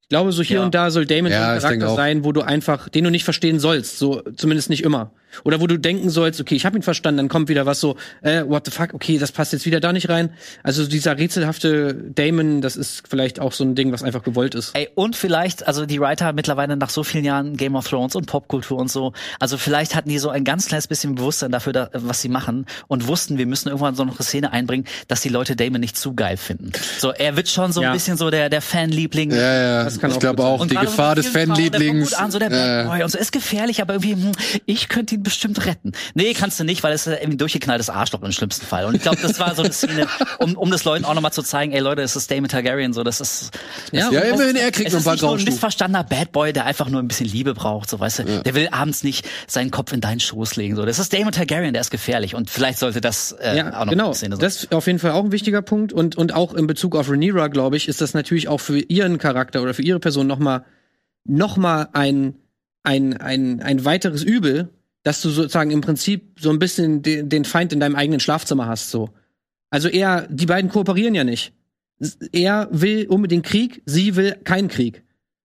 Speaker 4: Ich glaube, so hier
Speaker 3: Ja.
Speaker 4: und da soll Damon
Speaker 2: Ja,
Speaker 4: ein Charakter sein, wo du einfach, den du nicht verstehen sollst, so zumindest nicht immer. Oder wo du denken sollst, okay, ich habe ihn verstanden, dann kommt wieder was so, äh, what the fuck, okay, das passt jetzt wieder da nicht rein. Also dieser rätselhafte Damon, das ist vielleicht auch so ein Ding, was einfach gewollt ist.
Speaker 3: Ey, und vielleicht, also die Writer mittlerweile nach so vielen Jahren Game of Thrones und Popkultur und so, also vielleicht hatten die so ein ganz kleines bisschen Bewusstsein dafür, da, was sie machen und wussten, wir müssen irgendwann so noch eine Szene einbringen, dass die Leute Damon nicht zu geil finden. So, er wird schon so
Speaker 4: Ja.
Speaker 3: ein bisschen so der, der Fanliebling.
Speaker 2: Ja, ja,
Speaker 4: Das kann
Speaker 2: ich
Speaker 4: auch
Speaker 2: glaube auch, die Gefahr
Speaker 3: so
Speaker 2: des Fanlieblings.
Speaker 3: gut An, so der Bad Boy und so ist gefährlich, aber irgendwie, hm, ich könnte ihn bestimmt retten. Nee, kannst du nicht, weil es ist irgendwie ein durchgeknalltes Arschloch im schlimmsten Fall. Und ich glaube, das war so eine Szene, um, um das Leuten auch nochmal zu zeigen, ey Leute, es ist Daemon Targaryen, so, das ist,
Speaker 4: Ja,
Speaker 2: ja, immerhin, er kriegt
Speaker 3: es
Speaker 2: noch ein
Speaker 3: ist
Speaker 2: paar
Speaker 3: nicht nur ein missverstandener Bad Boy, der einfach nur ein bisschen Liebe braucht, so weißt du. Der will abends nicht seinen Kopf in deinen Schoß legen, so. Das ist Daemon Targaryen, der ist gefährlich und vielleicht sollte das äh,
Speaker 4: ja,
Speaker 3: auch noch
Speaker 4: genau.
Speaker 3: Szene sein.
Speaker 4: Das ist auf jeden Fall auch ein wichtiger Punkt und und auch in Bezug auf Rhaenyra, glaube ich, ist das natürlich auch für ihren Charakter oder für ihre Person noch mal noch mal ein ein ein ein weiteres Übel, dass du sozusagen im Prinzip so ein bisschen den, Feind in deinem eigenen Schlafzimmer hast so. Also er, die beiden kooperieren ja nicht. Er will unbedingt Krieg, sie will keinen Krieg.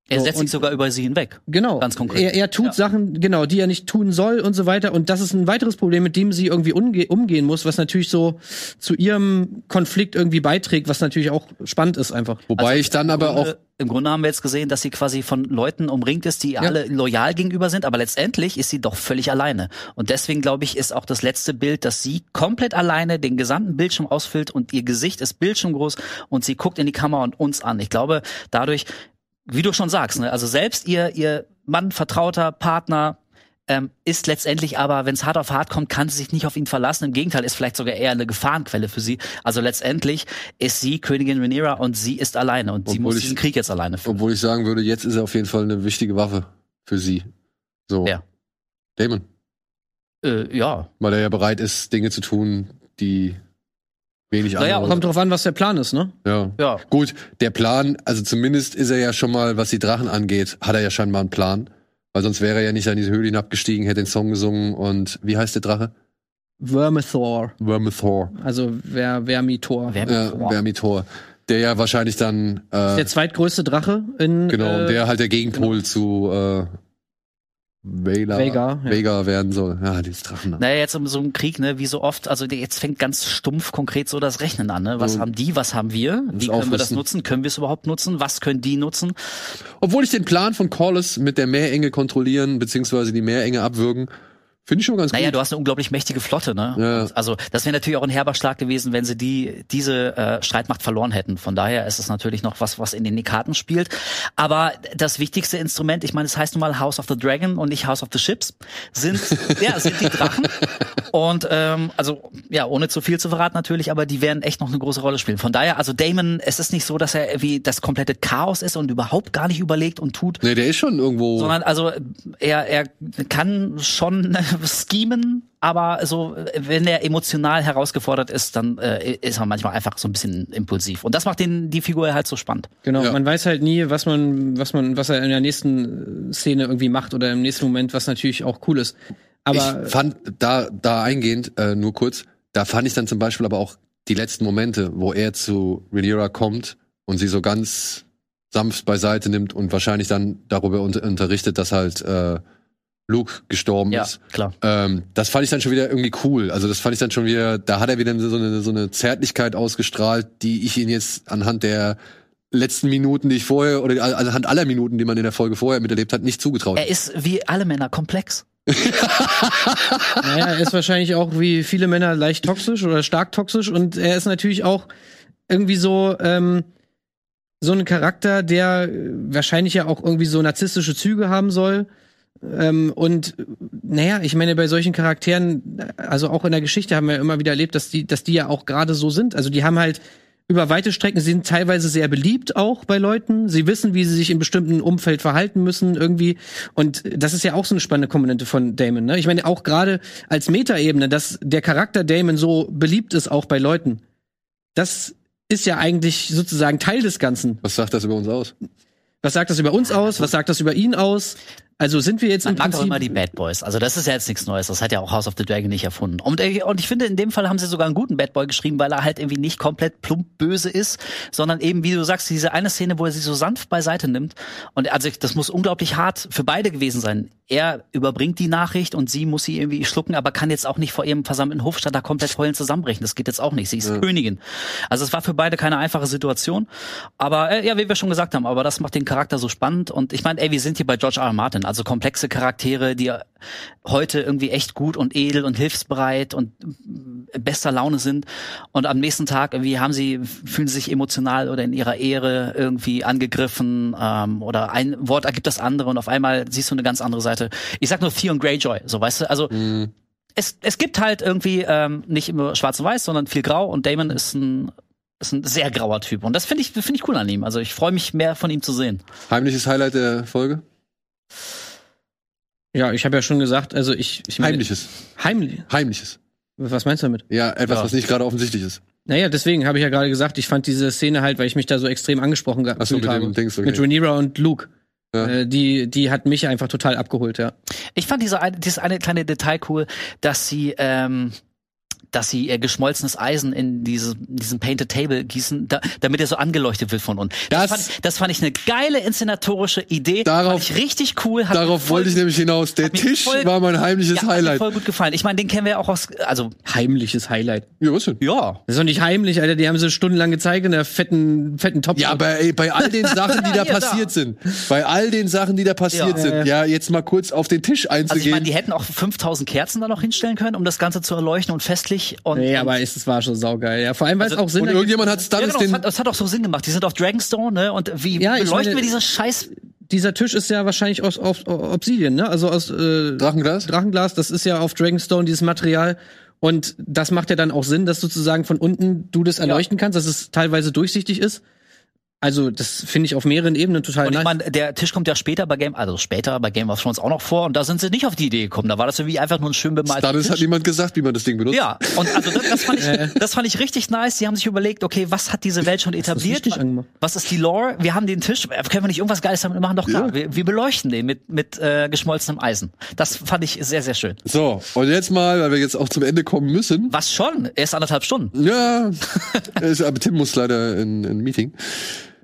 Speaker 3: Er
Speaker 4: so,
Speaker 3: setzt
Speaker 4: und-
Speaker 3: sich sogar über sie hinweg.
Speaker 4: Genau.
Speaker 3: Ganz konkret.
Speaker 4: Er, er tut
Speaker 3: Ja.
Speaker 4: Sachen, genau, die er nicht tun soll und so weiter. Und das ist ein weiteres Problem, mit dem sie irgendwie umge umgehen muss, was natürlich so zu ihrem Konflikt irgendwie beiträgt, was natürlich auch spannend ist einfach.
Speaker 2: Wobei ich dann aber auch
Speaker 3: Grunde, Im Grunde haben wir jetzt gesehen, dass sie quasi von Leuten umringt ist, die ihr alle loyal gegenüber sind, aber letztendlich ist sie doch völlig alleine. Und deswegen glaube ich, ist auch das letzte Bild, dass sie komplett alleine den gesamten Bildschirm ausfüllt und ihr Gesicht ist bildschirmgroß und sie guckt in die Kamera und uns an. Ich glaube, dadurch, wie du schon sagst, ne, also selbst ihr, ihr Mann, Vertrauter, Partner, ähm, ist letztendlich aber, wenn es hart auf hart kommt, kann sie sich nicht auf ihn verlassen. Im Gegenteil, ist vielleicht sogar eher eine Gefahrenquelle für sie. Also letztendlich ist sie Königin Rhaenyra und sie ist alleine und sie
Speaker 2: Obwohl
Speaker 3: muss
Speaker 2: ich-
Speaker 3: diesen Krieg jetzt alleine führen.
Speaker 2: Obwohl ich sagen würde, jetzt ist er auf jeden Fall eine wichtige Waffe für sie. So.
Speaker 3: Wer?
Speaker 2: Damon.
Speaker 3: Äh, ja,
Speaker 2: Weil er ja bereit ist, Dinge zu tun, die wenig
Speaker 3: Naja,
Speaker 2: andere.
Speaker 4: Kommt drauf an, was der Plan ist, ne?
Speaker 2: ja.
Speaker 3: ja.
Speaker 2: Gut, der Plan, also zumindest ist er ja schon mal, was die Drachen angeht, hat er ja scheinbar einen Plan. Weil sonst wäre er ja nicht in diese Höhle hinabgestiegen, hätte den Song gesungen und wie heißt der Drache?
Speaker 4: Vermithor.
Speaker 2: Wormithor.
Speaker 4: Also Ver Vermitor.
Speaker 3: Wer
Speaker 2: Ja. Vermithor. Der ja wahrscheinlich dann, äh,
Speaker 4: Der zweitgrößte Drache in
Speaker 2: genau,
Speaker 4: äh,
Speaker 2: der halt der Gegenpol zu äh, Vela,
Speaker 4: Vega, ja.
Speaker 2: Vega werden soll. Ja, dieses Drachen.
Speaker 3: Naja, jetzt um so einem Krieg, ne, wie so oft, also jetzt fängt ganz stumpf konkret so das Rechnen an, ne? Was
Speaker 2: So.
Speaker 3: haben die, was haben wir? Wie können wir das nutzen? Können wir es überhaupt nutzen? Was können die nutzen?
Speaker 2: Obwohl ich den Plan von Corliss mit der Meerenge kontrollieren, beziehungsweise die Meerenge abwürgen, finde ich schon ganz
Speaker 3: Naja,
Speaker 2: gut.
Speaker 3: du hast eine unglaublich mächtige Flotte, ne?
Speaker 2: Ja.
Speaker 3: Also das wäre natürlich auch ein herber Schlag gewesen, wenn sie die diese äh, Streitmacht verloren hätten. Von daher ist es natürlich noch was, was in den Karten spielt. Aber das wichtigste Instrument, ich meine, es heißt nun mal House of the Dragon und nicht House of the Ships, sind ja sind die Drachen. Und ähm, also ja, ohne zu viel zu verraten natürlich, aber die werden echt noch eine große Rolle spielen. Von daher, also Damon, es ist nicht so, dass er wie das komplette Chaos ist und überhaupt gar nicht überlegt und tut,
Speaker 2: nee, der ist schon irgendwo.
Speaker 3: sondern also er, er kann schon schemen, aber so wenn er emotional herausgefordert ist, dann äh, ist er manchmal einfach so ein bisschen impulsiv und das macht den die Figur halt so spannend.
Speaker 4: Genau,
Speaker 2: Ja.
Speaker 4: man weiß halt nie, was man, was man, was er in der nächsten äh, Szene irgendwie macht oder im nächsten Moment, was natürlich auch cool ist. Aber
Speaker 2: ich fand da, da eingehend, äh, nur kurz, da fand ich dann zum Beispiel aber auch die letzten Momente, wo er zu Rhaenyra kommt und sie so ganz sanft beiseite nimmt und wahrscheinlich dann darüber unter unterrichtet, dass halt äh, Luke gestorben
Speaker 3: Ja,
Speaker 2: ist.
Speaker 3: klar.
Speaker 2: Ähm, das fand ich dann schon wieder irgendwie cool. Also das fand ich dann schon wieder, da hat er wieder so eine, so eine Zärtlichkeit ausgestrahlt, die ich ihn jetzt anhand der letzten Minuten, die ich vorher, oder anhand aller Minuten, die man in der Folge vorher miterlebt hat, nicht zugetraut.
Speaker 3: Er ist wie alle Männer komplex.
Speaker 4: naja, er ist wahrscheinlich auch wie viele Männer leicht toxisch oder stark toxisch und er ist natürlich auch irgendwie so, ähm, so ein Charakter, der wahrscheinlich ja auch irgendwie so narzisstische Züge haben soll. Ähm, und naja, ich meine, bei solchen Charakteren, also auch in der Geschichte haben wir immer wieder erlebt, dass die, dass die ja auch gerade so sind. Also die haben halt über weite Strecken. Sie sind teilweise sehr beliebt auch bei Leuten. Sie wissen, wie sie sich in bestimmten Umfeld verhalten müssen irgendwie. Und das ist ja auch so eine spannende Komponente von Damon. Ne? Ich meine auch gerade als Metaebene, dass der Charakter Damon so beliebt ist auch bei Leuten. Das ist ja eigentlich sozusagen Teil des Ganzen.
Speaker 2: Was sagt das über uns aus?
Speaker 4: Was sagt das über uns aus? Was sagt das über ihn aus? Also sind wir jetzt
Speaker 3: Man
Speaker 4: im
Speaker 3: mag
Speaker 4: Prinzip
Speaker 3: immer die Bad Boys. Also das ist ja jetzt nichts Neues. Das hat ja auch House of the Dragon nicht erfunden. Und, äh, und ich finde, in dem Fall haben sie sogar einen guten Bad Boy geschrieben, weil er halt irgendwie nicht komplett plump böse ist, sondern eben, wie du sagst, diese eine Szene, wo er sie so sanft beiseite nimmt. Und also das muss unglaublich hart für beide gewesen sein. Er überbringt die Nachricht und sie muss sie irgendwie schlucken, aber kann jetzt auch nicht vor ihrem versammelten Hofstadt da komplett heulen zusammenbrechen. Das geht jetzt auch nicht. Sie ist Königin. Also es war für beide keine einfache Situation. Aber äh, ja, wie wir schon gesagt haben, aber das macht den Charakter so spannend. Und ich meine, ey, wir sind hier bei George R. R. Martin, also komplexe Charaktere, die heute irgendwie echt gut und edel und hilfsbereit und bester Laune sind. Und am nächsten Tag irgendwie haben sie, fühlen sie sich emotional oder in ihrer Ehre irgendwie angegriffen ähm, oder ein Wort ergibt das andere und auf einmal siehst du eine ganz andere Seite. Ich sag nur Theon Greyjoy, so weißt du, also es, es gibt halt irgendwie ähm, nicht immer schwarz und weiß, sondern viel grau und Damon ist ein ist ein sehr grauer Typ und das finde ich finde ich cool an ihm. Also ich freue mich mehr von ihm zu sehen.
Speaker 2: Heimliches Highlight der Folge?
Speaker 4: Ja, ich habe ja schon gesagt, also ich, ich meine,
Speaker 2: Heimliches.
Speaker 4: heimlich.
Speaker 2: Heimliches.
Speaker 4: Was meinst du damit?
Speaker 2: Ja, etwas,
Speaker 3: Ja.
Speaker 2: was nicht gerade offensichtlich ist.
Speaker 4: Naja, deswegen habe ich ja gerade gesagt, ich fand diese Szene halt, weil ich mich da so extrem angesprochen
Speaker 2: Ach so,
Speaker 4: gefühlt
Speaker 2: mit
Speaker 4: habe.
Speaker 2: dem Dings, okay.
Speaker 4: Mit Rhaenyra und Luke.
Speaker 2: Ja.
Speaker 4: Äh, die, die hat mich einfach total abgeholt, ja.
Speaker 3: Ich fand diese eine, dieses eine kleine Detail cool, dass sie ähm, dass sie ihr geschmolzenes Eisen in diese, diesen Painted Table gießen, da, damit er so angeleuchtet wird von unten. Das,
Speaker 2: Das-
Speaker 3: fand, das fand ich eine geile inszenatorische Idee.
Speaker 2: Darauf-
Speaker 3: fand ich richtig cool.
Speaker 2: Darauf
Speaker 3: voll-
Speaker 2: wollte ich nämlich hinaus. Der Tisch
Speaker 3: voll-
Speaker 2: war mein heimliches
Speaker 3: ja, hat mir
Speaker 2: Highlight.
Speaker 3: voll gut gefallen. Ich meine, den kennen wir ja auch aus, also
Speaker 4: Heimliches Highlight.
Speaker 2: Ja, was denn?
Speaker 3: ja.
Speaker 4: Das ist doch nicht heimlich, Alter. Die haben sie stundenlang gezeigt in der fetten, fetten Top.
Speaker 2: Ja, aber ey, bei all den Sachen, die da
Speaker 3: Hier, da.
Speaker 2: passiert sind, bei all den Sachen, die da passiert
Speaker 3: Ja.
Speaker 2: sind, ja, jetzt mal kurz auf den Tisch
Speaker 3: Also ich
Speaker 2: einzugehen.
Speaker 3: meine, die hätten auch 5000 Kerzen da noch hinstellen können, um das Ganze zu erleuchten und festlich. Und,
Speaker 4: Nee, aber es, es war schon saugeil. Ja, vor allem, weil es
Speaker 3: Also-
Speaker 4: auch Sinn
Speaker 2: und irgendjemand hat
Speaker 3: ja,
Speaker 2: Stannis
Speaker 3: genau, es, hat, es hat auch so Sinn gemacht. Die sind auf Dragonstone, ne? Und wie
Speaker 4: Ja, ich
Speaker 3: beleuchten
Speaker 4: meine-
Speaker 3: wir dieses Scheiß
Speaker 4: Dieser Tisch ist ja wahrscheinlich aus, aus Obsidian, ne? Also aus äh,
Speaker 2: Drachenglas?
Speaker 4: Drachenglas. Das ist ja auf Dragonstone dieses Material. Und das macht ja dann auch Sinn, dass sozusagen von unten du das erleuchten kannst, dass es teilweise durchsichtig ist. Also, das finde ich auf mehreren Ebenen total
Speaker 3: Und ich
Speaker 4: nice.
Speaker 3: meine, der Tisch kommt ja später bei Game, also später bei Game of Thrones auch noch vor und da sind sie nicht auf die Idee gekommen. Da war das irgendwie einfach nur ein schön bemalter
Speaker 2: Stannis
Speaker 3: Tisch.
Speaker 2: hat niemand gesagt, wie man das Ding benutzt.
Speaker 3: ja, und also das, das, fand ich, das fand ich richtig nice. Sie haben sich überlegt, okay, was hat diese Welt schon etabliert?
Speaker 4: angemacht.
Speaker 3: Was ist die Lore? Wir haben den Tisch, äh, können wir nicht irgendwas Geiles damit machen? Doch klar,
Speaker 2: Ja.
Speaker 3: wir, wir beleuchten den mit, mit äh, geschmolzenem Eisen. Das fand ich sehr, sehr schön.
Speaker 2: So, und jetzt mal, weil wir jetzt auch zum Ende kommen müssen.
Speaker 3: Was schon? Erst anderthalb Stunden.
Speaker 2: Ja, es- aber Tim muss leider in in ein Meeting.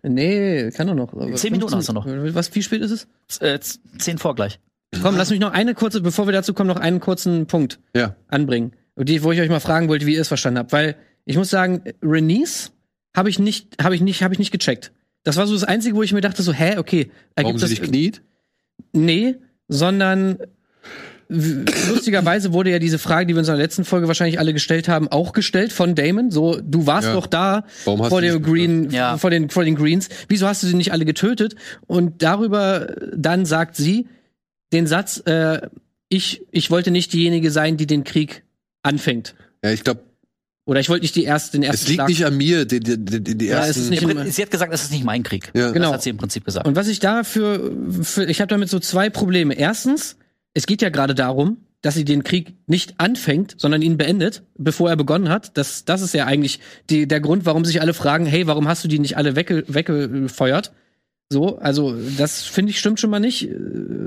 Speaker 4: Nee, kann doch noch.
Speaker 3: Zehn Minuten
Speaker 4: 15
Speaker 3: hast du noch.
Speaker 4: Was, wie spät ist es?
Speaker 3: Äh, z- zehn vor gleich.
Speaker 4: Komm, lass mich noch eine kurze, bevor wir dazu kommen, noch einen kurzen Punkt
Speaker 2: Ja.
Speaker 4: anbringen, die, wo ich euch mal fragen wollte, wie ihr es verstanden habt, weil ich muss sagen, Renice habe ich nicht, habe ich nicht, habe ich nicht gecheckt. Das war so das Einzige, wo ich mir dachte, so, hä, okay,
Speaker 2: Warum
Speaker 4: ergibt
Speaker 2: sie
Speaker 4: das
Speaker 2: sich kniet?
Speaker 4: Nee, sondern lustigerweise wurde ja diese Frage, die wir uns in der letzten Folge wahrscheinlich alle gestellt haben, auch gestellt von Damon. So, du warst
Speaker 2: Ja.
Speaker 4: doch da
Speaker 2: Warum hast
Speaker 4: vor
Speaker 2: du
Speaker 4: dem Green,
Speaker 3: Ja.
Speaker 4: vor den, vor den Greens. Wieso hast du sie nicht alle getötet? Und darüber dann sagt sie den Satz, äh, ich, ich wollte nicht diejenige sein, die den Krieg anfängt.
Speaker 2: Ja, ich glaube,
Speaker 4: Oder ich wollte nicht die erste, den ersten
Speaker 2: es liegt
Speaker 4: Schlag-
Speaker 2: nicht an mir, die, die, die, die
Speaker 4: Ja, es
Speaker 2: ersten.
Speaker 4: ist nicht-
Speaker 3: Sie hat gesagt, es ist nicht mein Krieg.
Speaker 2: Ja.
Speaker 4: Genau.
Speaker 3: Das hat sie im Prinzip gesagt.
Speaker 4: Und was ich dafür, für, ich habe damit so zwei Probleme. Erstens, es geht ja gerade darum, dass sie den Krieg nicht anfängt, sondern ihn beendet, bevor er begonnen hat. Das, das ist ja eigentlich die, der Grund, warum sich alle fragen, hey, warum hast du die nicht alle wegge, weggefeuert? So, also das finde ich stimmt schon mal nicht, äh,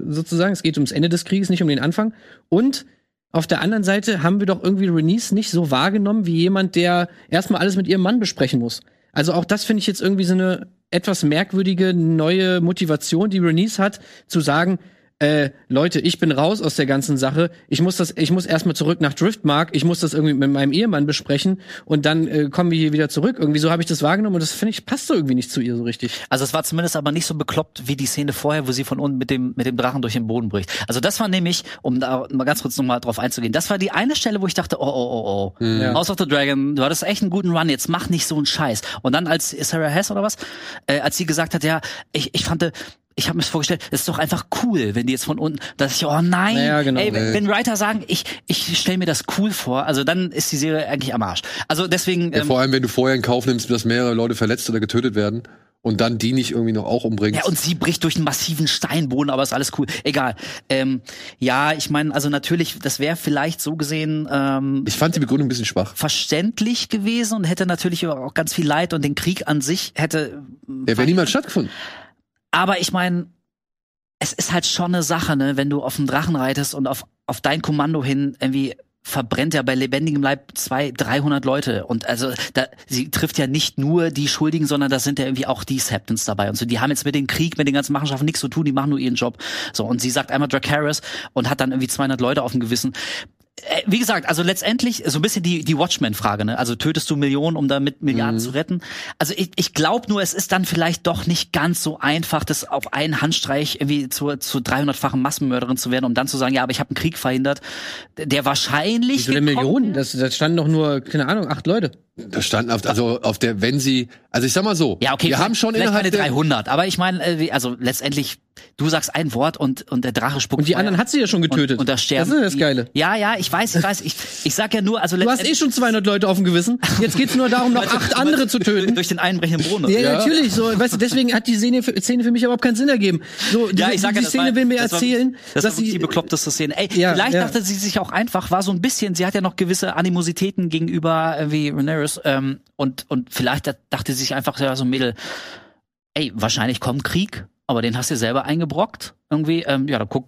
Speaker 4: sozusagen. Es geht ums Ende des Krieges, nicht um den Anfang. Und auf der anderen Seite haben wir doch irgendwie Renice nicht so wahrgenommen wie jemand, der erstmal alles mit ihrem Mann besprechen muss. Also auch das finde ich jetzt irgendwie so eine etwas merkwürdige neue Motivation, die Renice hat, zu sagen, äh, Leute, ich bin raus aus der ganzen Sache. Ich muss das, ich muss erstmal zurück nach Driftmark. Ich muss das irgendwie mit meinem Ehemann besprechen und dann äh, kommen wir hier wieder zurück. Irgendwie so habe ich das wahrgenommen und das finde ich passt so irgendwie nicht zu ihr so richtig.
Speaker 3: Also es war zumindest aber nicht so bekloppt wie die Szene vorher, wo sie von unten mit dem mit dem Drachen durch den Boden bricht. Also das war nämlich, um da mal ganz kurz nochmal drauf einzugehen, das war die eine Stelle, wo ich dachte, oh oh oh oh,
Speaker 4: Ja.
Speaker 3: House of the Dragon, du hattest echt einen guten Run, jetzt mach nicht so einen Scheiß. Und dann als Sarah Hess oder was, äh, als sie gesagt hat, ja, ich ich fand ich habe mir das vorgestellt, es ist doch einfach cool, wenn die jetzt von unten, dass ich, oh nein,
Speaker 4: Ja, genau.
Speaker 3: ey,
Speaker 2: Nee.
Speaker 3: wenn Writer sagen, ich, ich stelle mir das cool vor, also dann ist die Serie eigentlich am Arsch. Also deswegen,
Speaker 2: Ja,
Speaker 3: ähm,
Speaker 2: vor allem, wenn du vorher in Kauf nimmst, dass mehrere Leute verletzt oder getötet werden und dann die nicht irgendwie noch auch umbringst.
Speaker 3: Ja, und sie bricht durch einen massiven Steinboden, aber ist alles cool. Egal. Ähm, ja, ich meine, also natürlich, das wäre vielleicht so gesehen ähm,
Speaker 2: ich fand die Begründung ein bisschen schwach.
Speaker 3: verständlich gewesen und hätte natürlich auch ganz viel Leid und den Krieg an sich hätte.
Speaker 2: Der wäre niemals stattgefunden.
Speaker 3: Aber ich meine, es ist halt schon eine Sache, ne, wenn du auf einen Drachen reitest und auf, auf dein Kommando hin irgendwie verbrennt ja bei lebendigem Leib zwei, 300 Leute. Und also, da, sie trifft ja nicht nur die Schuldigen, sondern da sind ja irgendwie auch die Septons dabei. Und so, die haben jetzt mit dem Krieg, mit den ganzen Machenschaften nichts zu tun, die machen nur ihren Job. So, und sie sagt einmal Dracarys und hat dann irgendwie 200 Leute auf dem Gewissen. Äh, Wie gesagt, also letztendlich so ein bisschen die, die Watchmen-Frage, ne? Also tötest du Millionen, um damit Milliarden zu retten? Also ich, ich glaube nur, es ist dann vielleicht doch nicht ganz so einfach, das auf einen Handstreich irgendwie zur, zur 300-fachen Massenmörderin zu werden, um dann zu sagen, ja, aber ich habe einen Krieg verhindert, der wahrscheinlich
Speaker 4: Wieso
Speaker 3: gekommen
Speaker 4: Millionen? Das, das standen doch nur, keine Ahnung, acht Leute.
Speaker 2: Da standen auf, also auf der, wenn sie, also ich sag mal so,
Speaker 3: Ja, okay,
Speaker 2: wir haben schon innerhalb
Speaker 3: keine
Speaker 2: der,
Speaker 3: 300, aber ich meine, äh, wie- also letztendlich, du sagst ein Wort und, und der Drache spuckt
Speaker 4: Und die
Speaker 3: Feuer.
Speaker 4: anderen hat sie ja schon getötet.
Speaker 3: Und, und da sterben.
Speaker 4: Das ist das
Speaker 3: die-
Speaker 4: Geile.
Speaker 3: Ja, ja, ich weiß, ich weiß. Ich, ich sag ja nur, also
Speaker 4: Du hast eh schon 200 Leute auf dem Gewissen. Jetzt geht's nur darum, noch acht andere zu töten.
Speaker 3: durch den einbrechenden Brunnen.
Speaker 4: Ja, ja, natürlich. So, weißt du, deswegen hat die Szene für, Szene für mich überhaupt keinen Sinn ergeben. So,
Speaker 3: Ja,
Speaker 4: die,
Speaker 3: ich sag ja,
Speaker 4: die
Speaker 3: das
Speaker 4: Szene
Speaker 3: war,
Speaker 4: will mir
Speaker 3: das war-
Speaker 4: erzählen,
Speaker 3: das
Speaker 4: dass
Speaker 3: war
Speaker 4: sie
Speaker 3: die bekloppteste Szene. Ey,
Speaker 4: Ja,
Speaker 3: vielleicht
Speaker 4: ja.
Speaker 3: dachte sie sich auch einfach, war so ein bisschen, sie hat ja noch gewisse Animositäten gegenüber äh, wie Rhaenyra ähm, und und vielleicht da- dachte sie sich einfach ja so ein Mädel, ey, wahrscheinlich kommt Krieg, aber den hast du selber eingebrockt irgendwie. Ähm, ja, dann guck,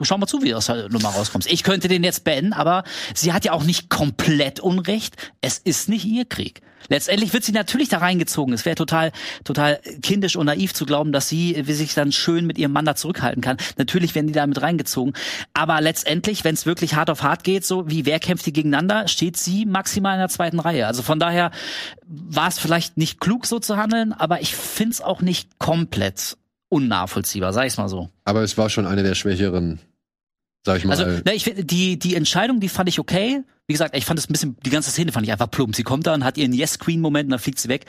Speaker 3: schau mal zu, wie du aus der Nummer rauskommst. Ich könnte den jetzt beenden, aber sie hat ja auch nicht komplett Unrecht. Es ist nicht ihr Krieg. Letztendlich wird sie natürlich da reingezogen. Es wäre total, total kindisch und naiv zu glauben, dass sie wie sich dann schön mit ihrem Mann da zurückhalten kann. Natürlich werden die da mit reingezogen. Aber letztendlich, wenn es wirklich hart auf hart geht, so wie wer kämpft die gegeneinander, steht sie maximal in der zweiten Reihe. Also von daher war es vielleicht nicht klug, so zu handeln, aber ich find's auch nicht komplett unnachvollziehbar, sag ich's mal so.
Speaker 2: aber es war schon eine der schwächeren, sag ich mal.
Speaker 3: Also, ne, ich die, die Entscheidung, die fand ich okay. Wie gesagt, ich fand es ein bisschen, die ganze Szene fand ich einfach plump. Sie kommt dann, hat ihren Yes-Queen-Moment und dann fliegt sie weg.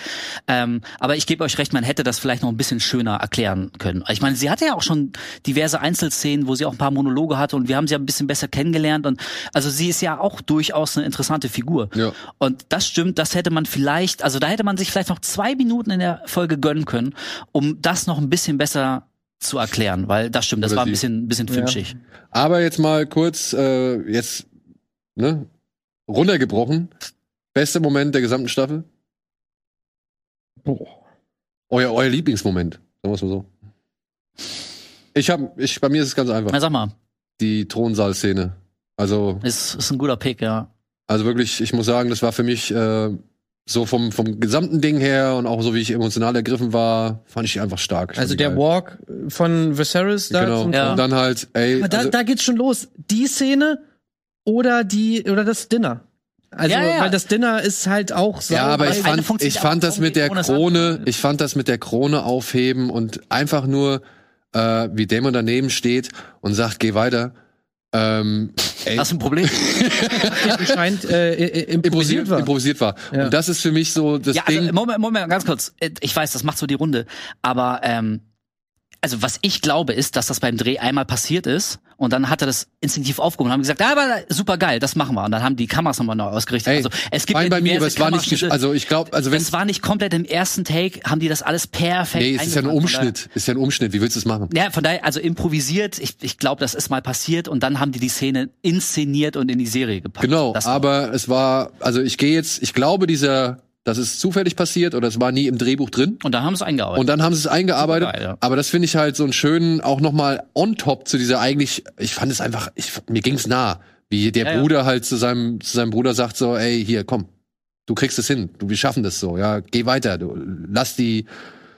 Speaker 3: Ähm, aber ich gebe euch recht, man hätte das vielleicht noch ein bisschen schöner erklären können. Ich meine, sie hatte ja auch schon diverse Einzelszenen, wo sie auch ein paar Monologe hatte und wir haben sie ja ein bisschen besser kennengelernt und also sie ist ja auch durchaus eine interessante Figur.
Speaker 2: Ja.
Speaker 3: Und das stimmt, das hätte man vielleicht, also da hätte man sich vielleicht noch zwei Minuten in der Folge gönnen können, um das noch ein bisschen besser zu erklären, weil das stimmt, das
Speaker 2: Oder
Speaker 3: war ein bisschen, ein bisschen flimschig.
Speaker 2: Aber jetzt mal kurz, äh, jetzt, ne, runtergebrochen. Beste Moment der gesamten Staffel?
Speaker 4: Boah.
Speaker 2: Euer, euer Lieblingsmoment, sagen wir es mal so. Ich hab, ich, bei mir ist es ganz einfach.
Speaker 3: Na, sag mal.
Speaker 2: Die Thronsaal-Szene. Also,
Speaker 3: Ist, ist ein guter Pick, ja.
Speaker 2: also wirklich, ich muss sagen, das war für mich äh, so vom, vom gesamten Ding her und auch so wie ich emotional ergriffen war, fand ich die einfach stark.
Speaker 4: Also der
Speaker 2: geil.
Speaker 4: Walk von Viserys da
Speaker 2: Genau.
Speaker 4: zum
Speaker 3: Ja.
Speaker 2: Und dann halt, ey,
Speaker 4: Aber da,
Speaker 2: also,
Speaker 4: da geht's schon los. Die Szene oder die oder das Dinner. Also,
Speaker 3: Ja, ja.
Speaker 4: weil das Dinner ist halt auch
Speaker 2: Ja, aber ich
Speaker 3: eine
Speaker 2: fand,
Speaker 3: funktioniert
Speaker 2: ich fand das mit der Krone, ich fand das mit der Krone aufheben und einfach nur, äh, wie Dämon daneben steht und sagt, geh weiter. Ähm, ey,
Speaker 3: Das ist ein Problem.
Speaker 4: anscheinend äh, äh, improvisiert
Speaker 2: improvisiert,
Speaker 4: war.
Speaker 2: improvisiert war.
Speaker 4: Ja.
Speaker 2: Und das ist für mich so das
Speaker 3: ja,
Speaker 2: Ding.
Speaker 3: also, Moment, Moment, ganz kurz. Äh, Ich weiß, das macht so die Runde. Aber, ähm, also was ich glaube, ist, dass das beim Dreh einmal passiert ist und dann hat er das instinktiv aufgehoben und haben gesagt, ja, aber super geil, das machen wir. Und dann haben die Kameras nochmal neu ausgerichtet.
Speaker 2: Ey,
Speaker 3: also es gibt ja
Speaker 2: bei mir, aber es war nicht, also ich glaube, also wenn
Speaker 3: das war nicht komplett im ersten Take, haben die das alles perfekt
Speaker 2: nee, es ist ja ein Umschnitt, ist ja ein Umschnitt. Wie willst du es machen?
Speaker 3: Ja, von daher, also improvisiert, ich, ich glaube, das ist mal passiert und dann haben die die Szene inszeniert und in die Serie gepackt.
Speaker 2: Genau,
Speaker 3: das
Speaker 2: aber es war, also ich gehe jetzt, ich glaube, dieser, das ist zufällig passiert oder es war nie im Drehbuch drin.
Speaker 3: Und dann haben sie es eingearbeitet.
Speaker 2: Und dann haben sie es eingearbeitet.
Speaker 3: Supergeil, ja.
Speaker 2: Aber das finde ich halt so einen schönen, auch nochmal on top zu dieser eigentlich, ich fand es einfach, ich, mir ging's nah. Wie der
Speaker 3: ja.
Speaker 2: Bruder halt zu seinem, zu seinem Bruder sagt so, ey, hier, komm, du kriegst es hin, du, wir schaffen das so, ja, geh weiter, du, lass die,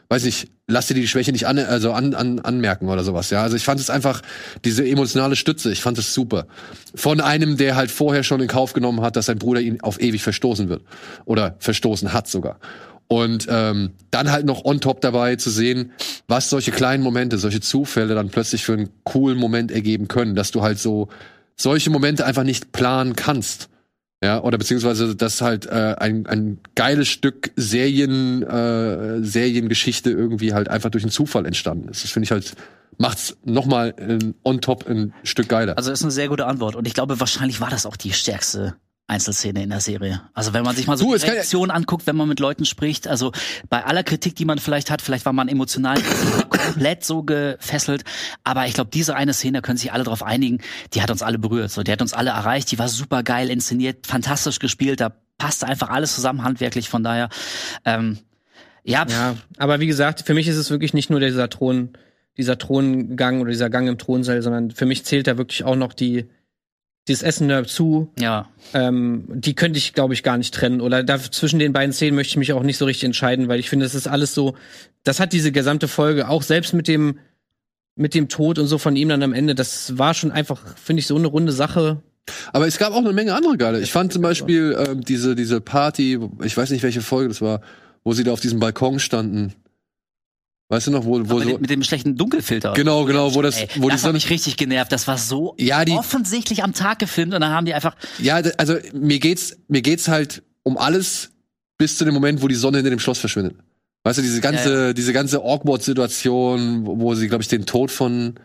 Speaker 2: weiß nicht, lass dir die Schwäche nicht an, also an, an, anmerken oder sowas, ja. Also ich fand es einfach, diese emotionale Stütze, ich fand es super. Von einem, der halt vorher schon in Kauf genommen hat, dass sein Bruder ihn auf ewig verstoßen wird. Oder verstoßen hat sogar. Und ähm, dann halt noch on top dabei zu sehen, was solche kleinen Momente, solche Zufälle dann plötzlich für einen coolen Moment ergeben können, dass du halt so solche Momente einfach nicht planen kannst. Ja, oder beziehungsweise, dass halt äh, ein, ein geiles Stück Serien, äh, Seriengeschichte irgendwie halt einfach durch einen Zufall entstanden ist. Das finde ich halt, macht's nochmal on top ein Stück geiler.
Speaker 3: Also ist eine sehr gute Antwort. Und ich glaube, wahrscheinlich war das auch die stärkste Einzelszene in der Serie. Also wenn man sich mal so
Speaker 2: Du,
Speaker 3: die
Speaker 2: kann ja-
Speaker 3: Reaktion anguckt, wenn man mit Leuten spricht, also bei aller Kritik, die man vielleicht hat, vielleicht war man emotional komplett so gefesselt, aber ich glaube, diese eine Szene können sich alle darauf einigen, die hat uns alle berührt, so, die hat uns alle erreicht, die war super geil inszeniert, fantastisch gespielt, da passte einfach alles zusammen handwerklich, von daher, ähm, ja,
Speaker 4: Ja, aber wie gesagt, für mich ist es wirklich nicht nur dieser Thron, dieser Throngang oder dieser Gang im Thronsaal, sondern für mich zählt da wirklich auch noch die, dieses Essen dazu.
Speaker 3: ja,
Speaker 4: Ähm, die könnte ich, glaube ich, gar nicht trennen. Oder da zwischen den beiden Szenen möchte ich mich auch nicht so richtig entscheiden, weil ich finde, das ist alles so, das hat diese gesamte Folge, auch selbst mit dem, mit dem Tod und so von ihm dann am Ende, das war schon einfach, finde ich, so eine runde Sache.
Speaker 2: Aber es gab auch eine Menge andere geile. Ich fand zum Beispiel ähm, diese, diese Party, ich weiß nicht, welche Folge das war, wo sie da auf diesem Balkon standen. Weißt du noch, wo, wo
Speaker 3: mit,
Speaker 2: so.
Speaker 3: dem- mit dem schlechten Dunkelfilter.
Speaker 2: Genau, genau, wo das,
Speaker 3: Ey,
Speaker 2: wo die
Speaker 3: das hat
Speaker 2: Sonne.
Speaker 3: mich richtig genervt. Das war so
Speaker 2: Ja, die-
Speaker 3: offensichtlich am Tag gefilmt und dann haben die einfach
Speaker 2: Ja, also mir geht's, mir geht's halt um alles bis zu dem Moment, wo die Sonne hinter dem Schloss verschwindet. Weißt du, diese ganze,
Speaker 3: Ja,
Speaker 2: diese ganze Awkward-Situation, wo, wo sie, glaube ich, den Tod von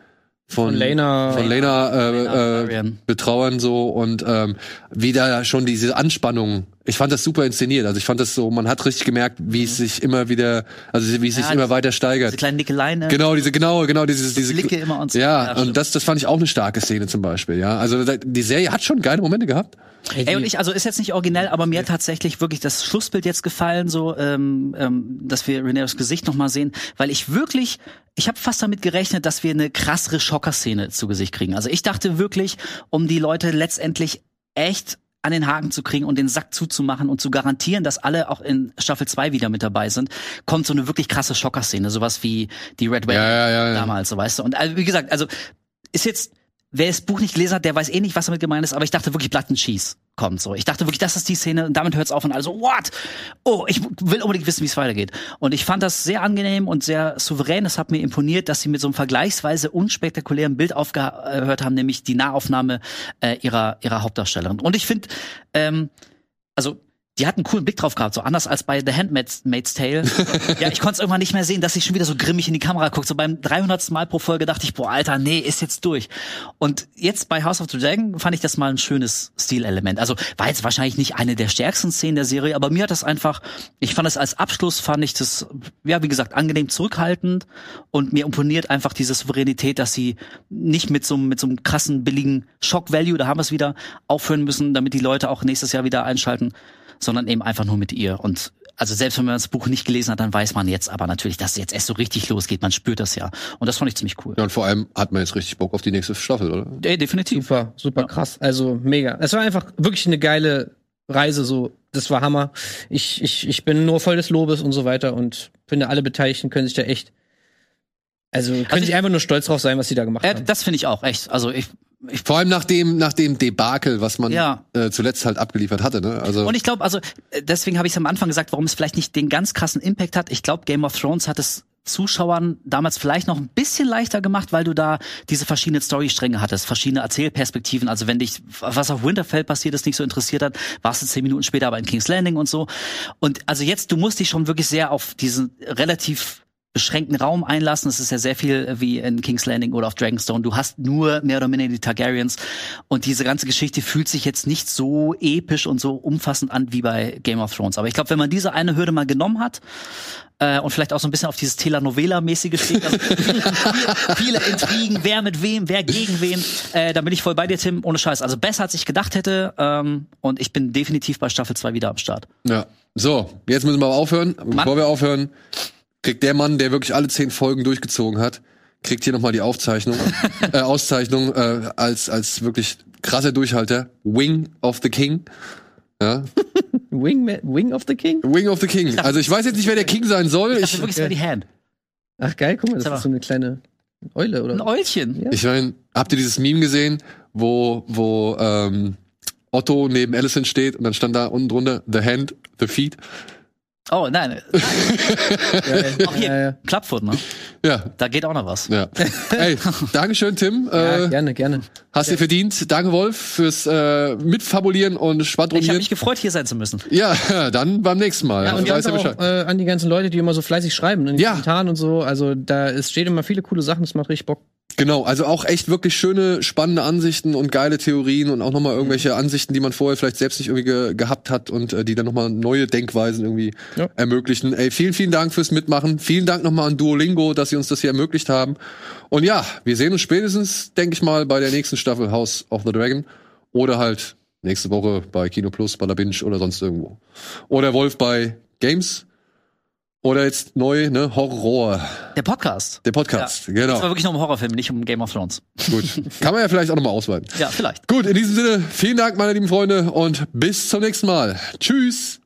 Speaker 2: von,
Speaker 4: Von Lena.
Speaker 2: von Lena,
Speaker 3: Lena
Speaker 2: äh, äh,
Speaker 3: Varian.
Speaker 2: betrauern so und ähm, wieder schon diese Anspannung. Ich fand das super inszeniert. Also ich fand das so, man hat richtig gemerkt, wie es sich immer wieder, also wie es sich
Speaker 3: Ja,
Speaker 2: immer
Speaker 3: diese-
Speaker 2: weiter
Speaker 3: diese
Speaker 2: steigert.
Speaker 3: kleinen Nickeleien. ne?
Speaker 2: Genau, diese, genau, genau, diese, diese
Speaker 3: Blicke immer und so.
Speaker 2: Ja,
Speaker 3: Ja,
Speaker 2: und das, das fand ich auch eine starke Szene zum Beispiel, ja. Also die Serie hat schon geile Momente gehabt.
Speaker 3: Ey, und ich, also ist jetzt nicht originell, aber mir hat tatsächlich wirklich das Schlussbild jetzt gefallen, so, ähm, ähm, dass wir Reneos Gesicht nochmal sehen, weil ich wirklich, ich habe fast damit gerechnet, dass wir eine krassere Schockerszene zu Gesicht kriegen. Also ich dachte wirklich, um die Leute letztendlich echt an den Haken zu kriegen und den Sack zuzumachen und zu garantieren, dass alle auch in Staffel 2 wieder mit dabei sind, kommt so eine wirklich krasse Schockerszene, sowas wie die Red Wedding
Speaker 2: Ja, ja, ja,
Speaker 3: damals, so weißt du. Und also, wie gesagt, also ist jetzt, wer das Buch nicht gelesen hat, der weiß eh nicht, was damit gemeint ist, aber ich dachte wirklich Blood kommt so. Ich dachte wirklich, das ist die Szene und damit hört's auf und alle so, what? Oh, ich will unbedingt wissen, wie es weitergeht. Und ich fand das sehr angenehm und sehr souverän. Es hat mir imponiert, dass sie mit so einem vergleichsweise unspektakulären Bild aufgehört haben, nämlich die Nahaufnahme äh, ihrer, ihrer Hauptdarstellerin. Und ich finde, ähm, also die hat einen coolen Blick drauf gehabt, so anders als bei The Handmaid's Maid's Tale. ja, ich konnte es irgendwann nicht mehr sehen, dass sie schon wieder so grimmig in die Kamera guckt. So beim 300. Mal pro Folge dachte ich, boah, Alter, nee, ist jetzt durch. Und jetzt bei House of the Dragon fand ich das mal ein schönes Stilelement. Also war jetzt wahrscheinlich nicht eine der stärksten Szenen der Serie, aber mir hat das einfach, ich fand es als Abschluss, fand ich das, ja, wie gesagt, angenehm zurückhaltend und mir imponiert einfach diese Souveränität, dass sie nicht mit so, einem- mit so einem krassen, billigen Shock-Value, da haben wir es wieder, aufhören müssen, damit die Leute auch nächstes Jahr wieder einschalten, sondern eben einfach nur mit ihr. Und also selbst wenn man das Buch nicht gelesen hat, dann weiß man jetzt aber natürlich, dass es jetzt erst so richtig losgeht. Man spürt das ja. Und das fand ich ziemlich cool.
Speaker 2: Ja, und vor allem hat man jetzt richtig Bock auf die nächste Staffel, oder?
Speaker 3: Ey, definitiv.
Speaker 4: Super, super krass. Also mega. Es war einfach wirklich eine geile Reise, so. Das war Hammer. Ich, ich, ich bin nur voll des Lobes und so weiter und finde, alle Beteiligten können sich da echt, also können
Speaker 3: Also ich-
Speaker 4: einfach nur stolz drauf sein, was sie da gemacht
Speaker 3: Äh,
Speaker 4: haben.
Speaker 3: das finde ich auch, echt. Also ich, ich
Speaker 2: Vor allem nach dem, nach dem Debakel, was man
Speaker 3: Ja.
Speaker 2: äh, zuletzt halt abgeliefert hatte, ne? Also
Speaker 3: Und ich glaube, also äh, deswegen habe ich am Anfang gesagt, warum es vielleicht nicht den ganz krassen Impact hat. Ich glaube, Game of Thrones hat es Zuschauern damals vielleicht noch ein bisschen leichter gemacht, weil du da diese verschiedenen Storystränge hattest, verschiedene Erzählperspektiven. Also wenn dich, was auf Winterfell passiert ist, nicht so interessiert hat, warst du zehn Minuten später aber in King's Landing und so. Und also jetzt, du musst dich schon wirklich sehr auf diesen relativ beschränkten Raum einlassen. Es ist ja sehr viel äh, wie in King's Landing oder auf Dragonstone. Du hast nur mehr oder minder die Targaryens. Und diese ganze Geschichte fühlt sich jetzt nicht so episch und so umfassend an wie bei Game of Thrones. Aber ich glaube, wenn man diese eine Hürde mal genommen hat, äh, und vielleicht auch so ein bisschen auf dieses Telenovela-mäßige steht, also viele, viele Intrigen, wer mit wem, wer gegen wen, äh, dann bin ich voll bei dir, Tim, ohne Scheiß. Also besser als ich gedacht hätte. Ähm, und ich bin definitiv bei Staffel 2 wieder am Start.
Speaker 2: Ja. So, jetzt müssen wir aber aufhören. Bevor wir aufhören, kriegt der Mann, der wirklich alle zehn Folgen durchgezogen hat, kriegt hier nochmal die Aufzeichnung, äh, Auszeichnung äh, als, als wirklich krasser Durchhalter. Wing of the King. Ja.
Speaker 4: Wing, Wing of the King?
Speaker 2: Wing of the King. Also ich weiß jetzt nicht, wer der King sein soll.
Speaker 3: Ich wirklich, es die Hand.
Speaker 4: Ach geil, guck mal, das
Speaker 3: mal.
Speaker 4: ist so eine kleine Eule, oder?
Speaker 3: Ein Eulchen.
Speaker 4: Ja.
Speaker 2: ich meine, habt ihr dieses Meme gesehen, wo, wo ähm, Otto neben Allison steht und dann stand da unten drunter The Hand, The Feet?
Speaker 3: Oh, nein. nein. auch hier,
Speaker 4: Ja, ja.
Speaker 3: Clubfoot, ne?
Speaker 2: Ja,
Speaker 3: Da geht auch noch was.
Speaker 2: ja. Ey, Dankeschön, Tim.
Speaker 4: Ja,
Speaker 2: äh,
Speaker 4: gerne, gerne.
Speaker 2: hast dir verdient. Danke, Wolf, fürs äh, Mitfabulieren und
Speaker 3: Ich habe
Speaker 2: Schwadronieren.
Speaker 3: mich gefreut, hier sein zu müssen.
Speaker 2: Ja, dann beim nächsten Mal.
Speaker 4: Ja, und
Speaker 2: Weiß
Speaker 4: danke
Speaker 2: ja
Speaker 4: auch
Speaker 2: Bescheid.
Speaker 4: äh, an die ganzen Leute, die immer so fleißig schreiben, in den
Speaker 2: Ja.
Speaker 4: Kommentaren und so. Also da es steht immer viele coole Sachen, das macht richtig Bock.
Speaker 2: Genau, also auch echt wirklich schöne, spannende Ansichten und geile Theorien und auch nochmal irgendwelche
Speaker 4: Mhm.
Speaker 2: Ansichten, die man vorher vielleicht selbst nicht irgendwie ge gehabt hat und äh, die dann nochmal neue Denkweisen irgendwie
Speaker 4: Ja.
Speaker 2: ermöglichen. Ey, vielen, vielen Dank fürs Mitmachen. Vielen Dank nochmal an Duolingo, dass sie uns das hier ermöglicht haben. Und ja, wir sehen uns spätestens, denke ich mal, bei der nächsten Staffel House of the Dragon oder halt nächste Woche bei Kino Plus, bei der Binge oder sonst irgendwo. Oder Wolf bei Games. Oder jetzt neu, ne, Horror.
Speaker 3: Der Podcast.
Speaker 2: Der Podcast,
Speaker 3: Das
Speaker 2: genau.
Speaker 3: war wirklich nur um Horrorfilm, nicht um Game of Thrones.
Speaker 2: Gut. Kann man ja vielleicht auch nochmal ausweiten.
Speaker 3: Ja, vielleicht.
Speaker 2: Gut, in diesem Sinne, vielen Dank, meine lieben Freunde, und bis zum nächsten Mal. Tschüss.